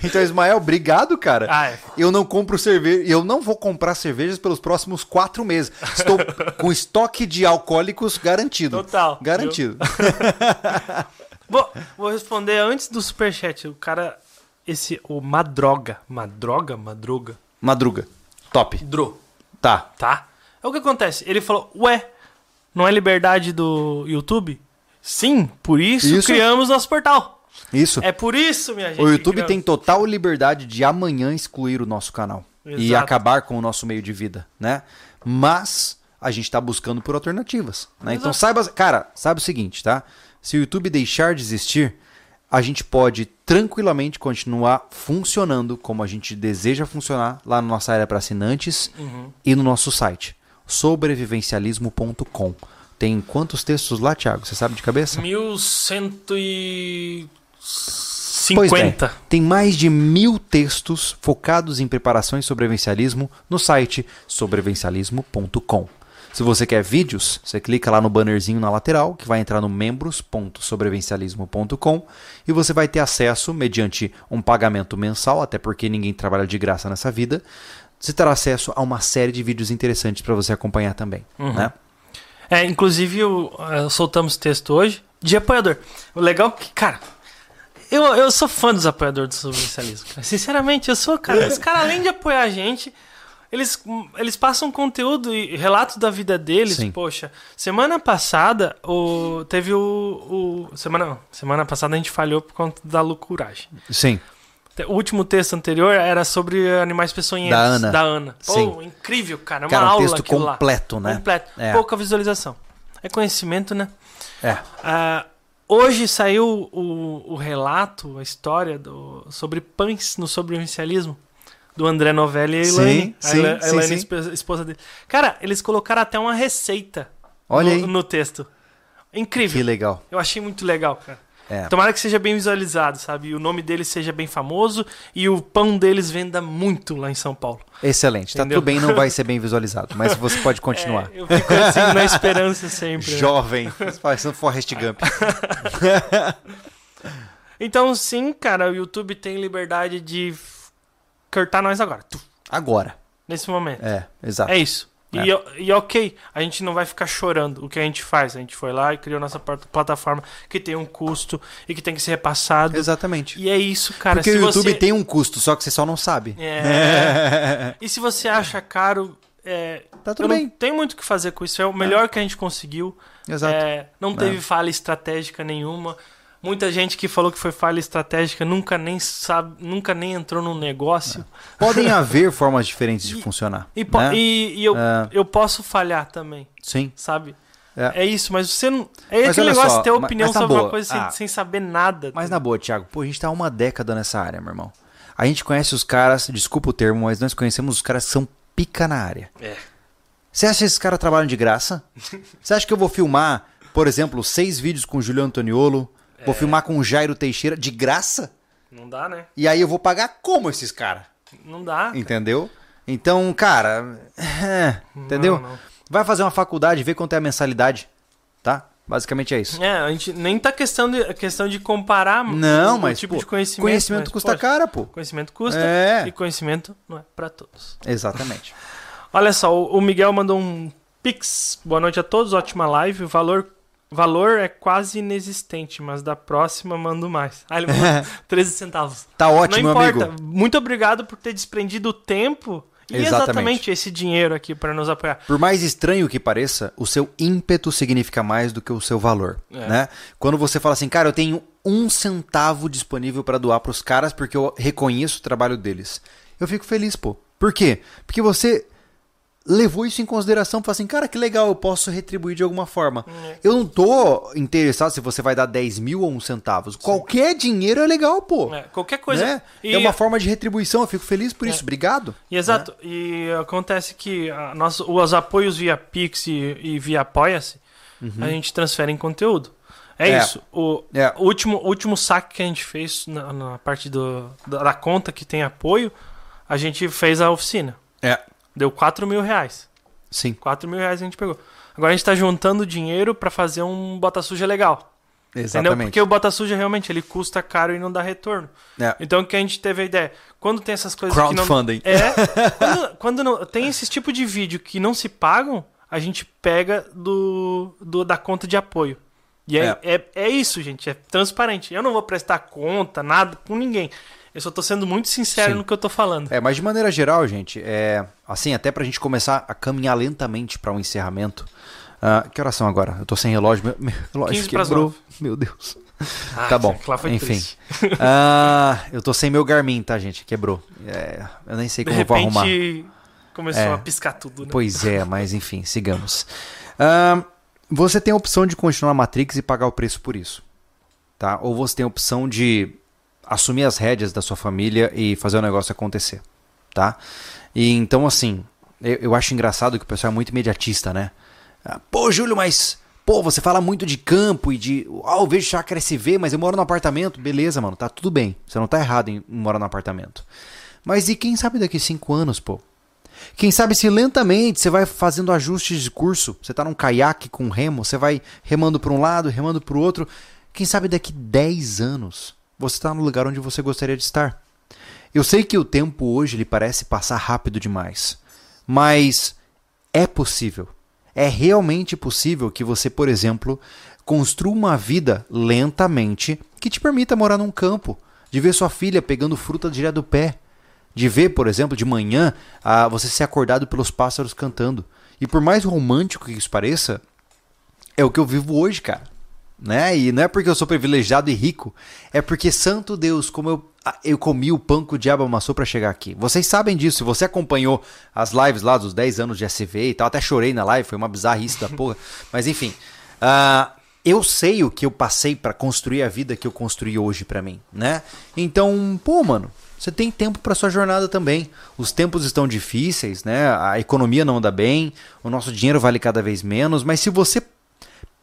Então, Ismael, obrigado, cara. Ah, é. Eu não compro cerveja. Eu não vou comprar cervejas pelos próximos quatro meses. Estou com estoque de alcoólicos garantido. Total. Garantido. Vou, vou responder antes do superchat. O cara, esse, o Madroga. Madroga? Madruga? Madruga. Top. Dro, Tá. tá? É o que acontece. Ele falou, ué, não é liberdade do YouTube? Sim, por isso, Isso. criamos nosso portal. Isso. É por isso, minha gente. O YouTube criamos. tem total liberdade de amanhã excluir o nosso canal e Exato. acabar com o nosso meio de vida, né? Mas a gente está buscando por alternativas, né? Então saiba, cara, sabe o seguinte, tá? Se o YouTube deixar de existir, a gente pode tranquilamente continuar funcionando como a gente deseja funcionar lá na nossa área para assinantes Uhum. e no nosso site sobrevivencialismo.com. Tem quantos textos lá, Thiago? Você sabe de cabeça? 1150. Pois bem, tem mais de mil textos focados em preparações de sobrevivencialismo no site sobrevivencialismo.com. Se você quer vídeos, você clica lá no bannerzinho na lateral, que vai entrar no membros.sobrevivencialismo.com e você vai ter acesso, mediante um pagamento mensal, até porque ninguém trabalha de graça nessa vida, você terá acesso a uma série de vídeos interessantes para você acompanhar também. Né? É, inclusive, o- eh, soltamos texto hoje de apoiador. O legal é que, cara, eu, eu sou fã dos apoiadores do sobrevivencialismo. Sinceramente, eu sou, cara. Os caras, além de apoiar a gente, eles, eles passam conteúdo e relatos da vida deles. Sim. Poxa, semana passada, o, teve o. o semana, não, semana passada a gente falhou por conta da loucuragem. Sim. O último texto anterior era sobre animais peçonhentos. Da Ana. Da Ana. Pô, Sim. incrível, cara. Uma Cara, um aula texto aquilo lá. completo, né? Completo. É. Pouca visualização. É conhecimento, né? É. Ah, hoje saiu o, o relato, a história do, sobre pães no sobrevivencialismo do André Novelli e a Sim, Elaine. sim, Ela- a sim, Elaine, sim. esp- esposa dele. Cara, eles colocaram até uma receita Olha no, aí. no texto. Incrível. Que legal. Eu achei muito legal, cara. É. Tomara que seja bem visualizado, sabe? E o nome deles seja bem famoso e o pão deles venda muito lá em São Paulo. Excelente. Tá Entendeu? tudo bem, não vai ser bem visualizado, mas você pode continuar. É, eu fico assim na esperança sempre. né? Jovem, parecendo Forrest Gump. Então, sim, cara, o YouTube tem liberdade de cortar nós agora. Tu, Agora. Nesse momento. É, exato. É isso. E, e ok, a gente não vai ficar chorando o que a gente faz. A gente foi lá e criou nossa plat- plataforma que tem um custo e que tem que ser repassado. Exatamente. E é isso, cara. Porque se o YouTube você... tem um custo, só que você só não sabe. É. E se você acha caro, é, Tá tudo bem. não tenho muito o que fazer com isso. É o melhor que a gente conseguiu. Exato. É, não teve falha estratégica nenhuma. Muita gente que falou que foi falha estratégica nunca nem sabe, nunca nem entrou num negócio. Podem haver formas diferentes de funcionar. E, né? e- e eu, É. eu posso falhar também, Sim. sabe? É. É, isso, mas você não. É Mas aquele negócio só, de ter opinião sobre boa. uma coisa sem, Ah. sem saber nada. Mas na boa, Thiago, pô, a gente tá há uma década nessa área, meu irmão. A gente conhece os caras, desculpa o termo, mas nós conhecemos os caras que são pica na área. É. Você acha que esses caras trabalham de graça? Você acha que eu vou filmar, por exemplo, seis vídeos com o Juliano Antoniolo? Vou É. filmar com o Jairo Teixeira de graça? Não dá, né? E aí eu vou pagar como esses caras? Não dá. Entendeu? Então, cara, é, entendeu? Não, não. Vai fazer uma faculdade, vê quanto é a mensalidade, tá? Basicamente é isso. É, a gente nem tá questão de, questão de comparar Não, mas tipo pô, de conhecimento. conhecimento mas, custa poxa, caro, pô. Conhecimento custa É. e conhecimento não é pra todos. Exatamente. Olha só, o o Miguel mandou um pix. Boa noite a todos, ótima live. O valor, valor é quase inexistente, mas da próxima mando mais. Ah, ele mandou 13 centavos. Tá ótimo, não importa. amigo. Muito obrigado por ter desprendido o tempo e Exatamente. exatamente esse dinheiro aqui para nos apoiar. Por mais estranho que pareça, o seu ímpeto significa mais do que o seu valor, É. né? Quando você fala assim, cara, eu tenho um centavo disponível para doar pros caras porque eu reconheço o trabalho deles. Eu fico feliz, pô. Por quê? Porque você levou isso em consideração, falou assim, cara, que legal, eu posso retribuir de alguma forma. É. Eu não tô interessado se você vai dar 10 mil ou um centavos. Qualquer dinheiro é legal, pô. É, qualquer coisa. Né? E- É uma forma de retribuição, eu fico feliz por É. isso. Obrigado. E exato. E acontece que a nossa, os apoios via Pix e, e via Apoia-se, a gente transfere em conteúdo. É, É. isso. O, É. último, último saque que a gente fez na, na parte do, da, da conta que tem apoio, a gente fez a oficina. É. Deu 4 mil reais. Sim. 4 mil reais a gente pegou. Agora a gente tá juntando dinheiro pra fazer um bota suja legal. Entendeu? Exatamente. Porque o bota suja realmente ele custa caro e não dá retorno. É. Então o que a gente teve a ideia? Quando tem essas coisas que não. Crowdfunding. É. Quando, quando não, tem esse tipo de vídeo que não se pagam, a gente pega do, do- da conta de apoio. E é, é. É, isso, gente. É transparente. Eu não vou prestar conta, nada com ninguém. Eu só tô sendo muito sincero Sim. no que eu tô falando. É, mas de maneira geral, gente, é assim, até pra gente começar a caminhar lentamente pra um encerramento. Ah, que horas são agora? Eu tô sem relógio, meu, meu relógio 15 pras quebrou. nove. Meu Deus. Ah, tá bom. Enfim. Ah, eu tô sem meu Garmin, tá, gente? Quebrou. É, eu nem sei como eu vou arrumar. começou É. a piscar tudo, né? Pois é, mas enfim, sigamos. Ah, você tem a opção de continuar a Matrix e pagar o preço por isso. Tá? Ou você tem a opção de assumir as rédeas da sua família e fazer o negócio acontecer. Tá? E então, assim, eu, eu acho engraçado que o pessoal é muito imediatista, né? Ah, Pô, Júlio, mas. Pô, você fala muito de campo e de. Ah, eu vejo chácara SV, mas eu moro no apartamento. Beleza, mano, tá tudo bem. Você não tá errado em morar no apartamento. Mas e quem sabe daqui cinco anos, pô? Quem sabe se lentamente você vai fazendo ajustes de curso, você tá num caiaque com remo, você vai remando para um lado, remando para o outro. Quem sabe daqui 10 anos você está no lugar onde você gostaria de estar. Eu sei que o tempo hoje lhe parece passar rápido demais, mas é possível. É realmente possível que você, por exemplo, construa uma vida lentamente que te permita morar num campo, de ver sua filha pegando fruta direto do pé, de ver, por exemplo, de manhã ah, você ser acordado pelos pássaros cantando. E por mais romântico que isso pareça, é o que eu vivo hoje, cara. Né? E não é porque eu sou privilegiado e rico, é porque, santo Deus, como eu, eu comi o pão que o diabo amassou para chegar aqui. Vocês sabem disso, se você acompanhou as lives lá dos 10 anos de SV e tal, até chorei na live, foi uma bizarrice da porra. Mas enfim, ah, eu sei o que eu passei para construir a vida que eu construí hoje para mim, né? Então, pô, mano, você tem tempo para sua jornada também. Os tempos estão difíceis, né? A economia não anda bem, o nosso dinheiro vale cada vez menos, mas se você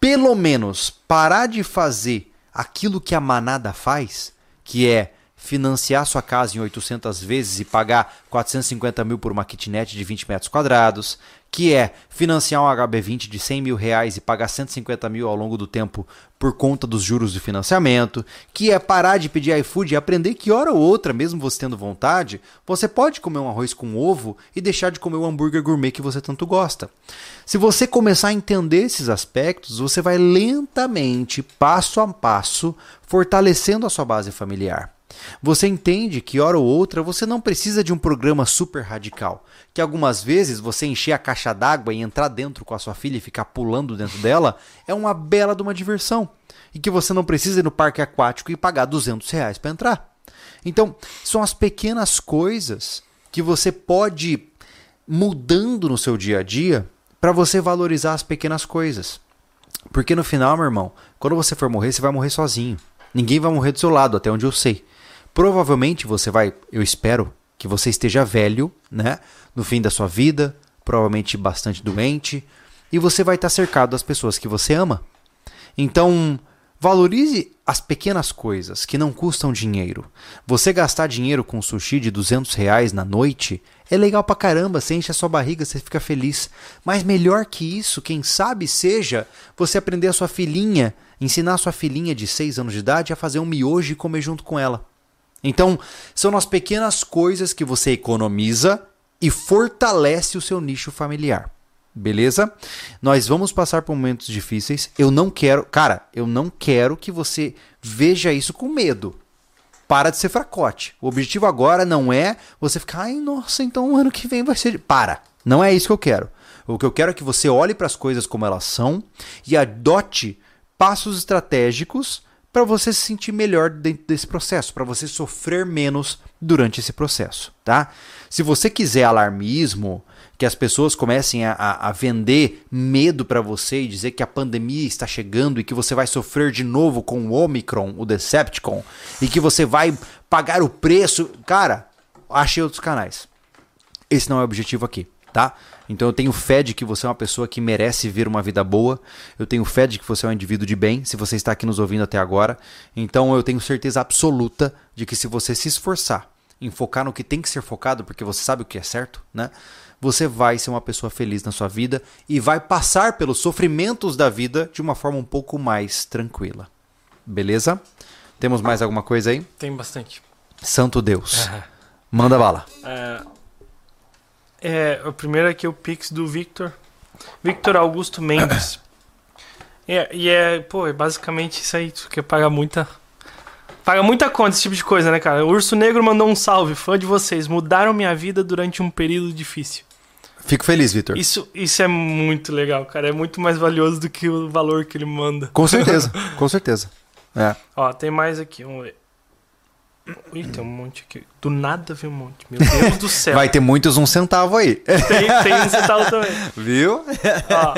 pelo menos parar de fazer aquilo que a manada faz, que é financiar sua casa em 800 vezes e pagar 450 mil por uma kitnet de 20 metros quadrados, que é financiar um HB20 de 100 mil reais e pagar 150 mil ao longo do tempo por conta dos juros do financiamento, que é parar de pedir iFood e aprender que hora ou outra, mesmo você tendo vontade, você pode comer um arroz com ovo e deixar de comer o hambúrguer gourmet que você tanto gosta. Se você começar a entender esses aspectos, você vai lentamente, passo a passo, fortalecendo a sua base familiar. Você entende que, hora ou outra, você não precisa de um programa super radical. Que algumas vezes você encher a caixa d'água e entrar dentro com a sua filha e ficar pulando dentro dela é uma bela de uma diversão. E que você não precisa ir no parque aquático e pagar 200 reais para entrar. Então, são as pequenas coisas que você pode ir mudando no seu dia a dia para você valorizar as pequenas coisas. Porque no final, meu irmão, quando você for morrer, você vai morrer sozinho. Ninguém vai morrer do seu lado, até onde eu sei. Provavelmente você vai, eu espero que você esteja velho, né? No fim da sua vida, provavelmente bastante doente, e você vai estar cercado das pessoas que você ama. Então, valorize as pequenas coisas que não custam dinheiro. Você gastar dinheiro com sushi de 200 reais na noite é legal pra caramba, você enche a sua barriga, você fica feliz. Mas melhor que isso, quem sabe seja você aprender a sua filhinha, ensinar a sua filhinha de 6 anos de idade a fazer um miojo e comer junto com ela. Então, são nas pequenas coisas que você economiza e fortalece o seu nicho familiar. Beleza? Nós vamos passar por momentos difíceis. Eu não quero, cara, eu não quero que você veja isso com medo. Para de ser fracote. O objetivo agora não é você ficar, ai, nossa, então ano que vem vai ser. Para. Não é isso que eu quero. O que eu quero é que você olhe para as coisas como elas são e adote passos estratégicos para você se sentir melhor dentro desse processo, para você sofrer menos durante esse processo, tá? Se você quiser alarmismo, que as pessoas comecem a, a vender medo para você e dizer que a pandemia está chegando e que você vai sofrer de novo com o Omicron, o Decepticon, e que você vai pagar o preço, cara, achei outros canais. Esse não é o objetivo aqui, tá? Então eu tenho fé de que você é uma pessoa que merece ver uma vida boa. Eu tenho fé de que você é um indivíduo de bem, se você está aqui nos ouvindo até agora. Então eu tenho certeza absoluta de que se você se esforçar em focar no que tem que ser focado, porque você sabe o que é certo, né? Você vai ser uma pessoa feliz na sua vida e vai passar pelos sofrimentos da vida de uma forma um pouco mais tranquila. Beleza? Temos mais alguma coisa aí? Tem bastante. Santo Deus. Manda bala. É, é, o primeiro aqui é o Pix do Victor. Victor Augusto Mendes. É, e é, pô, é basicamente isso aí. Tu quer pagar muita. Paga muita conta esse tipo de coisa, né, cara? O Urso Negro mandou um salve. Fã de vocês. Mudaram minha vida durante um período difícil. Fico feliz, Vitor. Isso, isso é muito legal, cara. É muito mais valioso do que o valor que ele manda. Com certeza, com certeza. É. Ó, tem mais aqui. Vamos ver. Ih, tem um monte aqui. Do nada veio um monte. Meu Deus do céu. Vai ter muitos um centavo aí. Tem, tem um centavo também. Viu? Ó,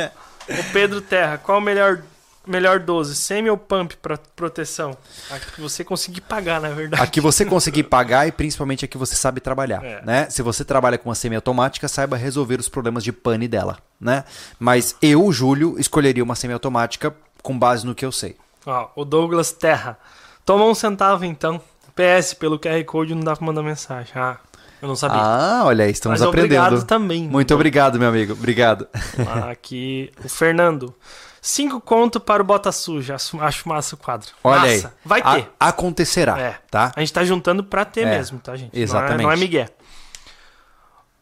o Pedro Terra, qual o melhor, melhor dose? Semi ou pump para proteção? A que você conseguir pagar, na verdade. A que você conseguir pagar e principalmente a que você sabe trabalhar, É. né? Se você trabalha com uma semiautomática, saiba resolver os problemas de pane dela, né? Mas eu, Júlio, escolheria uma semiautomática com base no que eu sei. Ó, o Douglas Terra. Toma um centavo então. PS, pelo QR Code não dá pra mandar mensagem. Ah, eu não sabia. Ah, olha aí, estamos Mas aprendendo. obrigado também. Muito obrigado, meu amigo. Obrigado. Ah, Aqui, o Fernando. Cinco conto para o Bota Suja. Acho, massa o quadro. Olha massa. aí. Vai A- ter. acontecerá, É. tá? A gente tá juntando pra ter É, mesmo, tá, gente? Não é- exatamente. Não é, Miguel.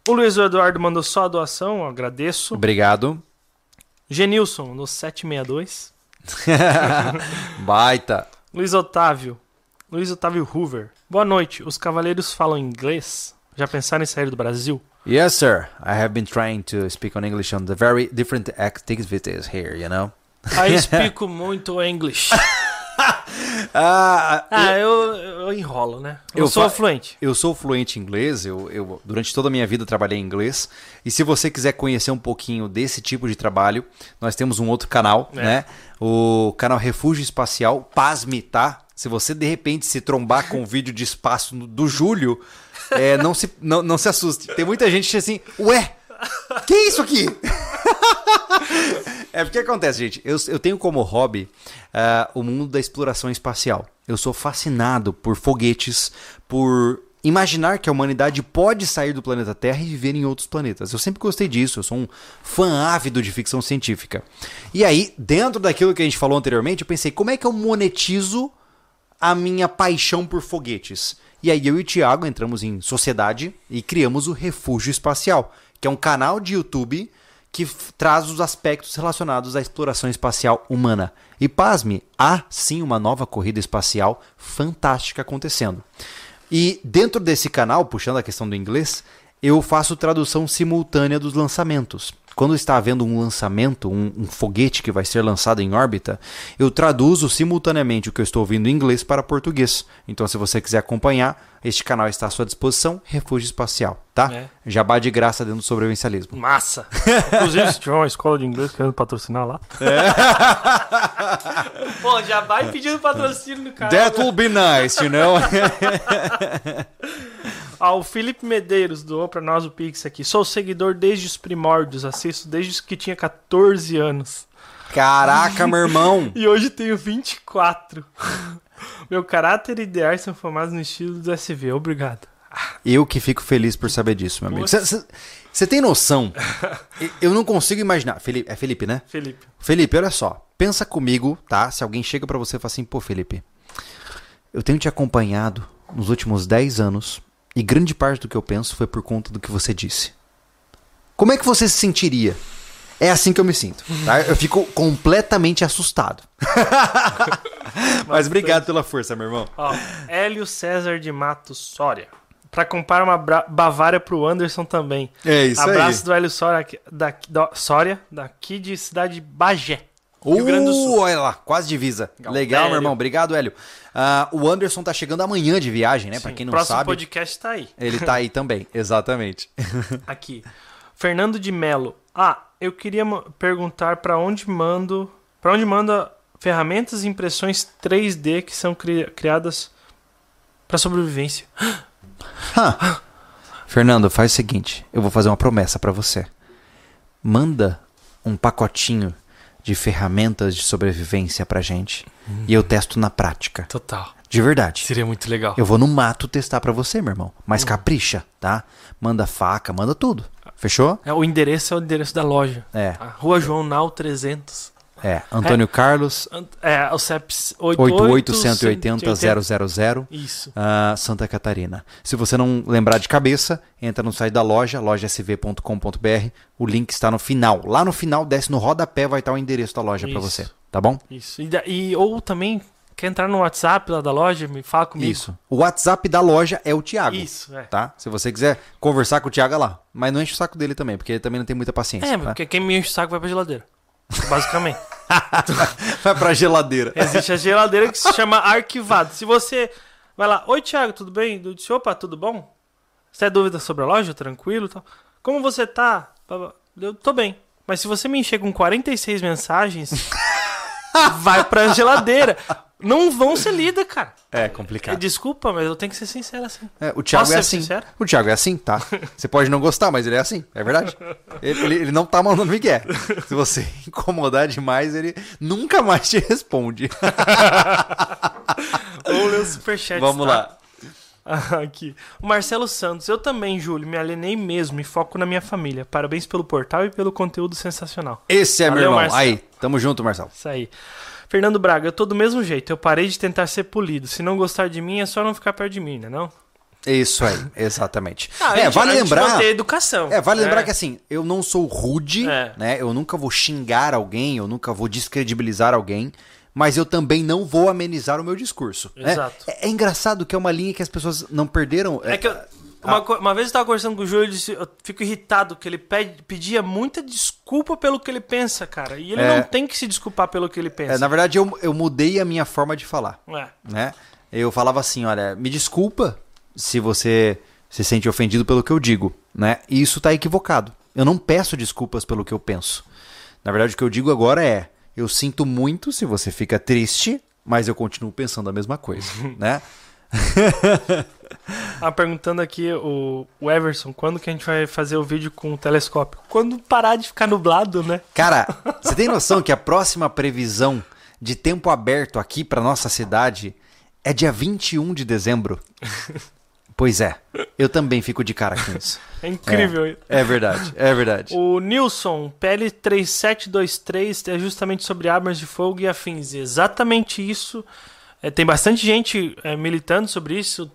O Luiz Eduardo mandou só a doação, eu agradeço. Obrigado. Genilson mandou 762. Baita. Luiz Otávio. Luiz Otávio Hoover. Boa noite. Os cavaleiros falam inglês? Já pensaram em sair do Brasil? Yes, sir. I have been trying to speak on English on the very different activities here, you know? Aí explico muito English. Ah, Ah, eu, eu enrolo, né? Eu, Eu sou fluente. Eu sou fluente em inglês, eu, eu durante toda a minha vida trabalhei em inglês. E se você quiser conhecer um pouquinho desse tipo de trabalho, nós temos um outro canal, É. né? O canal Refúgio Espacial. Pasme, tá? Se você de repente se trombar com um vídeo de espaço do Júlio, é, não, se, não, não se assuste. Tem muita gente assim, ué, que é isso aqui? É porque acontece, gente. Eu, eu tenho como hobby ah, o mundo da exploração espacial. Eu sou fascinado por foguetes, por imaginar que a humanidade pode sair do planeta Terra e viver em outros planetas. Eu sempre gostei disso, eu sou um fã ávido de ficção científica. E aí, dentro daquilo que a gente falou anteriormente, eu pensei, como é que eu monetizo a minha paixão por foguetes? E aí eu e o Thiago entramos em sociedade e criamos o Refúgio Espacial, que é um canal de YouTube que traz os aspectos relacionados à exploração espacial humana. E pasme, há sim uma nova corrida espacial fantástica acontecendo. E dentro desse canal, puxando a questão do inglês, eu faço tradução simultânea dos lançamentos quando está havendo um lançamento, um, um, foguete que vai ser lançado em órbita, eu traduzo simultaneamente o que eu estou ouvindo em inglês para português. Então, se você quiser acompanhar, este canal está à sua disposição, Refúgio Espacial, tá? É. Jabá de graça dentro do sobrevivencialismo. Massa! Inclusive, se tiver uma escola de inglês querendo patrocinar lá. É. Pô, já vai pedindo patrocínio no canal. That will be nice, you know? Ah, o Felipe Medeiros doou pra nós o Pix aqui. Sou seguidor desde os primórdios, assisto desde que tinha 14 anos. Caraca, meu irmão! e hoje tenho 24. Meu caráter e ideais são formados no estilo do SV. Obrigado. Eu que fico feliz por saber disso, meu amigo. Você tem noção? Eu não consigo imaginar. Felipe, é Felipe, né? Felipe. Felipe, olha só. Pensa comigo, tá? Se alguém chega para você e fala assim, pô, Felipe, eu tenho te acompanhado nos últimos 10 anos e grande parte do que eu penso foi por conta do que você disse. Como é que você se sentiria? É assim que eu me sinto, tá? Eu fico completamente assustado. Mas obrigado pela força, meu irmão. Ó, Hélio César de Matos Soria. Pra comprar uma Bavária pro Anderson também. É isso Abraço aí. Abraço do Hélio Soria, da, da, Soria, daqui de cidade Bagé. Rio Grande do Sul. Olha lá, quase divisa. Legal, Legal meu irmão. Obrigado, Hélio. Uh, o Anderson tá chegando amanhã de viagem, né? Para quem não próximo sabe. O podcast tá aí. Ele tá aí também, exatamente. Aqui. Fernando de Melo. Ah, eu queria perguntar para onde mando, para onde manda ferramentas e impressões 3D que são cri criadas para sobrevivência. Fernando, faz o seguinte, eu vou fazer uma promessa para você. Manda um pacotinho de ferramentas de sobrevivência pra gente. Hum. E eu testo na prática. Total. De verdade. Seria muito legal. Eu vou no mato testar para você, meu irmão. Mas hum. capricha, tá? Manda faca, manda tudo. Fechou? É, o endereço é o endereço da loja. É. A Rua João Nau 300. É, Antônio é, Carlos. É, o CEPS 88-180-000. Isso. Uh, Santa Catarina. Se você não lembrar de cabeça, entra no site da loja, lojasv.com.br. O link está no final. Lá no final, desce no rodapé, vai estar o endereço da loja para você. Tá bom? Isso. E, e, ou também quer entrar no WhatsApp lá da loja, me fala comigo. Isso. O WhatsApp da loja é o Thiago. Isso, é. Tá? Se você quiser conversar com o Thiago é lá. Mas não enche o saco dele também, porque ele também não tem muita paciência. É, tá? porque quem me enche o saco vai pra geladeira. Basicamente. vai pra geladeira. Existe a geladeira que se chama arquivado. Se você vai lá, oi Thiago, tudo bem? Eu disse, opa, tudo bom? Você tem dúvida sobre a loja? Tranquilo tal. Como você tá? Eu tô bem. Mas se você me encher com 46 mensagens, vai pra geladeira não vão ser lidas, cara. É complicado. Desculpa, mas eu tenho que ser sincero assim. É, o Thiago Posso é assim. Sincero? O Thiago é assim, tá? Você pode não gostar, mas ele é assim, é verdade. Ele, ele, ele não tá mandando Miguel. Se você incomodar demais, ele nunca mais te responde. Ou ler o superchat. Vamos tá? lá. Aqui. O Marcelo Santos. Eu também, Júlio, me alienei mesmo e foco na minha família. Parabéns pelo portal e pelo conteúdo sensacional. Esse é Valeu, meu irmão. Marcelo. Aí, tamo junto, Marcelo. Isso aí. Fernando Braga, eu tô do mesmo jeito. Eu parei de tentar ser polido. Se não gostar de mim, é só não ficar perto de mim, né não? Isso aí, exatamente. Ah, é, gente, vale lembrar. ter educação. É, vale é. lembrar que assim, eu não sou rude, é. né? Eu nunca vou xingar alguém, eu nunca vou descredibilizar alguém, mas eu também não vou amenizar o meu discurso. Né? Exato. É, é engraçado que é uma linha que as pessoas não perderam. É, que eu, uma, ah. uma vez eu estava conversando com o Júlio e disse, eu fico irritado que ele pede, pedia muita desculpa pelo que ele pensa, cara. E ele é, não tem que se desculpar pelo que ele pensa. É, na verdade, eu, eu mudei a minha forma de falar. É. Né? Eu falava assim, olha, me desculpa se você se sente ofendido pelo que eu digo, né? E isso está equivocado. Eu não peço desculpas pelo que eu penso. Na verdade, o que eu digo agora é: eu sinto muito se você fica triste, mas eu continuo pensando a mesma coisa, né? Ah, perguntando aqui o, o Everson, quando que a gente vai fazer o vídeo com o telescópio? Quando parar de ficar nublado, né? Cara, você tem noção que a próxima previsão de tempo aberto aqui para nossa cidade É dia 21 de dezembro. pois é, eu também fico de cara com isso. É incrível. É, é verdade, é verdade. O Nilson, PL3723, é justamente sobre armas de fogo e afins. Exatamente isso. É, tem bastante gente é, militando sobre isso.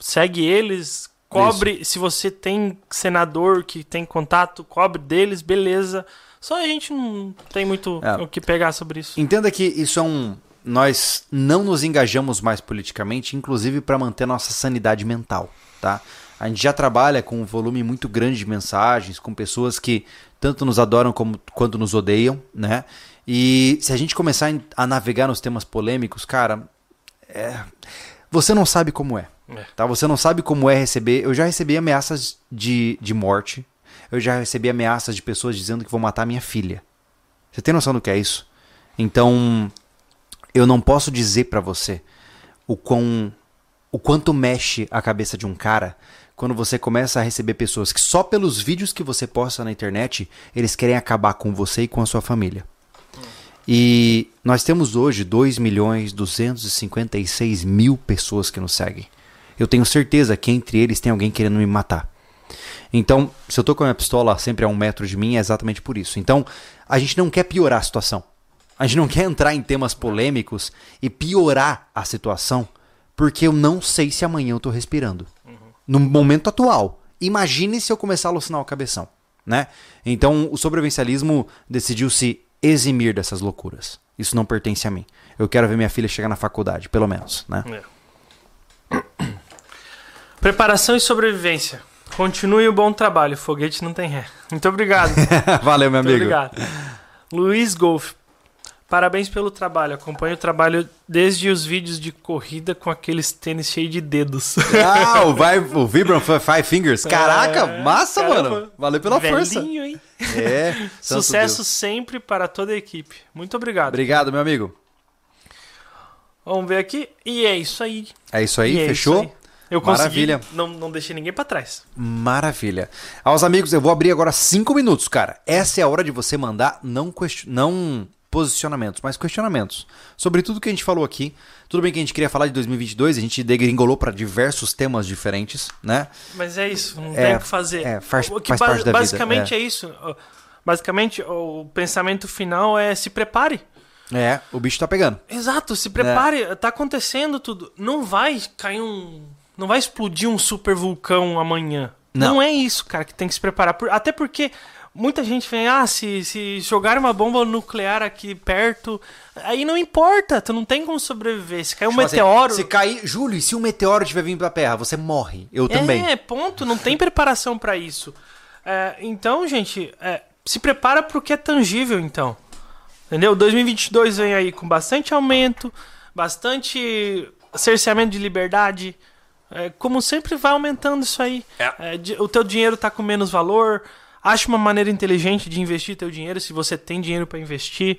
Segue eles, cobre. Isso. Se você tem senador que tem contato, cobre deles, beleza. Só a gente não tem muito é. o que pegar sobre isso. Entenda que isso é um. Nós não nos engajamos mais politicamente, inclusive para manter nossa sanidade mental, tá? A gente já trabalha com um volume muito grande de mensagens, com pessoas que tanto nos adoram como quanto nos odeiam, né? E se a gente começar a navegar nos temas polêmicos, cara, é... você não sabe como é, é. Tá? Você não sabe como é receber. Eu já recebi ameaças de, de morte. Eu já recebi ameaças de pessoas dizendo que vão matar minha filha. Você tem noção do que é isso? Então, eu não posso dizer para você o quão o quanto mexe a cabeça de um cara quando você começa a receber pessoas que só pelos vídeos que você posta na internet, eles querem acabar com você e com a sua família. E nós temos hoje 2 milhões 256 mil pessoas que nos seguem. Eu tenho certeza que entre eles tem alguém querendo me matar. Então, se eu tô com a minha pistola sempre a um metro de mim, é exatamente por isso. Então, a gente não quer piorar a situação. A gente não quer entrar em temas polêmicos e piorar a situação, porque eu não sei se amanhã eu tô respirando no momento atual. Imagine se eu começar a alucinar o cabeção, né? Então, o sobrevivencialismo decidiu se eximir dessas loucuras. Isso não pertence a mim. Eu quero ver minha filha chegar na faculdade, pelo menos, né? É. Preparação e sobrevivência. Continue o bom trabalho. Foguete não tem ré. Muito obrigado. Valeu, meu Muito amigo. Obrigado. Luiz Golf. Parabéns pelo trabalho. Acompanho o trabalho desde os vídeos de corrida com aqueles tênis cheios de dedos. Ah, o, o Vibram Five Fingers. Caraca, é, massa, caramba. mano. Valeu pela Velhinho, força. Hein? É. Sucesso Deus. sempre para toda a equipe. Muito obrigado. Obrigado, meu amigo. Vamos ver aqui. E é isso aí. É isso aí, e fechou? É isso aí. Eu Maravilha. consegui, não, não deixei ninguém para trás. Maravilha. Aos amigos, eu vou abrir agora cinco minutos, cara. Essa é a hora de você mandar não, question... não posicionamentos, mas questionamentos sobre tudo que a gente falou aqui. Tudo bem que a gente queria falar de 2022, a gente degringolou para diversos temas diferentes, né? Mas é isso, não é, tem o que fazer. É, faz, o que faz parte da basicamente vida. é. é isso. Basicamente, o pensamento final é se prepare. É, o bicho tá pegando. Exato, se prepare, é. tá acontecendo tudo. Não vai cair um. Não vai explodir um super vulcão amanhã. Não, não é isso, cara, que tem que se preparar. Até porque muita gente vem, ah, se, se jogar uma bomba nuclear aqui perto, aí não importa, tu não tem como sobreviver. Se cair um tipo assim, meteoro. Assim, se cair. Júlio, e se um meteoro tiver vindo pra Terra, você morre. Eu também. É, ponto, não tem preparação para isso. É, então, gente, é, se prepara pro que é tangível, então. Entendeu? 2022 vem aí com bastante aumento, bastante cerceamento de liberdade. É, como sempre, vai aumentando isso aí. É. É, o teu dinheiro tá com menos valor. Ache uma maneira inteligente de investir teu dinheiro, se você tem dinheiro para investir.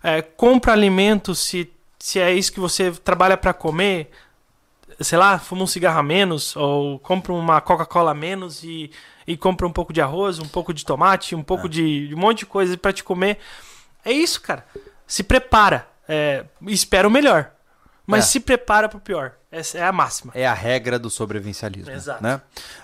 É, compra alimentos se, se é isso que você trabalha para comer. Sei lá, fuma um cigarro a menos, ou compra uma Coca-Cola a menos e, e compra um pouco de arroz, um pouco de tomate, um pouco é. de, de um monte de coisa para te comer. É isso, cara. Se prepara. É, espera o melhor. Mas é. se prepara para o pior. Essa é a máxima. É a regra do sobrevivencialismo. Exato. Né?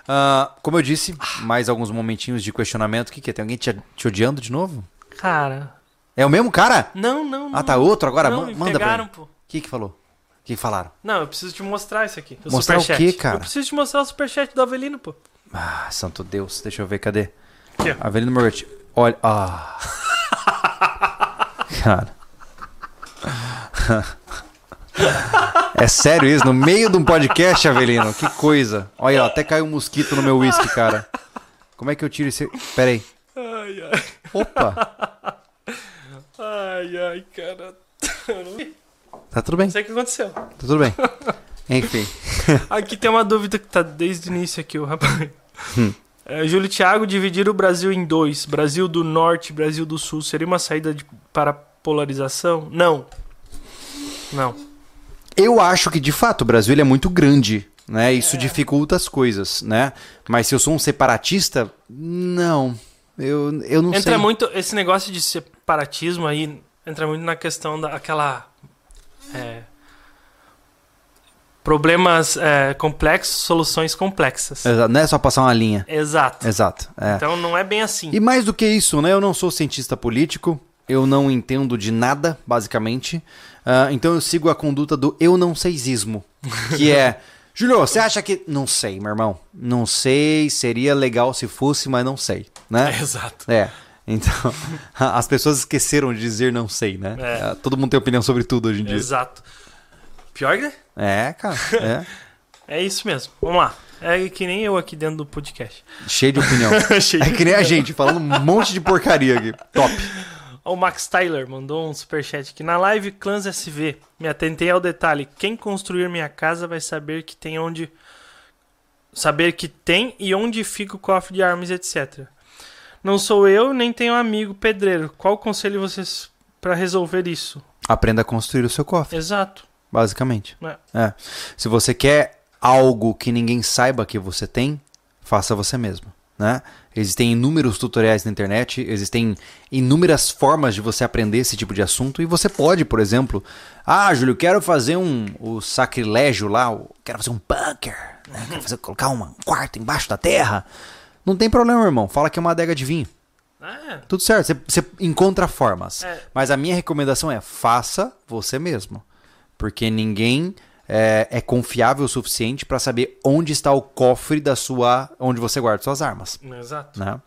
Uh, como eu disse, mais alguns momentinhos de questionamento. O que, que é? Tem alguém te, te odiando de novo? Cara. É o mesmo cara? Não, não, não. Ah, tá outro agora? Não, manda pegaram, pra mim. O que, que falou? O que, que falaram? Não, eu preciso te mostrar isso aqui. O mostrar superchat. o quê, cara? Eu preciso te mostrar o superchat do Avelino, pô. Ah, santo Deus. Deixa eu ver, cadê? Aqui, Avelino Morgatti. Olha. Ah. cara. É sério isso? No meio de um podcast, Avelino? Que coisa. Olha, até caiu um mosquito no meu uísque, cara. Como é que eu tiro esse. Pera aí. Ai, ai. Opa! Ai, ai, cara. Tá tudo bem. Não sei o que aconteceu. Tá tudo bem. Enfim. Aqui tem uma dúvida que tá desde o início aqui, o rapaz. Hum. É, Júlio Thiago, dividir o Brasil em dois. Brasil do Norte Brasil do Sul. Seria uma saída de, para polarização? Não. Não. Eu acho que, de fato, o Brasil é muito grande. Né? Isso é. dificulta as coisas, né? Mas se eu sou um separatista, não. Eu, eu não entra sei. Entra muito. Esse negócio de separatismo aí entra muito na questão daquela. É, Problemas é, complexos, soluções complexas. Exato, Não é só passar uma linha. Exato. Exato. é. Então não é bem assim. E mais do que isso, né? Eu não sou cientista político, eu não entendo de nada, basicamente. Ah, então eu sigo a conduta do eu não seisismo, que é. Júlio, você acha que. Não sei, meu irmão. Não sei, seria legal se fosse, mas não sei, né? Exato. É. Então, as pessoas esqueceram de dizer não sei, né? É. Ah, Todo mundo tem opinião sobre tudo hoje em dia. Exato. Pior que É, cara. É. é isso mesmo. Vamos lá. É que nem eu aqui dentro do podcast. Cheio de opinião. Cheio É que nem a gente, falando um monte de porcaria aqui. Top. O Max Tyler mandou um superchat aqui. Na live Clans SV, me atentei ao detalhe. Quem construir minha casa vai saber que tem onde. Saber que tem e onde fica o cofre de armas, etc. Não sou eu, nem tenho amigo pedreiro. Qual conselho vocês para resolver isso? Aprenda a construir o seu cofre, Exato. basicamente. É. É. Se você quer algo que ninguém saiba que você tem, faça você mesmo. Né? Existem inúmeros tutoriais na internet, existem inúmeras formas de você aprender esse tipo de assunto e você pode, por exemplo, ah, Júlio, quero fazer um o sacrilégio lá, quero fazer um bunker, né? quero fazer, colocar um quarto embaixo da terra. Não tem problema, irmão. Fala que é uma adega de vinho. É, Tudo certo, você, você encontra formas. É. Mas a minha recomendação é faça você mesmo. Porque ninguém é, é confiável o suficiente para saber onde está o cofre da sua. onde você guarda suas armas. exato. Né?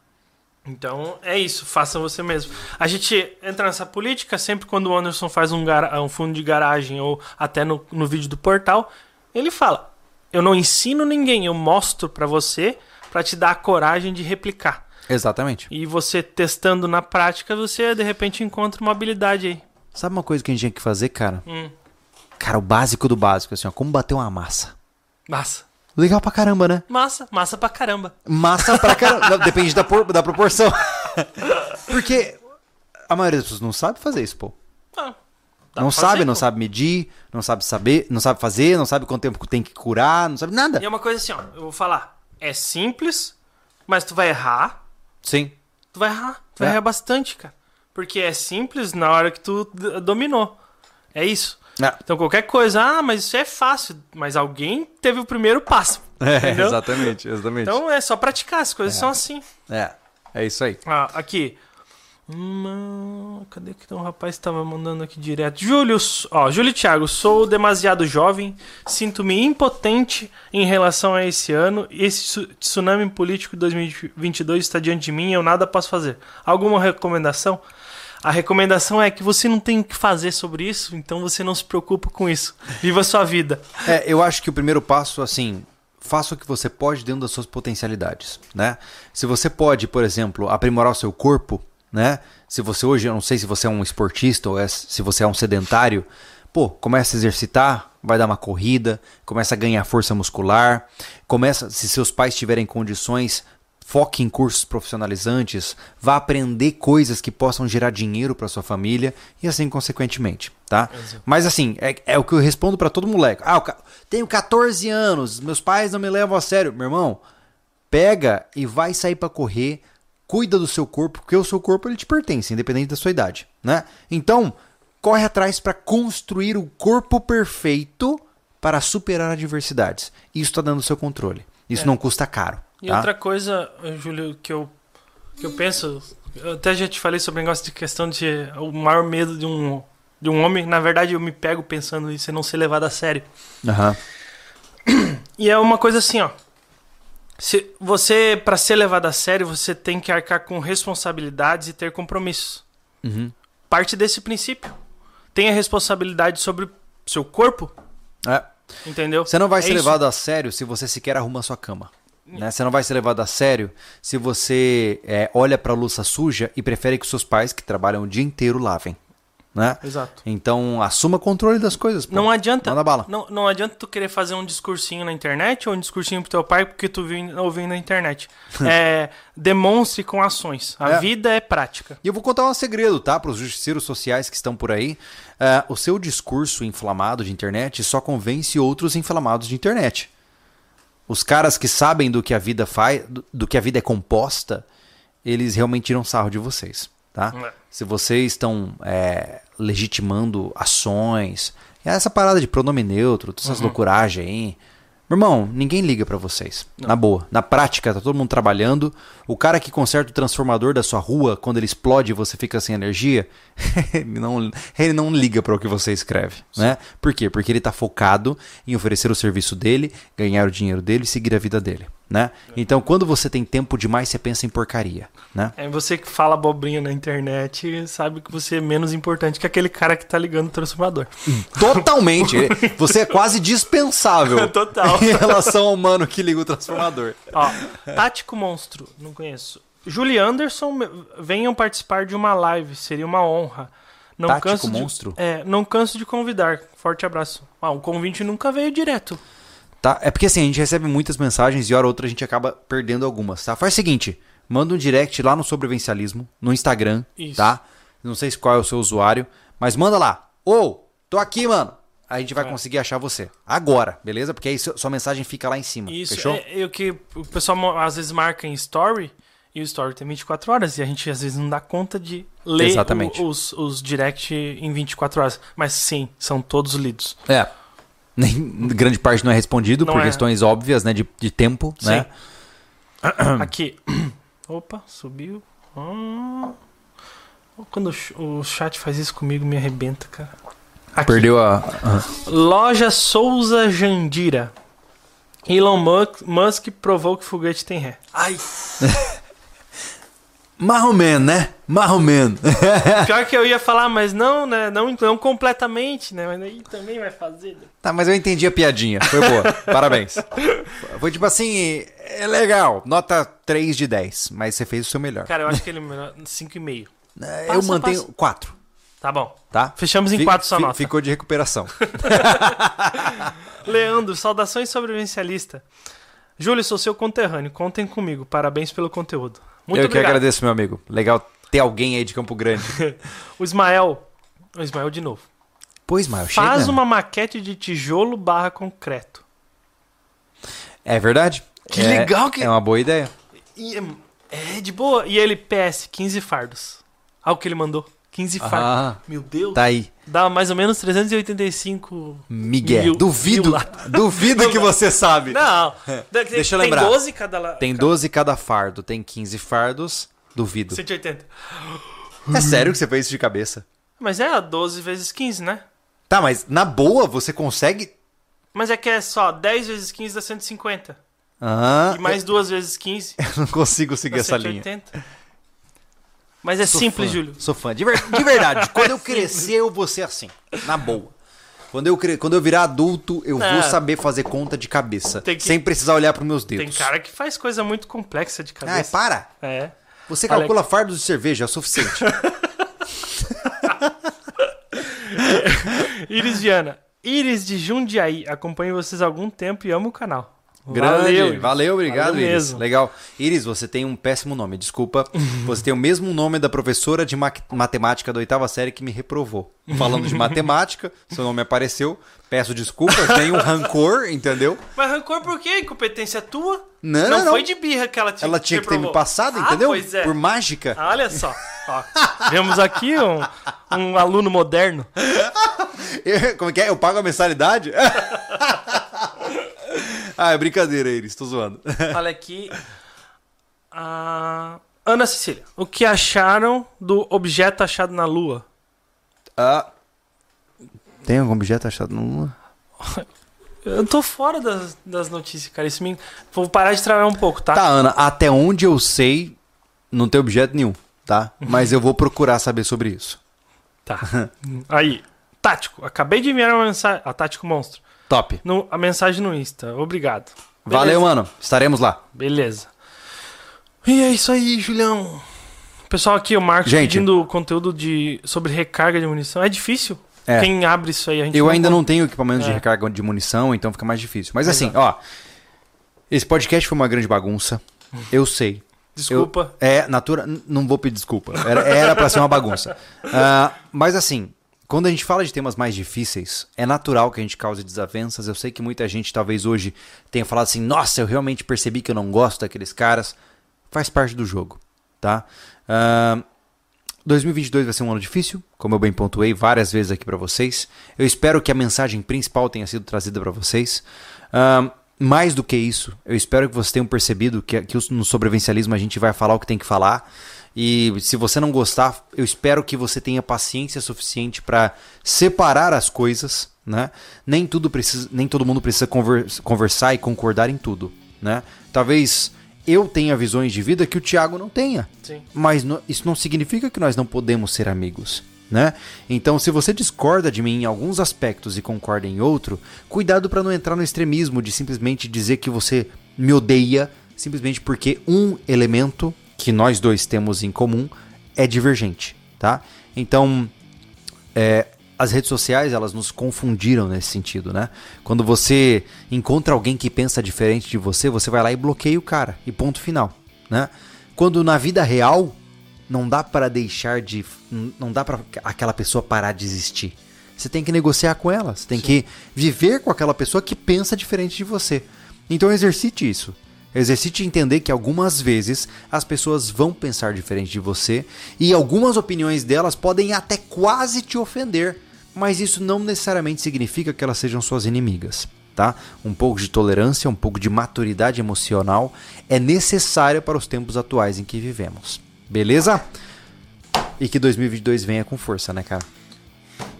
Então é isso, faça você mesmo. A gente entra nessa política sempre quando o Anderson faz um, um fundo de garagem ou até no, no vídeo do portal, ele fala: Eu não ensino ninguém, eu mostro pra você pra te dar a coragem de replicar. Exatamente. E você testando na prática, você de repente encontra uma habilidade aí. Sabe uma coisa que a gente tinha que fazer, cara? Hum, Cara, o básico do básico, assim, ó. Como bater uma massa. massa. Legal pra caramba, né? Massa, massa pra caramba. Massa pra caramba. Depende da, por- da proporção. Porque a maioria das pessoas não sabe fazer isso, pô. Ah, não sabe, fazer, não pô. sabe medir, não sabe saber, não sabe fazer, não sabe quanto tempo tem que curar, não sabe nada. E é uma coisa assim, ó, eu vou falar, é simples, mas tu vai errar, Sim. tu vai errar, tu vai É. errar bastante, cara. Porque é simples na hora que tu dominou. É isso. É, Então qualquer coisa, ah, mas isso é fácil, mas alguém teve o primeiro passo. entendeu? exatamente, exatamente. Então é só praticar, as coisas são assim. é, é isso aí. Ah, aqui. Hum, cadê que tem um rapaz que tava mandando aqui direto? Júlio, ó, Júlio Thiago, sou demasiado jovem, sinto-me impotente em relação a esse ano. Esse tsu- tsunami político de 2022 está diante de mim e eu nada posso fazer. Alguma recomendação? A recomendação é que você não tem o que fazer sobre isso, então você não se preocupa com isso. Viva a sua vida. É, eu acho que o primeiro passo, assim, faça o que você pode dentro das suas potencialidades, né? Se você pode, por exemplo, aprimorar o seu corpo, né? Se você hoje, eu não sei se você é um esportista ou é- se você é um sedentário, pô, começa a exercitar, vai dar uma corrida, começa a ganhar força muscular, começa, se seus pais tiverem condições, foque em cursos profissionalizantes, vá aprender coisas que possam gerar dinheiro para sua família e assim consequentemente, tá? Mas assim, é, é o que eu respondo para todo moleque. Ah, eu tenho 14 anos, meus pais não me levam a sério. Meu irmão, pega e vai sair para correr, cuida do seu corpo, porque o seu corpo ele te pertence, independente da sua idade, né? Então, corre atrás para construir o corpo perfeito para superar adversidades. Isso está dando seu controle. Isso É. não custa caro. E tá? outra coisa, Júlio, que eu, que eu penso, eu até já te falei sobre o negócio de questão de o maior medo de um, de um homem. Na verdade, eu me pego pensando isso e não ser levado a sério. Aham. E é uma coisa assim, ó. Se você, para ser levado a sério, você tem que arcar com responsabilidades e ter compromissos. Uhum. Parte desse princípio. Tenha responsabilidade sobre o seu corpo, É. entendeu? Você não vai É ser isso. levado a sério se você sequer arruma a sua cama. Né? Você não vai ser levado a sério se você é, olha pra louça suja e prefere que seus pais, que trabalham o dia inteiro, lavem. Né? Exato. Então, assuma controle das coisas. pô. Não adianta. Manda bala. Não, não adianta tu querer fazer um discursinho na internet ou um discursinho pro teu pai porque tu viu, ouviu na internet. é, demonstre com ações. A É. vida é prática. E eu vou contar um segredo, tá? Para os justiceiros sociais que estão por aí. É, o seu discurso inflamado de internet só convence outros inflamados de internet. Os caras que sabem do que a vida faz, do, do que a vida é composta, eles realmente tiram sarro de vocês, tá? É. Se vocês estão é, legitimando ações essa parada de pronome neutro, todas essas Uhum. loucuragens aí. Irmão, ninguém liga pra vocês. Na boa. Na prática, tá todo mundo trabalhando. O cara que conserta o transformador da sua rua, quando ele explode e você fica sem energia, ele não, ele não liga para o que você escreve, né? Por quê? Porque ele tá focado em oferecer o serviço dele, ganhar o dinheiro dele e seguir a vida dele, né? Então, quando você tem tempo demais, você pensa em porcaria, né? É você que fala abobrinha na internet sabe que você é menos importante que aquele cara que tá ligando o transformador. Totalmente. Você é quase dispensável. Total. Em relação ao mano que liga o transformador. Ó, Tático Monstro, não conheço. Julie Anderson, venham participar de uma live, seria uma honra. Não Tático canso de- Monstro? é, não canso de convidar. Forte abraço. Ah, o convite nunca veio direto. Tá? É porque assim, a gente recebe muitas mensagens e hora ou outra a gente acaba perdendo algumas, tá? Faz o seguinte, manda um direct lá no Sobrevivencialismo, no Instagram, Isso. tá? Não sei qual é o seu usuário, mas manda lá. Ô, tô aqui, mano. A gente vai É. conseguir achar você. Agora, beleza? Porque aí su- sua mensagem fica lá em cima. Isso fechou? é, é o que o pessoal às vezes marca em story e o story tem 24 horas e a gente às vezes não dá conta de ler o- os, os direct em 24 horas. Mas sim, são todos lidos. É. Nem, grande parte não é respondido Não por é. questões óbvias, né? De, de tempo, Sim. né? Aqui. Opa, subiu. Ah. Quando o ch- o chat faz isso comigo, me arrebenta, cara. Aqui. Perdeu a. Loja Souza Jandira. Elon Musk, Musk provou que foguete tem ré. Ai, Marromen, né? Marromen. pior que eu ia falar, mas não, né? Não, não completamente, né? Mas aí também vai fazer. Tá, mas eu entendi a piadinha. Foi boa. Parabéns. Foi tipo assim, é legal. Nota 3 de 10. Mas você fez o seu melhor. Cara, eu acho que ele melhor 5,5. É, eu mantenho passa. 4, Tá bom. tá? Fechamos em Fi- 4 sua nota. Ficou de recuperação. Leandro, saudações sobrevivencialista. Júlio, sou seu conterrâneo. Contem comigo. Parabéns pelo conteúdo. Muito eu que obrigado. agradeço, meu amigo. Legal ter alguém aí de Campo Grande. O Ismael. O Ismael de novo. Pois, Maio, Faz chega. uma maquete de tijolo barra concreto. É verdade. Que É- legal que- É uma boa ideia. E é, é de boa. E ele, PS, 15 fardos. Olha o que ele mandou. 15 fardos. Ah, Meu Deus. tá aí. Dá mais ou menos 385. Miguel. Mil- duvido. mil duvido que você sabe. Não. Tem, Deixa eu tem lembrar. 12 cada lá. Tem 12 cada fardo. Tem 15 fardos. Duvido. 180. É sério que você fez isso de cabeça? Mas é 12 vezes 15, né? Tá, mas na boa você consegue. Mas é que é só 10 vezes 15 dá 150. Ah, E mais duas vezes 15 eu não consigo seguir essa linha. 180. Mas é Sou simples, fã, Júlio. Sou fã. De, ver- de verdade. Quando eu crescer, eu vou ser assim. Na boa. Quando eu, cre- Quando eu virar adulto, eu É. vou saber fazer conta de cabeça. Tem que- Sem precisar olhar pros meus Tem dedos. cara que faz coisa muito complexa de Ai, cabeça. para. É. Você Olha calcula fardos de cerveja, é o suficiente. Iris Diana. Iris de Jundiaí. Acompanho vocês há algum tempo e amo o canal. Grande. Iris. Valeu, obrigado, Valeu Iris. mesmo. Legal. Iris, você tem um péssimo nome, desculpa. Você tem o mesmo nome da professora de ma- matemática da oitava série que me reprovou. Falando de matemática, seu nome apareceu. Peço desculpas, tenho rancor, entendeu? Mas rancor por quê? Incompetência tua? Não, não, não, foi de birra que ela te Ela tinha que ter me passado, Ah, entendeu? Pois é. Por mágica. Ah, Olha só. Ó, vemos aqui um, um aluno moderno. Como é que é? Eu pago a mensalidade? Ah, é brincadeira, Iris, tô zoando. Olha aqui. Ah, Ana Cecília. O que acharam do objeto achado na Lua? Ah, tem algum objeto achado no Lua? Eu tô fora das, das notícias, cara. Isso me... Vou parar de trabalhar um pouco, tá? Tá, Ana, até onde eu sei, não tem objeto nenhum, tá? Mas eu vou procurar saber sobre isso. Tá. Aí. Tático. Acabei de enviar uma mensagem. A Tático Monstro. Top. No, a mensagem no Insta. Obrigado. Valeu, Beleza. mano. Estaremos lá. Beleza. E é isso aí, Julião. Pessoal, aqui o Marcos Gente. pedindo conteúdo de, sobre recarga de munição. É difícil? É. Quem abre isso aí? A gente Eu ainda não tenho equipamento de É. recarga de munição, então fica mais difícil. Mas assim, Exato. ó. Esse podcast foi uma grande bagunça. Eu sei. Desculpa. Eu- é, natura. Não vou pedir desculpa. Era, era pra ser uma bagunça. Ah, mas assim, quando a gente fala de temas mais difíceis, é natural que a gente cause desavenças. Eu sei que muita gente talvez hoje tenha falado assim: nossa, eu realmente percebi que eu não gosto daqueles caras. Faz parte do jogo, tá? Ah, 2022 vai ser um ano difícil, como eu bem pontuei várias vezes aqui para vocês. Eu espero que a mensagem principal tenha sido trazida para vocês. Uh, mais do que isso, eu espero que vocês tenham percebido que, que no sobrevivencialismo a gente vai falar o que tem que falar. E se você não gostar, eu espero que você tenha paciência suficiente para separar as coisas, né? Nem tudo precisa, nem todo mundo precisa conversar e concordar em tudo, né? Talvez eu tenha visões de vida que o Thiago não tenha. Sim. Mas isso não significa que nós não podemos ser amigos. Né? Então, se você discorda de mim em alguns aspectos e concorda em outro, cuidado para não entrar no extremismo de simplesmente dizer que você me odeia simplesmente porque um elemento que nós dois temos em comum é divergente, tá? Então, é, as redes sociais elas nos confundiram nesse sentido, né? Quando você encontra alguém que pensa diferente de você, você vai lá e bloqueia o cara e ponto final, né? Quando na vida real não dá para deixar de não dá para aquela pessoa parar de existir. Você tem que negociar com ela, você tem Sim. que viver com aquela pessoa que pensa diferente de você. Então exercite isso. Exercite entender que algumas vezes as pessoas vão pensar diferente de você e algumas opiniões delas podem até quase te ofender, mas isso não necessariamente significa que elas sejam suas inimigas. Tá? Um pouco de tolerância, um pouco de maturidade emocional é necessário para os tempos atuais em que vivemos. Beleza? E que 2022 venha com força, né, cara?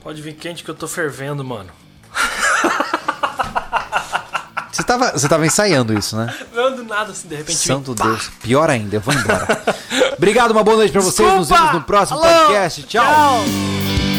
Pode vir quente que eu tô fervendo, mano. Você tava, você tava ensaiando isso, né? Não, do nada, assim, de repente. Santo Deus. Pior ainda, eu vou embora. Obrigado, uma boa noite pra vocês. Nos vemos no próximo Alô. podcast. Tchau. Tchau.